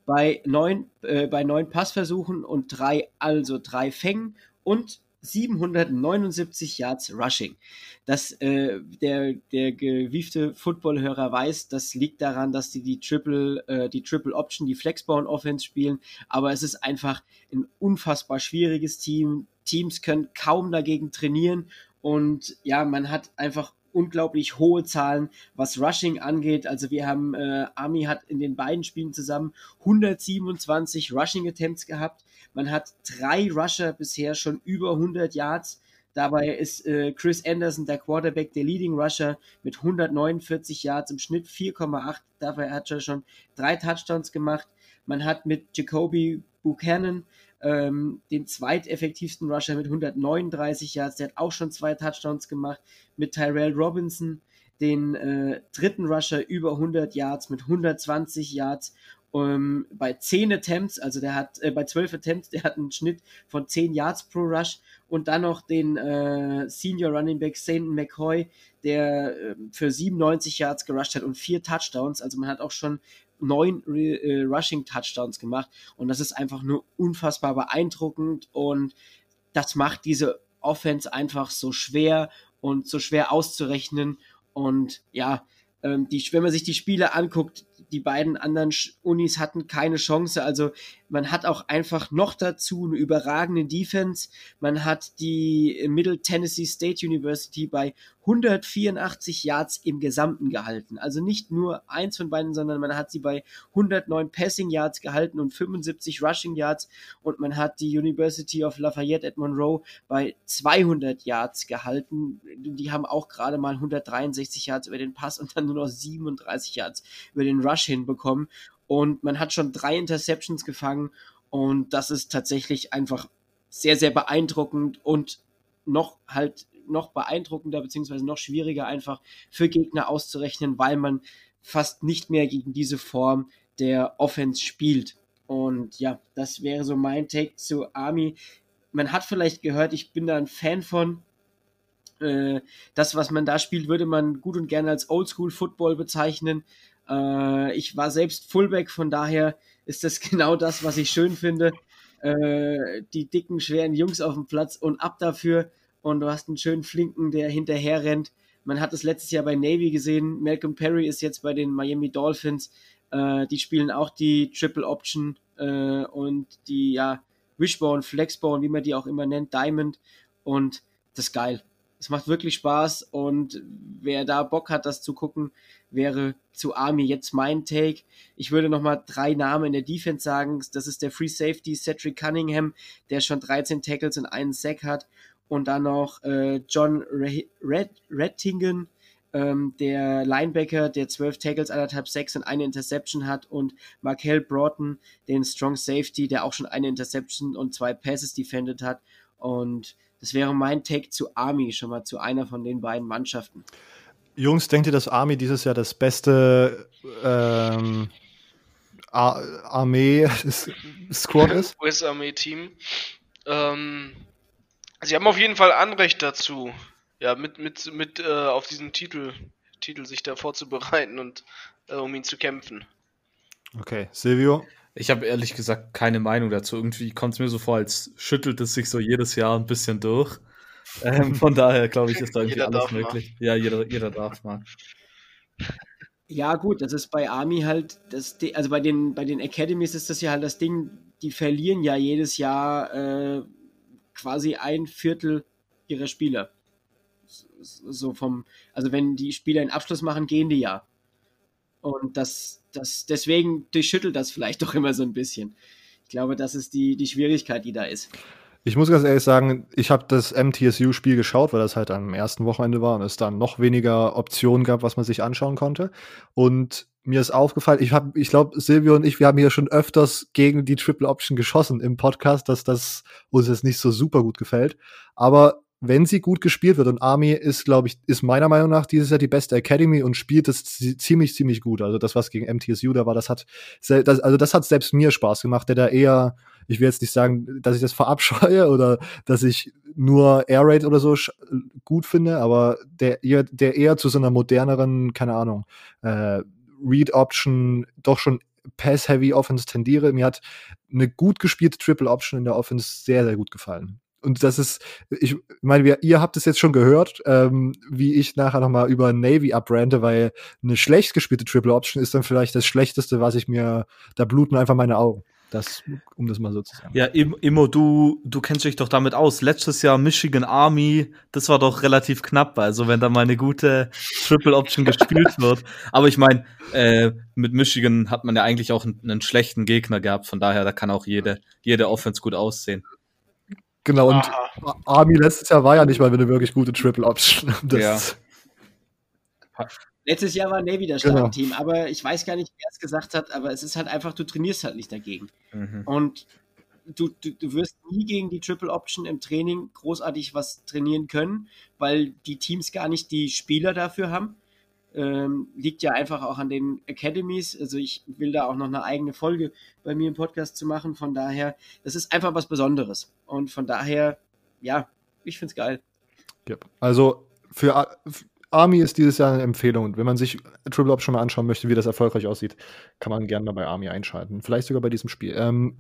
bei neun, äh, bei neun Passversuchen und drei, also drei Fängen und 779 Yards Rushing. Das, äh, der, der gewiefte Footballhörer weiß, das liegt daran, dass die die Triple, äh, die Triple Option, die Flexbone Offense spielen, aber es ist einfach ein unfassbar schwieriges Team. Teams können kaum dagegen trainieren und ja, man hat einfach unglaublich hohe Zahlen, was Rushing angeht. Also wir haben, äh, Army hat in den beiden Spielen zusammen 127 Rushing Attempts gehabt. Man hat drei Rusher bisher schon über 100 Yards. Dabei ist äh, Chris Anderson, der Quarterback, der Leading Rusher mit 149 Yards im Schnitt 4,8. Dabei hat er schon drei Touchdowns gemacht. Man hat mit Jacoby Buchanan ähm, den zweiteffektivsten Rusher mit 139 Yards, der hat auch schon zwei Touchdowns gemacht, mit Tyrell Robinson, den äh, dritten Rusher über 100 Yards mit 120 Yards. Ähm, bei 10 Attempts, also der hat äh, bei 12 Attempts, der hat einen Schnitt von 10 Yards pro Rush. Und dann noch den äh, Senior Running Back Saint McCoy, der äh, für 97 Yards gerusht hat und vier Touchdowns, also man hat auch schon neun äh, Rushing Touchdowns gemacht und das ist einfach nur unfassbar beeindruckend und das macht diese Offense einfach so schwer und so schwer auszurechnen und ja, ähm, die, wenn man sich die Spiele anguckt, die beiden anderen Unis hatten keine Chance. Also man hat auch einfach noch dazu eine überragende Defense. Man hat die Middle Tennessee State University bei 184 Yards im Gesamten gehalten. Also nicht nur eins von beiden, sondern man hat sie bei 109 Passing Yards gehalten und 75 Rushing Yards. Und man hat die University of Lafayette at Monroe bei 200 Yards gehalten. Die haben auch gerade mal 163 Yards über den Pass und dann nur noch 37 Yards über den Rush hinbekommen und man hat schon drei Interceptions gefangen und das ist tatsächlich einfach sehr, sehr beeindruckend und noch halt noch beeindruckender beziehungsweise noch schwieriger einfach für Gegner auszurechnen, weil man fast nicht mehr gegen diese Form der Offense spielt. Und ja, das wäre so mein Take zu Army. Man hat vielleicht gehört, ich bin da ein Fan von. Äh, das, was man da spielt, würde man gut und gerne als Oldschool Football bezeichnen. Äh, ich war selbst Fullback, von daher ist das genau das, was ich schön finde. Äh, die dicken, schweren Jungs auf dem Platz und ab dafür. Und du hast einen schönen Flinken, der hinterher rennt. Man hat es letztes Jahr bei Navy gesehen. Malcolm Perry ist jetzt bei den Miami Dolphins. Äh, die spielen auch die Triple Option äh, und die ja, Wishbone, Flexbone, wie man die auch immer nennt, Diamond. Und das ist geil. Es macht wirklich Spaß und wer da Bock hat, das zu gucken, wäre zu Army jetzt mein Take. Ich würde nochmal drei Namen in der Defense sagen. Das ist der Free Safety Cedric Cunningham, der schon 13 Tackles und einen Sack hat. Und dann noch äh, John Red Rettingen, ähm, der Linebacker, der 12 Tackles, anderthalb Sacks und eine Interception hat. Und Markel Broughton, den Strong Safety, der auch schon eine Interception und zwei Passes defended hat. Und das wäre mein Take zu Army, schon mal zu einer von den beiden Mannschaften. Jungs, denkt ihr, dass Army dieses Jahr das beste ähm, Ar Armee-Squad ist? US-Armee-Team. Ähm, sie haben auf jeden Fall Anrecht dazu, ja, mit, mit, mit äh, auf diesen Titel, Titel sich da vorzubereiten und äh, um ihn zu kämpfen. Okay, Silvio? Ich habe ehrlich gesagt keine Meinung dazu. Irgendwie kommt es mir so vor, als schüttelt es sich so jedes Jahr ein bisschen durch. Ähm, von daher glaube ich, ist da irgendwie alles möglich. Mal. Ja, jeder, jeder darf mal. Ja, gut, das ist bei Army halt, das, also bei den, bei den Academies ist das ja halt das Ding, die verlieren ja jedes Jahr äh, quasi ein Viertel ihrer Spieler. So vom, also wenn die Spieler einen Abschluss machen, gehen die ja. Und das, das, deswegen durchschüttelt das vielleicht doch immer so ein bisschen. Ich glaube, das ist die, die Schwierigkeit, die da ist. Ich muss ganz ehrlich sagen, ich habe das MTSU-Spiel geschaut, weil das halt am ersten Wochenende war und es dann noch weniger Optionen gab, was man sich anschauen konnte. Und mir ist aufgefallen, ich ich glaube, Silvio und ich, wir haben hier schon öfters gegen die Triple Option geschossen im Podcast, dass das uns jetzt nicht so super gut gefällt. Aber wenn sie gut gespielt wird und Army ist, glaube ich, ist meiner Meinung nach dieses Jahr die beste Academy und spielt das ziemlich, ziemlich gut. Also das, was gegen MTSU da war, das hat, das, also das hat selbst mir Spaß gemacht, der da eher, ich will jetzt nicht sagen, dass ich das verabscheue oder dass ich nur Air Raid oder so gut finde, aber der, der eher zu so einer moderneren, keine Ahnung, äh, Read Option doch schon Pass-Heavy Offense tendiere. Mir hat eine gut gespielte Triple Option in der Offense sehr, sehr gut gefallen. Und das ist, ich meine, wir, ihr habt es jetzt schon gehört, ähm, wie ich nachher noch mal über Navy abbrande, weil eine schlecht gespielte Triple Option ist dann vielleicht das Schlechteste, was ich mir, da bluten einfach meine Augen. Das, um das mal so zu sagen. Ja, Immo, du, du kennst dich doch damit aus. Letztes Jahr Michigan Army, das war doch relativ knapp. Also, wenn da mal eine gute Triple Option gespielt wird. Aber ich meine, äh, mit Michigan hat man ja eigentlich auch einen, einen, schlechten Gegner gehabt. Von daher, da kann auch jede, jede Offense gut aussehen. Genau, und Aha. Army letztes Jahr war ja nicht mal eine wirklich gute Triple Option. Das ja. Letztes Jahr war Navy das starke genau. Team, aber ich weiß gar nicht, wer es gesagt hat, aber es ist halt einfach, du trainierst halt nicht dagegen. Mhm. Und du, du, du wirst nie gegen die Triple Option im Training großartig was trainieren können, weil die Teams gar nicht die Spieler dafür haben. Ähm, liegt ja einfach auch an den Academies. Also ich will da auch noch eine eigene Folge bei mir im Podcast zu machen. Von daher, das ist einfach was Besonderes. Und von daher, ja, ich finde es geil. Yep. Also für, Army ist dieses Jahr eine Empfehlung. Und wenn man sich Triple Ops schon mal anschauen möchte, wie das erfolgreich aussieht, kann man gerne mal bei Army einschalten. Vielleicht sogar bei diesem Spiel. Ähm,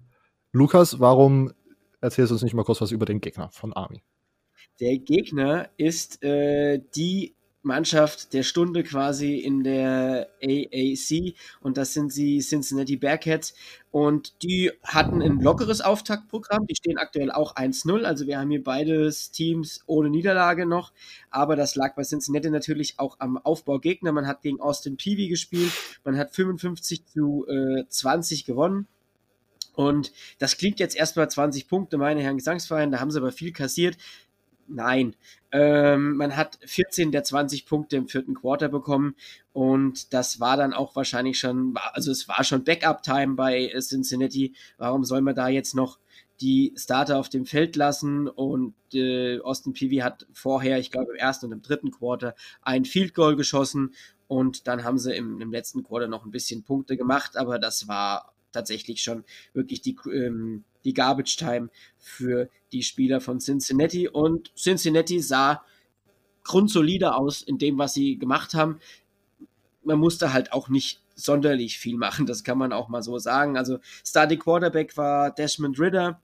Lukas, warum erzählst du uns nicht mal kurz was über den Gegner von Army? Der Gegner ist äh, die Mannschaft der Stunde quasi in der AAC und das sind die Cincinnati Bearcats. Und die hatten ein lockeres Auftaktprogramm, die stehen aktuell auch 1-0, also wir haben hier beides Teams ohne Niederlage noch, aber das lag bei Cincinnati natürlich auch am Aufbaugegner, man hat gegen Austin Peavy gespielt, man hat 55 zu äh, 20 gewonnen. Und das klingt jetzt erstmal 20 Punkte, meine Herren Gesangsverein, da haben sie aber viel kassiert. Nein. Ähm, man hat 14 der 20 Punkte im vierten Quarter bekommen und das war dann auch wahrscheinlich schon, also es war schon Backup-Time bei Cincinnati. Warum soll man da jetzt noch die Starter auf dem Feld lassen und äh, Austin Peavy hat vorher, ich glaube im ersten und im dritten Quarter, ein Field Goal geschossen und dann haben sie im, im letzten Quarter noch ein bisschen Punkte gemacht, aber das war tatsächlich schon wirklich die, ähm, die Garbage Time für die Spieler von Cincinnati. Und Cincinnati sah grundsolide aus in dem, was sie gemacht haben. Man musste halt auch nicht sonderlich viel machen, das kann man auch mal so sagen. Also Starting Quarterback war Desmond Ritter.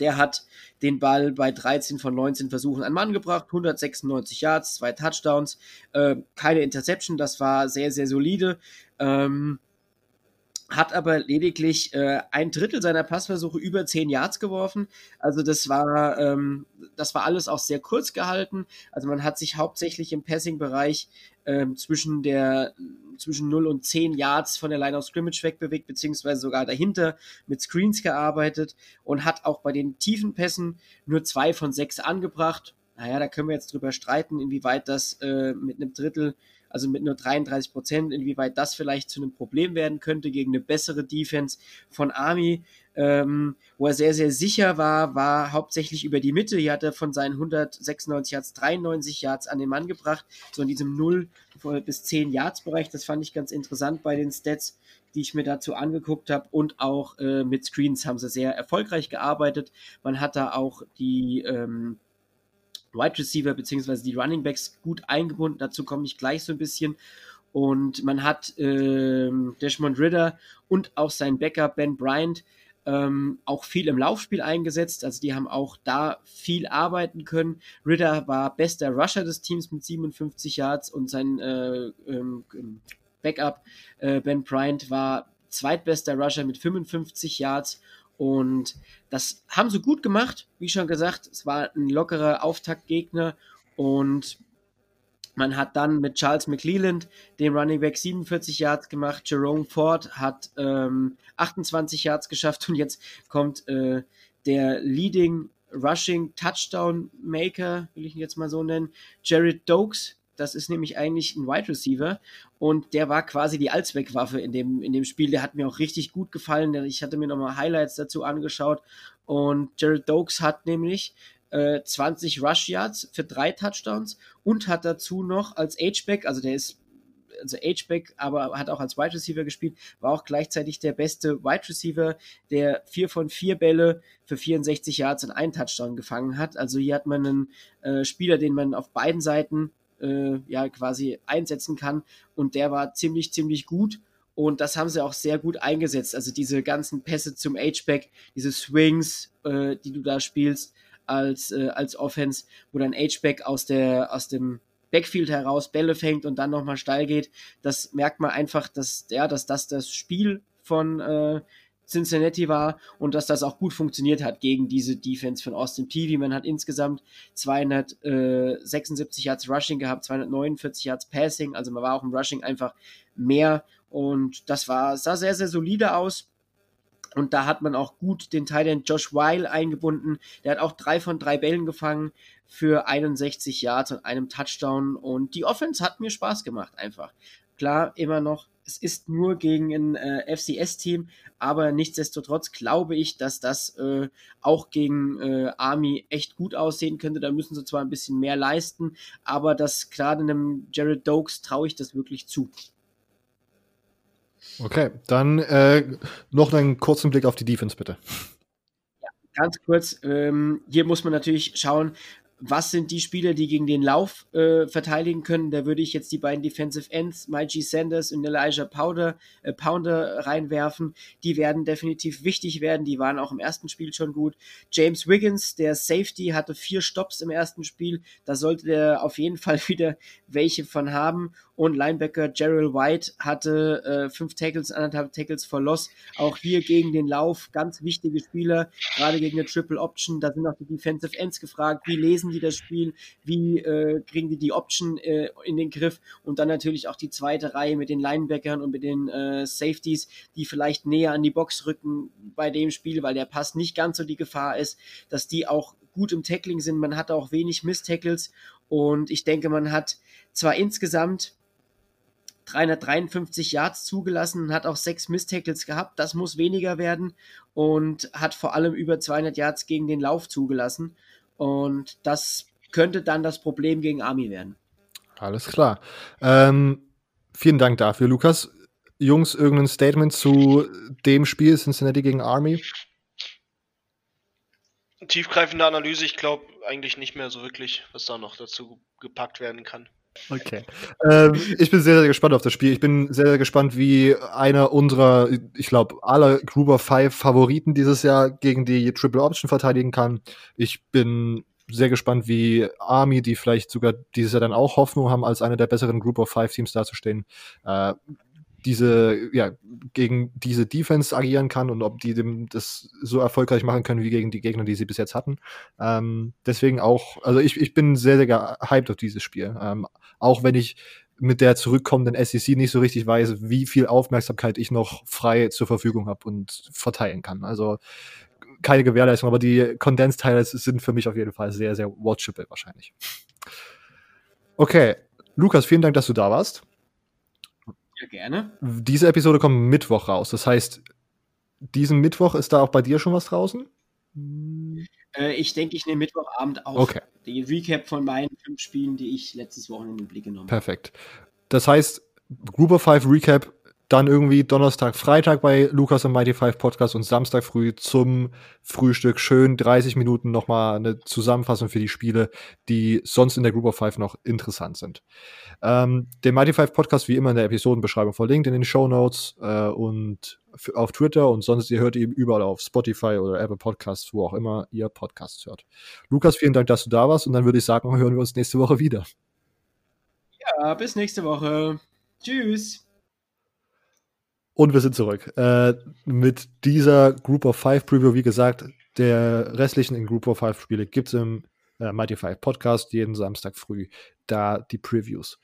Der hat den Ball bei 13 von 19 Versuchen an Mann gebracht, 196 Yards, zwei Touchdowns, äh, keine Interception, das war sehr, sehr solide. Ähm, hat aber lediglich äh, ein Drittel seiner Passversuche über 10 Yards geworfen. Also das war, ähm, das war alles auch sehr kurz gehalten. Also man hat sich hauptsächlich im Passing-Bereich ähm, zwischen der zwischen 0 und 10 Yards von der Line of Scrimmage wegbewegt, beziehungsweise sogar dahinter mit Screens gearbeitet und hat auch bei den tiefen Pässen nur zwei von sechs angebracht. Naja, da können wir jetzt drüber streiten, inwieweit das äh, mit einem Drittel also mit nur 33 Prozent, inwieweit das vielleicht zu einem Problem werden könnte gegen eine bessere Defense von Army. Ähm, wo er sehr, sehr sicher war, war hauptsächlich über die Mitte. Hier hat er von seinen 196 Yards 93 Yards an den Mann gebracht, so in diesem 0 bis 10 Yards Bereich. Das fand ich ganz interessant bei den Stats, die ich mir dazu angeguckt habe. Und auch äh, mit Screens haben sie sehr erfolgreich gearbeitet. Man hat da auch die ähm, Wide Receiver bzw. die Running Backs gut eingebunden. Dazu komme ich gleich so ein bisschen. Und man hat ähm, Desmond Ritter und auch sein Backup Ben Bryant ähm, auch viel im Laufspiel eingesetzt. Also die haben auch da viel arbeiten können. Ritter war bester Rusher des Teams mit 57 Yards und sein äh, ähm, Backup äh, Ben Bryant war zweitbester Rusher mit 55 Yards und das haben sie gut gemacht. Wie schon gesagt, es war ein lockerer Auftaktgegner und man hat dann mit Charles McLeland den Running Back 47 Yards gemacht. Jerome Ford hat ähm, 28 Yards geschafft und jetzt kommt äh, der Leading Rushing Touchdown Maker, will ich ihn jetzt mal so nennen, Jared Dokes das ist nämlich eigentlich ein Wide Receiver und der war quasi die Allzweckwaffe in dem, in dem Spiel. Der hat mir auch richtig gut gefallen. Ich hatte mir nochmal Highlights dazu angeschaut und Jared Dokes hat nämlich äh, 20 Rush Yards für drei Touchdowns und hat dazu noch als H-Back, also der ist also H-Back, aber hat auch als Wide Receiver gespielt, war auch gleichzeitig der beste Wide Receiver, der vier von vier Bälle für 64 Yards und einen Touchdown gefangen hat. Also hier hat man einen äh, Spieler, den man auf beiden Seiten äh, ja quasi einsetzen kann. Und der war ziemlich, ziemlich gut. Und das haben sie auch sehr gut eingesetzt. Also diese ganzen Pässe zum H-Back, diese Swings, äh, die du da spielst, als, äh, als Offense, wo dann H-Back aus, der, aus dem Backfield heraus Bälle fängt und dann nochmal steil geht. Das merkt man einfach, dass, ja, dass das das Spiel von äh, Cincinnati war und dass das auch gut funktioniert hat gegen diese Defense von Austin Peavy. Man hat insgesamt 276 Yards Rushing gehabt, 249 Yards Passing, also man war auch im Rushing einfach mehr und das war, sah sehr, sehr solide aus. Und da hat man auch gut den Titan Josh Weil eingebunden. Der hat auch drei von drei Bällen gefangen für 61 Yards und einem Touchdown. Und die Offense hat mir Spaß gemacht, einfach. Klar, immer noch es ist nur gegen ein äh, FCS-Team, aber nichtsdestotrotz glaube ich, dass das äh, auch gegen äh, Army echt gut aussehen könnte. Da müssen sie zwar ein bisschen mehr leisten, aber das gerade einem Jared Dokes traue ich das wirklich zu. Okay, dann äh, noch einen kurzen Blick auf die Defense, bitte. Ja, ganz kurz, ähm, hier muss man natürlich schauen, was sind die Spieler, die gegen den Lauf äh, verteidigen können. Da würde ich jetzt die beiden Defensive Ends, Mikey Sanders und Elijah Powder, äh, Pounder reinwerfen. Die werden definitiv wichtig werden. Die waren auch im ersten Spiel schon gut. James Wiggins, der Safety, hatte vier Stops im ersten Spiel. Da sollte der auf jeden Fall wieder welche von haben. Und Linebacker Gerald White hatte äh, fünf Tackles, anderthalb Tackles for Loss. Auch hier gegen den Lauf ganz wichtige Spieler, gerade gegen eine Triple Option. Da sind auch die Defensive Ends gefragt. Wie lesen die das Spiel? Wie äh, kriegen die die Option äh, in den Griff? Und dann natürlich auch die zweite Reihe mit den Linebackern und mit den äh, Safeties, die vielleicht näher an die Box rücken bei dem Spiel, weil der Pass nicht ganz so die Gefahr ist, dass die auch gut im Tackling sind. Man hat auch wenig Miss-Tackles und ich denke, man hat zwar insgesamt 353 Yards zugelassen und hat auch sechs Miss-Tackles gehabt. Das muss weniger werden und hat vor allem über 200 Yards gegen den Lauf zugelassen. Und das könnte dann das Problem gegen Army werden. Alles klar. Ähm, vielen Dank dafür, Lukas. Jungs, irgendein Statement zu dem Spiel Cincinnati gegen Army? Tiefgreifende Analyse, ich glaube eigentlich nicht mehr so wirklich, was da noch dazu gepackt werden kann. Okay. Ähm, ich bin sehr, sehr gespannt auf das Spiel. Ich bin sehr, sehr gespannt, wie einer unserer, ich glaube, aller Gruber 5 Favoriten dieses Jahr gegen die Triple Option verteidigen kann. Ich bin sehr gespannt, wie Army, die vielleicht sogar dieses Jahr dann auch Hoffnung haben, als eine der besseren Group of Five Teams dazustehen, äh, diese, ja, gegen diese Defense agieren kann und ob die dem das so erfolgreich machen können wie gegen die Gegner, die sie bis jetzt hatten. Ähm, deswegen auch, also ich, ich bin sehr, sehr gehypt auf dieses Spiel. Ähm, auch wenn ich mit der zurückkommenden SEC nicht so richtig weiß, wie viel Aufmerksamkeit ich noch frei zur Verfügung habe und verteilen kann. Also keine Gewährleistung, aber die Condensed Highlights sind für mich auf jeden Fall sehr, sehr watchable wahrscheinlich. Okay, Lukas, vielen Dank, dass du da warst. Ja, gerne. Diese Episode kommt Mittwoch raus. Das heißt, diesen Mittwoch ist da auch bei dir schon was draußen? Äh, ich denke, ich nehme Mittwochabend auf okay. die Recap von meinen fünf Spielen, die ich letztes Wochenende in den Blick genommen habe. Perfekt. Das heißt, Group of Five Recap dann irgendwie Donnerstag, Freitag bei Lukas und Mighty Five Podcast und Samstag früh zum Frühstück schön 30 Minuten nochmal eine Zusammenfassung für die Spiele, die sonst in der Group of Five noch interessant sind. Ähm, den Mighty Five Podcast wie immer in der Episodenbeschreibung verlinkt in den Show Notes äh, und auf Twitter und sonst ihr hört ihn überall auf Spotify oder Apple Podcasts, wo auch immer ihr Podcasts hört. Lukas, vielen Dank, dass du da warst und dann würde ich sagen, hören wir uns nächste Woche wieder. Ja, bis nächste Woche. Tschüss. Und wir sind zurück. Äh, mit dieser Group of Five Preview, wie gesagt, der restlichen in Group of Five Spiele gibt es im äh, Mighty Five Podcast jeden Samstag früh da die Previews.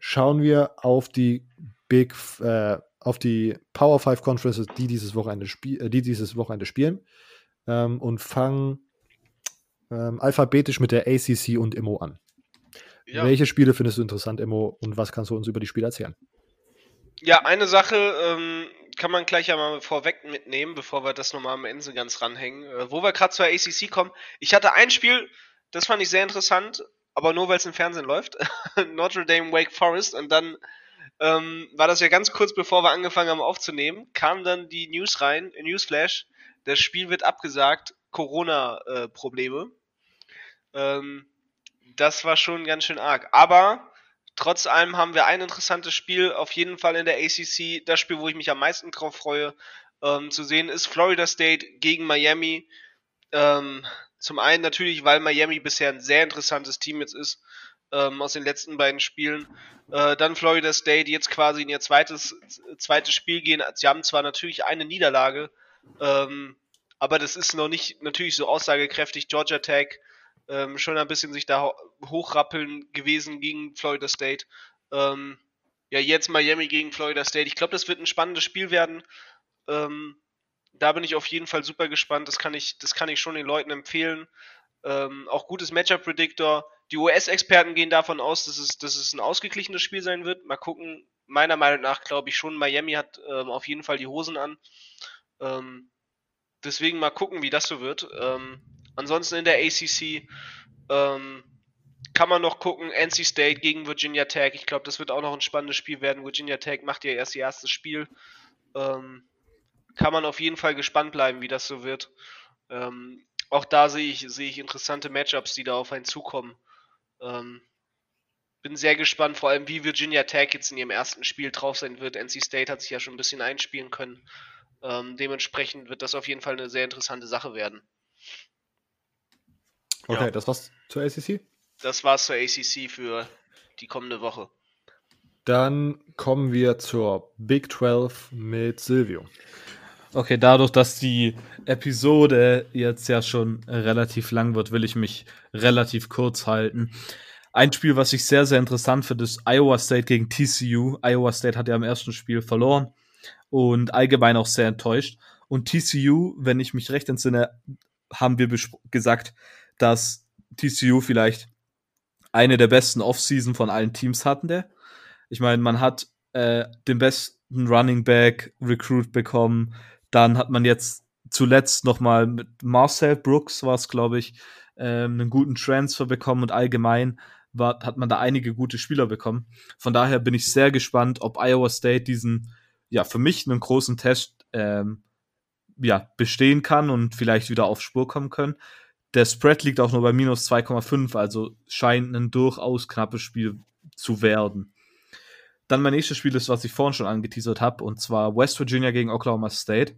Schauen wir auf die Big, äh, auf die Power Five Conferences, die dieses Wochenende, spiel äh, die dieses Wochenende spielen ähm, und fangen ähm, alphabetisch mit der ACC und Immo an. Ja. Welche Spiele findest du interessant, Immo, und was kannst du uns über die Spiele erzählen? Ja, eine Sache ähm, kann man gleich einmal vorweg mitnehmen, bevor wir das nochmal am Ende ganz ranhängen. Äh, wo wir gerade zur ACC kommen. Ich hatte ein Spiel, das fand ich sehr interessant, aber nur weil es im Fernsehen läuft. Notre Dame Wake Forest. Und dann ähm, war das ja ganz kurz bevor wir angefangen haben aufzunehmen, kam dann die News rein, Newsflash. Das Spiel wird abgesagt, Corona-Probleme. Äh, ähm, das war schon ganz schön arg. Aber Trotz allem haben wir ein interessantes Spiel, auf jeden Fall in der ACC. Das Spiel, wo ich mich am meisten drauf freue, ähm, zu sehen ist Florida State gegen Miami. Ähm, Zum einen natürlich, weil Miami bisher ein sehr interessantes Team jetzt ist, ähm, aus den letzten beiden Spielen. Äh, dann Florida State jetzt quasi in ihr zweites, zweites Spiel gehen. Sie haben zwar natürlich eine Niederlage, ähm, aber das ist noch nicht natürlich so aussagekräftig. Georgia Tech ähm, schon ein bisschen sich da hochrappeln gewesen gegen Florida State. Ähm, ja, jetzt Miami gegen Florida State. Ich glaube, das wird ein spannendes Spiel werden. Ähm, da bin ich auf jeden Fall super gespannt. Das kann ich, das kann ich schon den Leuten empfehlen. Ähm, auch gutes Matchup-Predictor. Die US-Experten gehen davon aus, dass es, dass es ein ausgeglichenes Spiel sein wird. Mal gucken. Meiner Meinung nach glaube ich schon, Miami hat ähm, auf jeden Fall die Hosen an. Ähm, deswegen mal gucken, wie das so wird. Ansonsten in der ACC ähm, kann man noch gucken, NC State gegen Virginia Tech. Ich glaube, das wird auch noch ein spannendes Spiel werden. Virginia Tech macht ja erst ihr erstes Spiel. Ähm, kann man auf jeden Fall gespannt bleiben, wie das so wird. Ähm, auch da sehe ich, sehe ich interessante Matchups, die da auf einen zukommen. Ähm, bin sehr gespannt, vor allem wie Virginia Tech jetzt in ihrem ersten Spiel drauf sein wird. NC State hat sich ja schon ein bisschen einspielen können. Ähm, dementsprechend wird das auf jeden Fall eine sehr interessante Sache werden. Okay, ja. das war's zur ACC? Das war's zur ACC für die kommende Woche. Dann kommen wir zur Big 12 mit Silvio. Okay, dadurch, dass die Episode jetzt ja schon relativ lang wird, will ich mich relativ kurz halten. Ein Spiel, was ich sehr, sehr interessant finde, ist Iowa State gegen TCU. Iowa State hat ja im ersten Spiel verloren und allgemein auch sehr enttäuscht. Und TCU, wenn ich mich recht entsinne, haben wir gesagt, dass TCU vielleicht eine der besten Offseason von allen Teams hatten. Der. Ich meine, man hat äh, den besten Running Back Recruit bekommen, dann hat man jetzt zuletzt nochmal mit Marcel Brooks, war es, glaube ich, ähm, einen guten Transfer bekommen und allgemein war, hat man da einige gute Spieler bekommen. Von daher bin ich sehr gespannt, ob Iowa State diesen, ja, für mich einen großen Test ähm, ja, bestehen kann und vielleicht wieder auf Spur kommen können. Der Spread liegt auch nur bei minus 2,5, also scheint ein durchaus knappes Spiel zu werden. Dann mein nächstes Spiel ist, was ich vorhin schon angeteasert habe, und zwar West Virginia gegen Oklahoma State.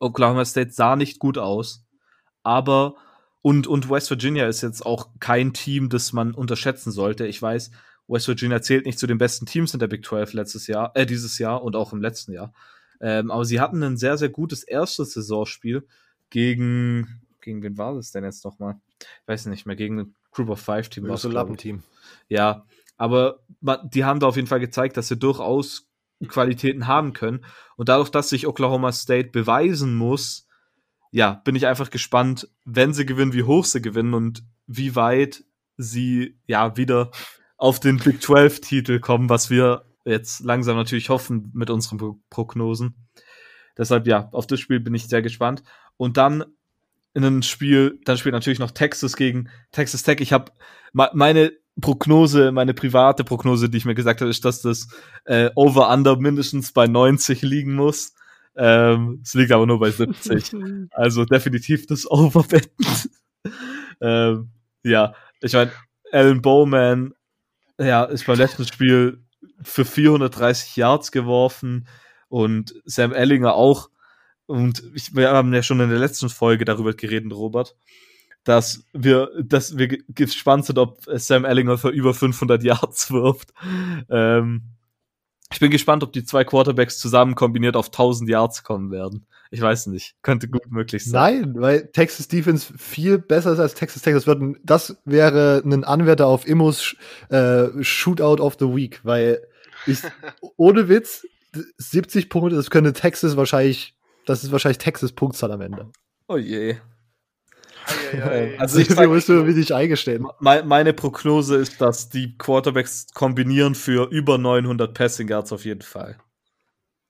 Oklahoma State sah nicht gut aus, aber und, und West Virginia ist jetzt auch kein Team, das man unterschätzen sollte. Ich weiß, West Virginia zählt nicht zu den besten Teams in der Big 12 letztes Jahr, äh, dieses Jahr und auch im letzten Jahr. Ähm, aber sie hatten ein sehr, sehr gutes erstes Saisonspiel gegen, gegen wen war das denn jetzt nochmal? Ich weiß nicht mehr, gegen ein Group of Five Team. So Lappenteam. Ja, aber die haben da auf jeden Fall gezeigt, dass sie durchaus Qualitäten haben können. Und dadurch, dass sich Oklahoma State beweisen muss, ja, bin ich einfach gespannt, wenn sie gewinnen, wie hoch sie gewinnen und wie weit sie ja wieder auf den Big 12 Titel kommen, was wir jetzt langsam natürlich hoffen mit unseren Prognosen. Deshalb ja, auf das Spiel bin ich sehr gespannt. Und dann in einem Spiel, dann spielt natürlich noch Texas gegen Texas Tech. Ich habe meine Prognose, meine private Prognose, die ich mir gesagt habe, ist, dass das äh, Over-Under mindestens bei 90 liegen muss. Ähm, es liegt aber nur bei 70. also definitiv das Overbetten. ähm, ja, ich meine, Alan Bowman, ja, ist beim letzten Spiel für 430 Yards geworfen und Sam Ellinger auch. Und ich, wir haben ja schon in der letzten Folge darüber geredet, Robert dass wir, dass wir gespannt sind, ob Sam Ellinger für über 500 Yards wirft. Ähm, ich bin gespannt, ob die zwei Quarterbacks zusammen kombiniert auf 1000 Yards kommen werden. Ich weiß nicht. Könnte gut möglich sein. Nein, weil Texas Defense viel besser ist als Texas ein, das wäre ein Anwärter auf Immos äh, Shootout of the Week, weil ich, ohne Witz, 70 Punkte, das könnte Texas wahrscheinlich, das ist wahrscheinlich Texas Punktzahl am Ende. Oh je. Also ich sag, musst du dich eingestehen. Meine Prognose ist, dass die Quarterbacks kombinieren für über 900 Passing Yards auf jeden Fall.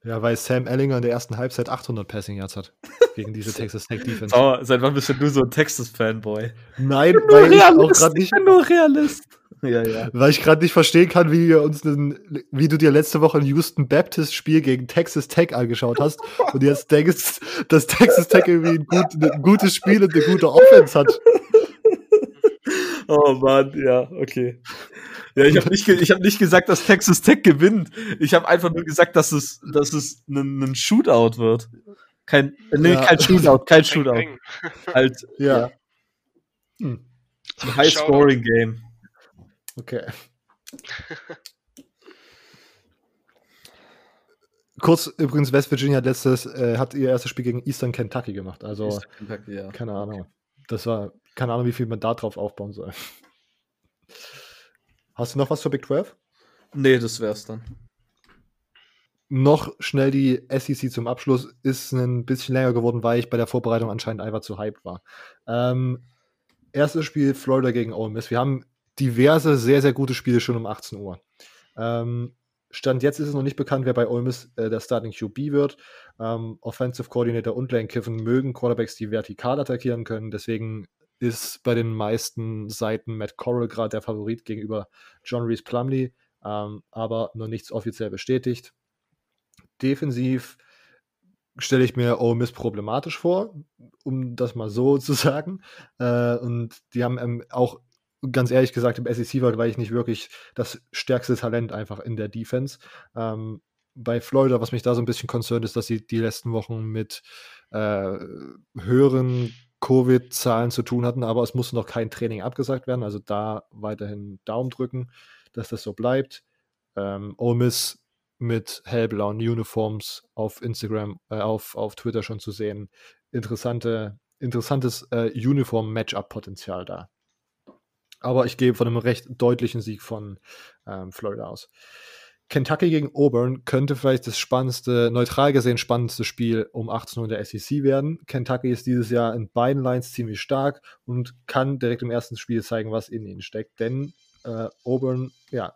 Ja, weil Sam Ellinger in der ersten Halbzeit 800 Passing Yards hat gegen diese Texas Tech Defense. Sauer, seit wann bist du so ein Texas Fanboy? Nein, weil ich auch gerade nicht. Ich bin nur Realist. Ja, ja. Weil ich gerade nicht verstehen kann, wie, wir uns einen, wie du dir letzte Woche ein Houston Baptist Spiel gegen Texas Tech angeschaut hast und jetzt denkst, dass Texas Tech irgendwie ein, gut, ein gutes Spiel und eine gute Offense hat. Oh Mann, ja, okay. Ja, ich habe nicht, hab nicht gesagt, dass Texas Tech gewinnt. Ich habe einfach nur gesagt, dass es, dass es ein, ein Shootout wird. Kein, nee, ja. kein Shootout, kein Shootout. halt, ja. ja. Hm. Ein High-Scoring-Game. Okay. Kurz übrigens, West Virginia hat letztes, äh, hat ihr erstes Spiel gegen Eastern Kentucky gemacht. Also, Kentucky, ja. keine Ahnung. Das war, keine Ahnung, wie viel man da drauf aufbauen soll. Hast du noch was zur Big 12? Nee, das wär's dann. Noch schnell die SEC zum Abschluss. Ist ein bisschen länger geworden, weil ich bei der Vorbereitung anscheinend einfach zu hyped war. Ähm, erstes Spiel Florida gegen Ole Miss. Wir haben diverse sehr, sehr gute Spiele schon um 18 Uhr. Ähm, Stand jetzt ist es noch nicht bekannt, wer bei Ole Miss äh, der Starting QB wird. Ähm, Offensive Coordinator und Lane Kiffin mögen Quarterbacks, die vertikal attackieren können. Deswegen ist bei den meisten Seiten Matt Corral gerade der Favorit gegenüber John Reese Plumley, ähm, aber noch nichts offiziell bestätigt. Defensiv stelle ich mir Ole Miss problematisch vor, um das mal so zu sagen. Äh, und die haben ähm, auch ganz ehrlich gesagt im SEC war ich nicht wirklich das stärkste Talent einfach in der Defense. Ähm, bei Florida, was mich da so ein bisschen konzernt, ist, dass sie die letzten Wochen mit äh, höheren Covid-Zahlen zu tun hatten, aber es musste noch kein Training abgesagt werden. Also da weiterhin Daumen drücken, dass das so bleibt. Ähm, Ole Miss mit hellblauen Uniforms auf Instagram, äh, auf, auf Twitter schon zu sehen. Interessante, interessantes äh, Uniform-Matchup-Potenzial da. Aber ich gehe von einem recht deutlichen Sieg von ähm, Florida aus. Kentucky gegen Auburn könnte vielleicht das spannendste, neutral gesehen spannendste Spiel um 18 Uhr in der SEC werden. Kentucky ist dieses Jahr in beiden Lines ziemlich stark und kann direkt im ersten Spiel zeigen, was in ihnen steckt. Denn äh, Auburn, ja,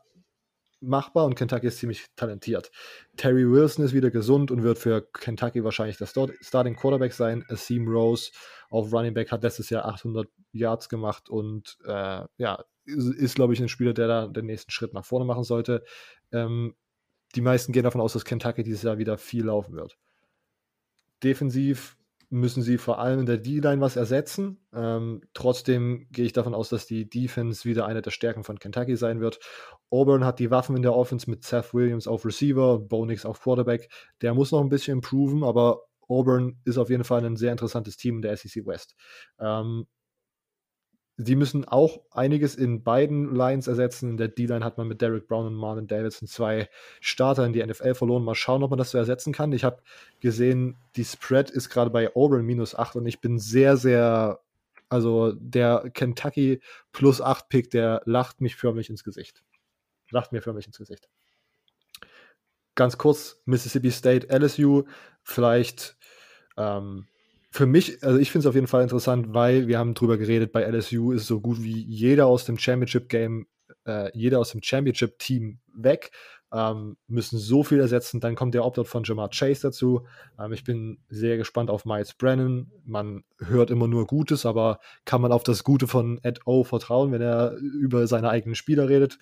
machbar und Kentucky ist ziemlich talentiert. Terry Wilson ist wieder gesund und wird für Kentucky wahrscheinlich der Starting Quarterback sein. Asim Rose auf Running Back hat letztes Jahr 800 Yards gemacht und äh, ja, ist, ist glaube ich, ein Spieler, der da den nächsten Schritt nach vorne machen sollte. Ähm, die meisten gehen davon aus, dass Kentucky dieses Jahr wieder viel laufen wird. Defensiv müssen sie vor allem in der D-Line was ersetzen. Ähm, trotzdem gehe ich davon aus, dass die Defense wieder eine der Stärken von Kentucky sein wird. Auburn hat die Waffen in der Offense mit Seth Williams auf Receiver und Bo Nix auf Quarterback. Der muss noch ein bisschen improven, aber Auburn ist auf jeden Fall ein sehr interessantes Team in der SEC West. Ähm, Sie müssen auch einiges in beiden Lines ersetzen. In der D-Line hat man mit Derek Brown und Marlon Davidson zwei Starter in die NFL verloren. Mal schauen, ob man das so ersetzen kann. Ich habe gesehen, die Spread ist gerade bei Auburn minus 8 und ich bin sehr, sehr, also der Kentucky plus 8 Pick, der lacht mich förmlich ins Gesicht. Lacht mir förmlich ins Gesicht. Ganz kurz, Mississippi State, LSU, vielleicht ähm, für mich, also ich finde es auf jeden Fall interessant, weil wir haben drüber geredet, bei LSU ist so gut wie jeder aus dem Championship-Game, äh, jeder aus dem Championship-Team weg, ähm, müssen so viel ersetzen. Dann kommt der Opt-out von Jamar Chase dazu. Ähm, ich bin sehr gespannt auf Miles Brennan. Man hört immer nur Gutes, aber kann man auf das Gute von Ed O vertrauen, wenn er über seine eigenen Spieler redet?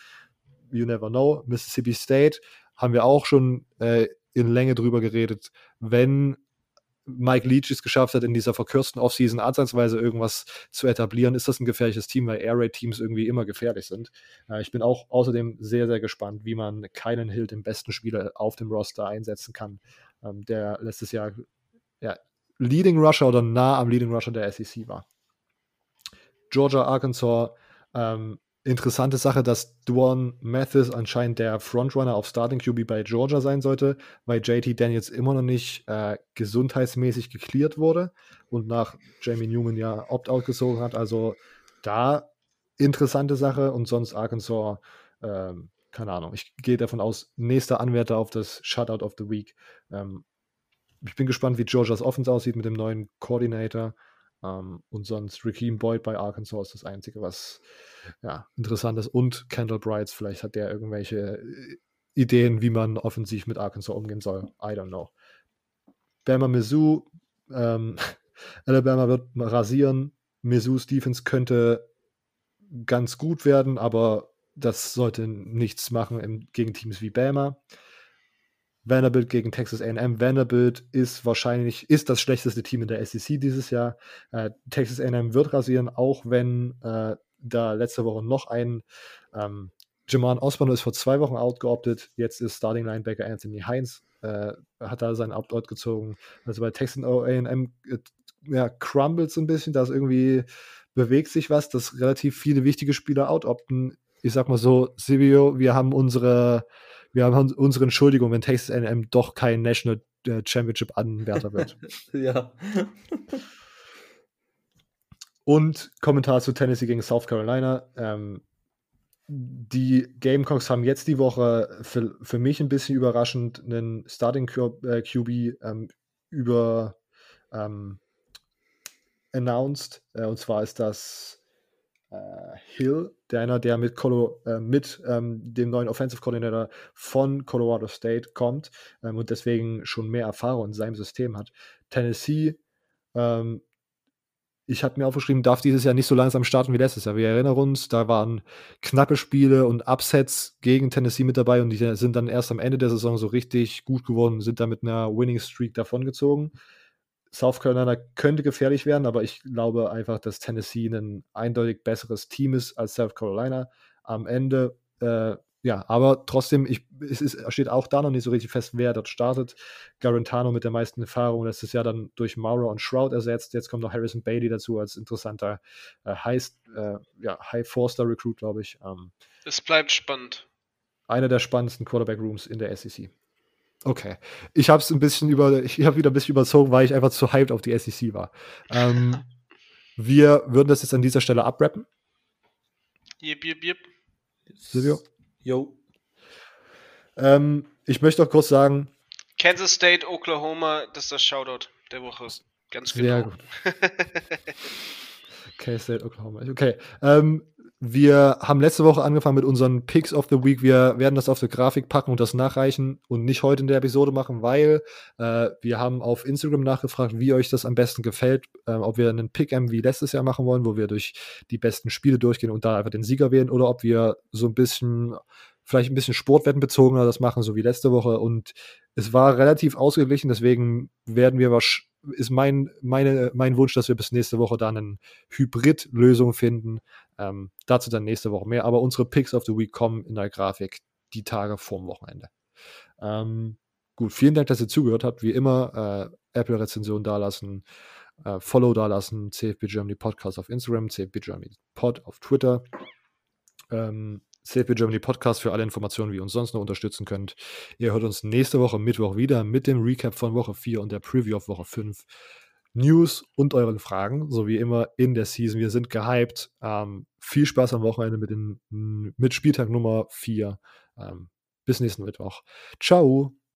You never know. Mississippi State haben wir auch schon äh, in Länge drüber geredet. Wenn Mike Leach es geschafft hat, in dieser verkürzten Offseason ansatzweise irgendwas zu etablieren, ist das ein gefährliches Team, weil Air Raid Teams irgendwie immer gefährlich sind. Äh, ich bin auch außerdem sehr, sehr gespannt, wie man keinen Hill, den besten Spieler auf dem Roster, einsetzen kann, ähm, der letztes Jahr ja, Leading Rusher oder nah am Leading Rusher der SEC war. Georgia, Arkansas, ähm, interessante Sache, dass Duan Mathis anscheinend der Frontrunner auf Starting QB bei Georgia sein sollte, weil JT Daniels immer noch nicht äh, gesundheitsmäßig geklärt wurde und nach Jamie Newman ja Opt-out gezogen hat. Also da interessante Sache und sonst Arkansas, ähm, keine Ahnung. Ich gehe davon aus, nächster Anwärter auf das Shutout of the Week. Ähm, ich bin gespannt, wie Georgias Offense aussieht mit dem neuen Coordinator. Um, ähm, und sonst Raheem Boyd bei Arkansas ist das Einzige, was ja, interessant ist. Und Kendall Brights, vielleicht hat der irgendwelche äh, Ideen, wie man offensiv mit Arkansas umgehen soll. I don't know. Bama Mizzou, ähm, Alabama wird rasieren. Mizzou's Defense könnte ganz gut werden, aber das sollte nichts machen im, gegen Teams wie Bama. Vanderbilt gegen Texas A&M. Vanderbilt ist wahrscheinlich ist das schlechteste Team in der SEC dieses Jahr. Äh, Texas A&M wird rasieren, auch wenn äh, da letzte Woche noch ein ähm, Jaman Osborne ist vor zwei Wochen outgeoptet. Jetzt ist Starting Linebacker Anthony Heinz äh, hat da seinen Opt-out gezogen. Also bei Texas A&M äh, ja, crumbles ein bisschen. Da ist irgendwie bewegt sich was, dass relativ viele wichtige Spieler outopten. Ich sag mal so, Silvio, wir haben unsere, wir haben unsere Entschuldigung, wenn Texas A&M doch kein National äh, Championship Anwärter wird. ja. Und Kommentar zu Tennessee gegen South Carolina. Ähm, die Gamecocks haben jetzt die Woche für, für mich ein bisschen überraschend einen Starting QB äh, ähm, über ähm, announced. Äh, und zwar ist das Hill, der einer, der mit, Colo, äh, mit ähm, dem neuen Offensive Coordinator von Colorado State kommt ähm, und deswegen schon mehr Erfahrung in seinem System hat. Tennessee ähm, ich habe mir aufgeschrieben, darf dieses Jahr nicht so langsam starten wie letztes Jahr. Wir erinnern uns, da waren knappe Spiele und Upsets gegen Tennessee mit dabei und die sind dann erst am Ende der Saison so richtig gut geworden, sind da mit einer Winning Streak davongezogen. South Carolina könnte gefährlich werden, aber ich glaube einfach, dass Tennessee ein eindeutig besseres Team ist als South Carolina. Am Ende äh, ja, aber trotzdem, ich, es ist, steht auch da noch nicht so richtig fest, wer dort startet. Garantano mit der meisten Erfahrung, letztes Jahr dann durch Maurer und Shroud ersetzt. Jetzt kommt noch Harrison Bailey dazu als interessanter äh, High, äh, ja, High Four-Star Recruit, glaube ich. Ähm, es bleibt spannend. Einer der spannendsten Quarterback-Rooms in der SEC. Okay. Ich habe es ein bisschen über, ich habe wieder ein bisschen überzogen, weil ich einfach zu hyped auf die SEC war. Ähm, wir würden das jetzt an dieser Stelle abrappen. Yep, yep, yep. Silvio? Jo. Ähm, ich möchte auch kurz sagen. Kansas State, Oklahoma, das ist das Shoutout der Woche. Ganz genau. Sehr gut. Kansas State, Oklahoma. Okay. Ähm, wir haben letzte Woche angefangen mit unseren Picks of the Week. Wir werden das auf der Grafik packen und das nachreichen und nicht heute in der Episode machen, weil äh, wir haben auf Instagram nachgefragt, wie euch das am besten gefällt, äh, ob wir einen Pick-M wie letztes Jahr machen wollen, wo wir durch die besten Spiele durchgehen und da einfach den Sieger wählen, oder ob wir so ein bisschen, vielleicht ein bisschen sportwettenbezogener das machen, so wie letzte Woche. Und es war relativ ausgeglichen, deswegen werden wir wahrscheinlich ist mein, meine, mein Wunsch, dass wir bis nächste Woche dann eine Hybrid-Lösung finden. Ähm, dazu dann nächste Woche mehr. Aber unsere Picks of the Week kommen in der Grafik die Tage vorm Wochenende. Ähm, gut, vielen Dank, dass ihr zugehört habt. Wie immer, äh, Apple-Rezension dalassen, äh, Follow dalassen, CFB Germany Podcast auf Instagram, CFB Germany Pod auf Twitter. Ähm, CFB Germany Podcast für alle Informationen, wie ihr uns sonst noch unterstützen könnt. Ihr hört uns nächste Woche Mittwoch wieder mit dem Recap von Woche 4 und der Preview auf Woche 5. News und euren Fragen, so wie immer in der Season. Wir sind gehypt. Ähm, viel Spaß am Wochenende mit, den, mit Spieltag Nummer 4. Ähm, bis nächsten Mittwoch. Ciao.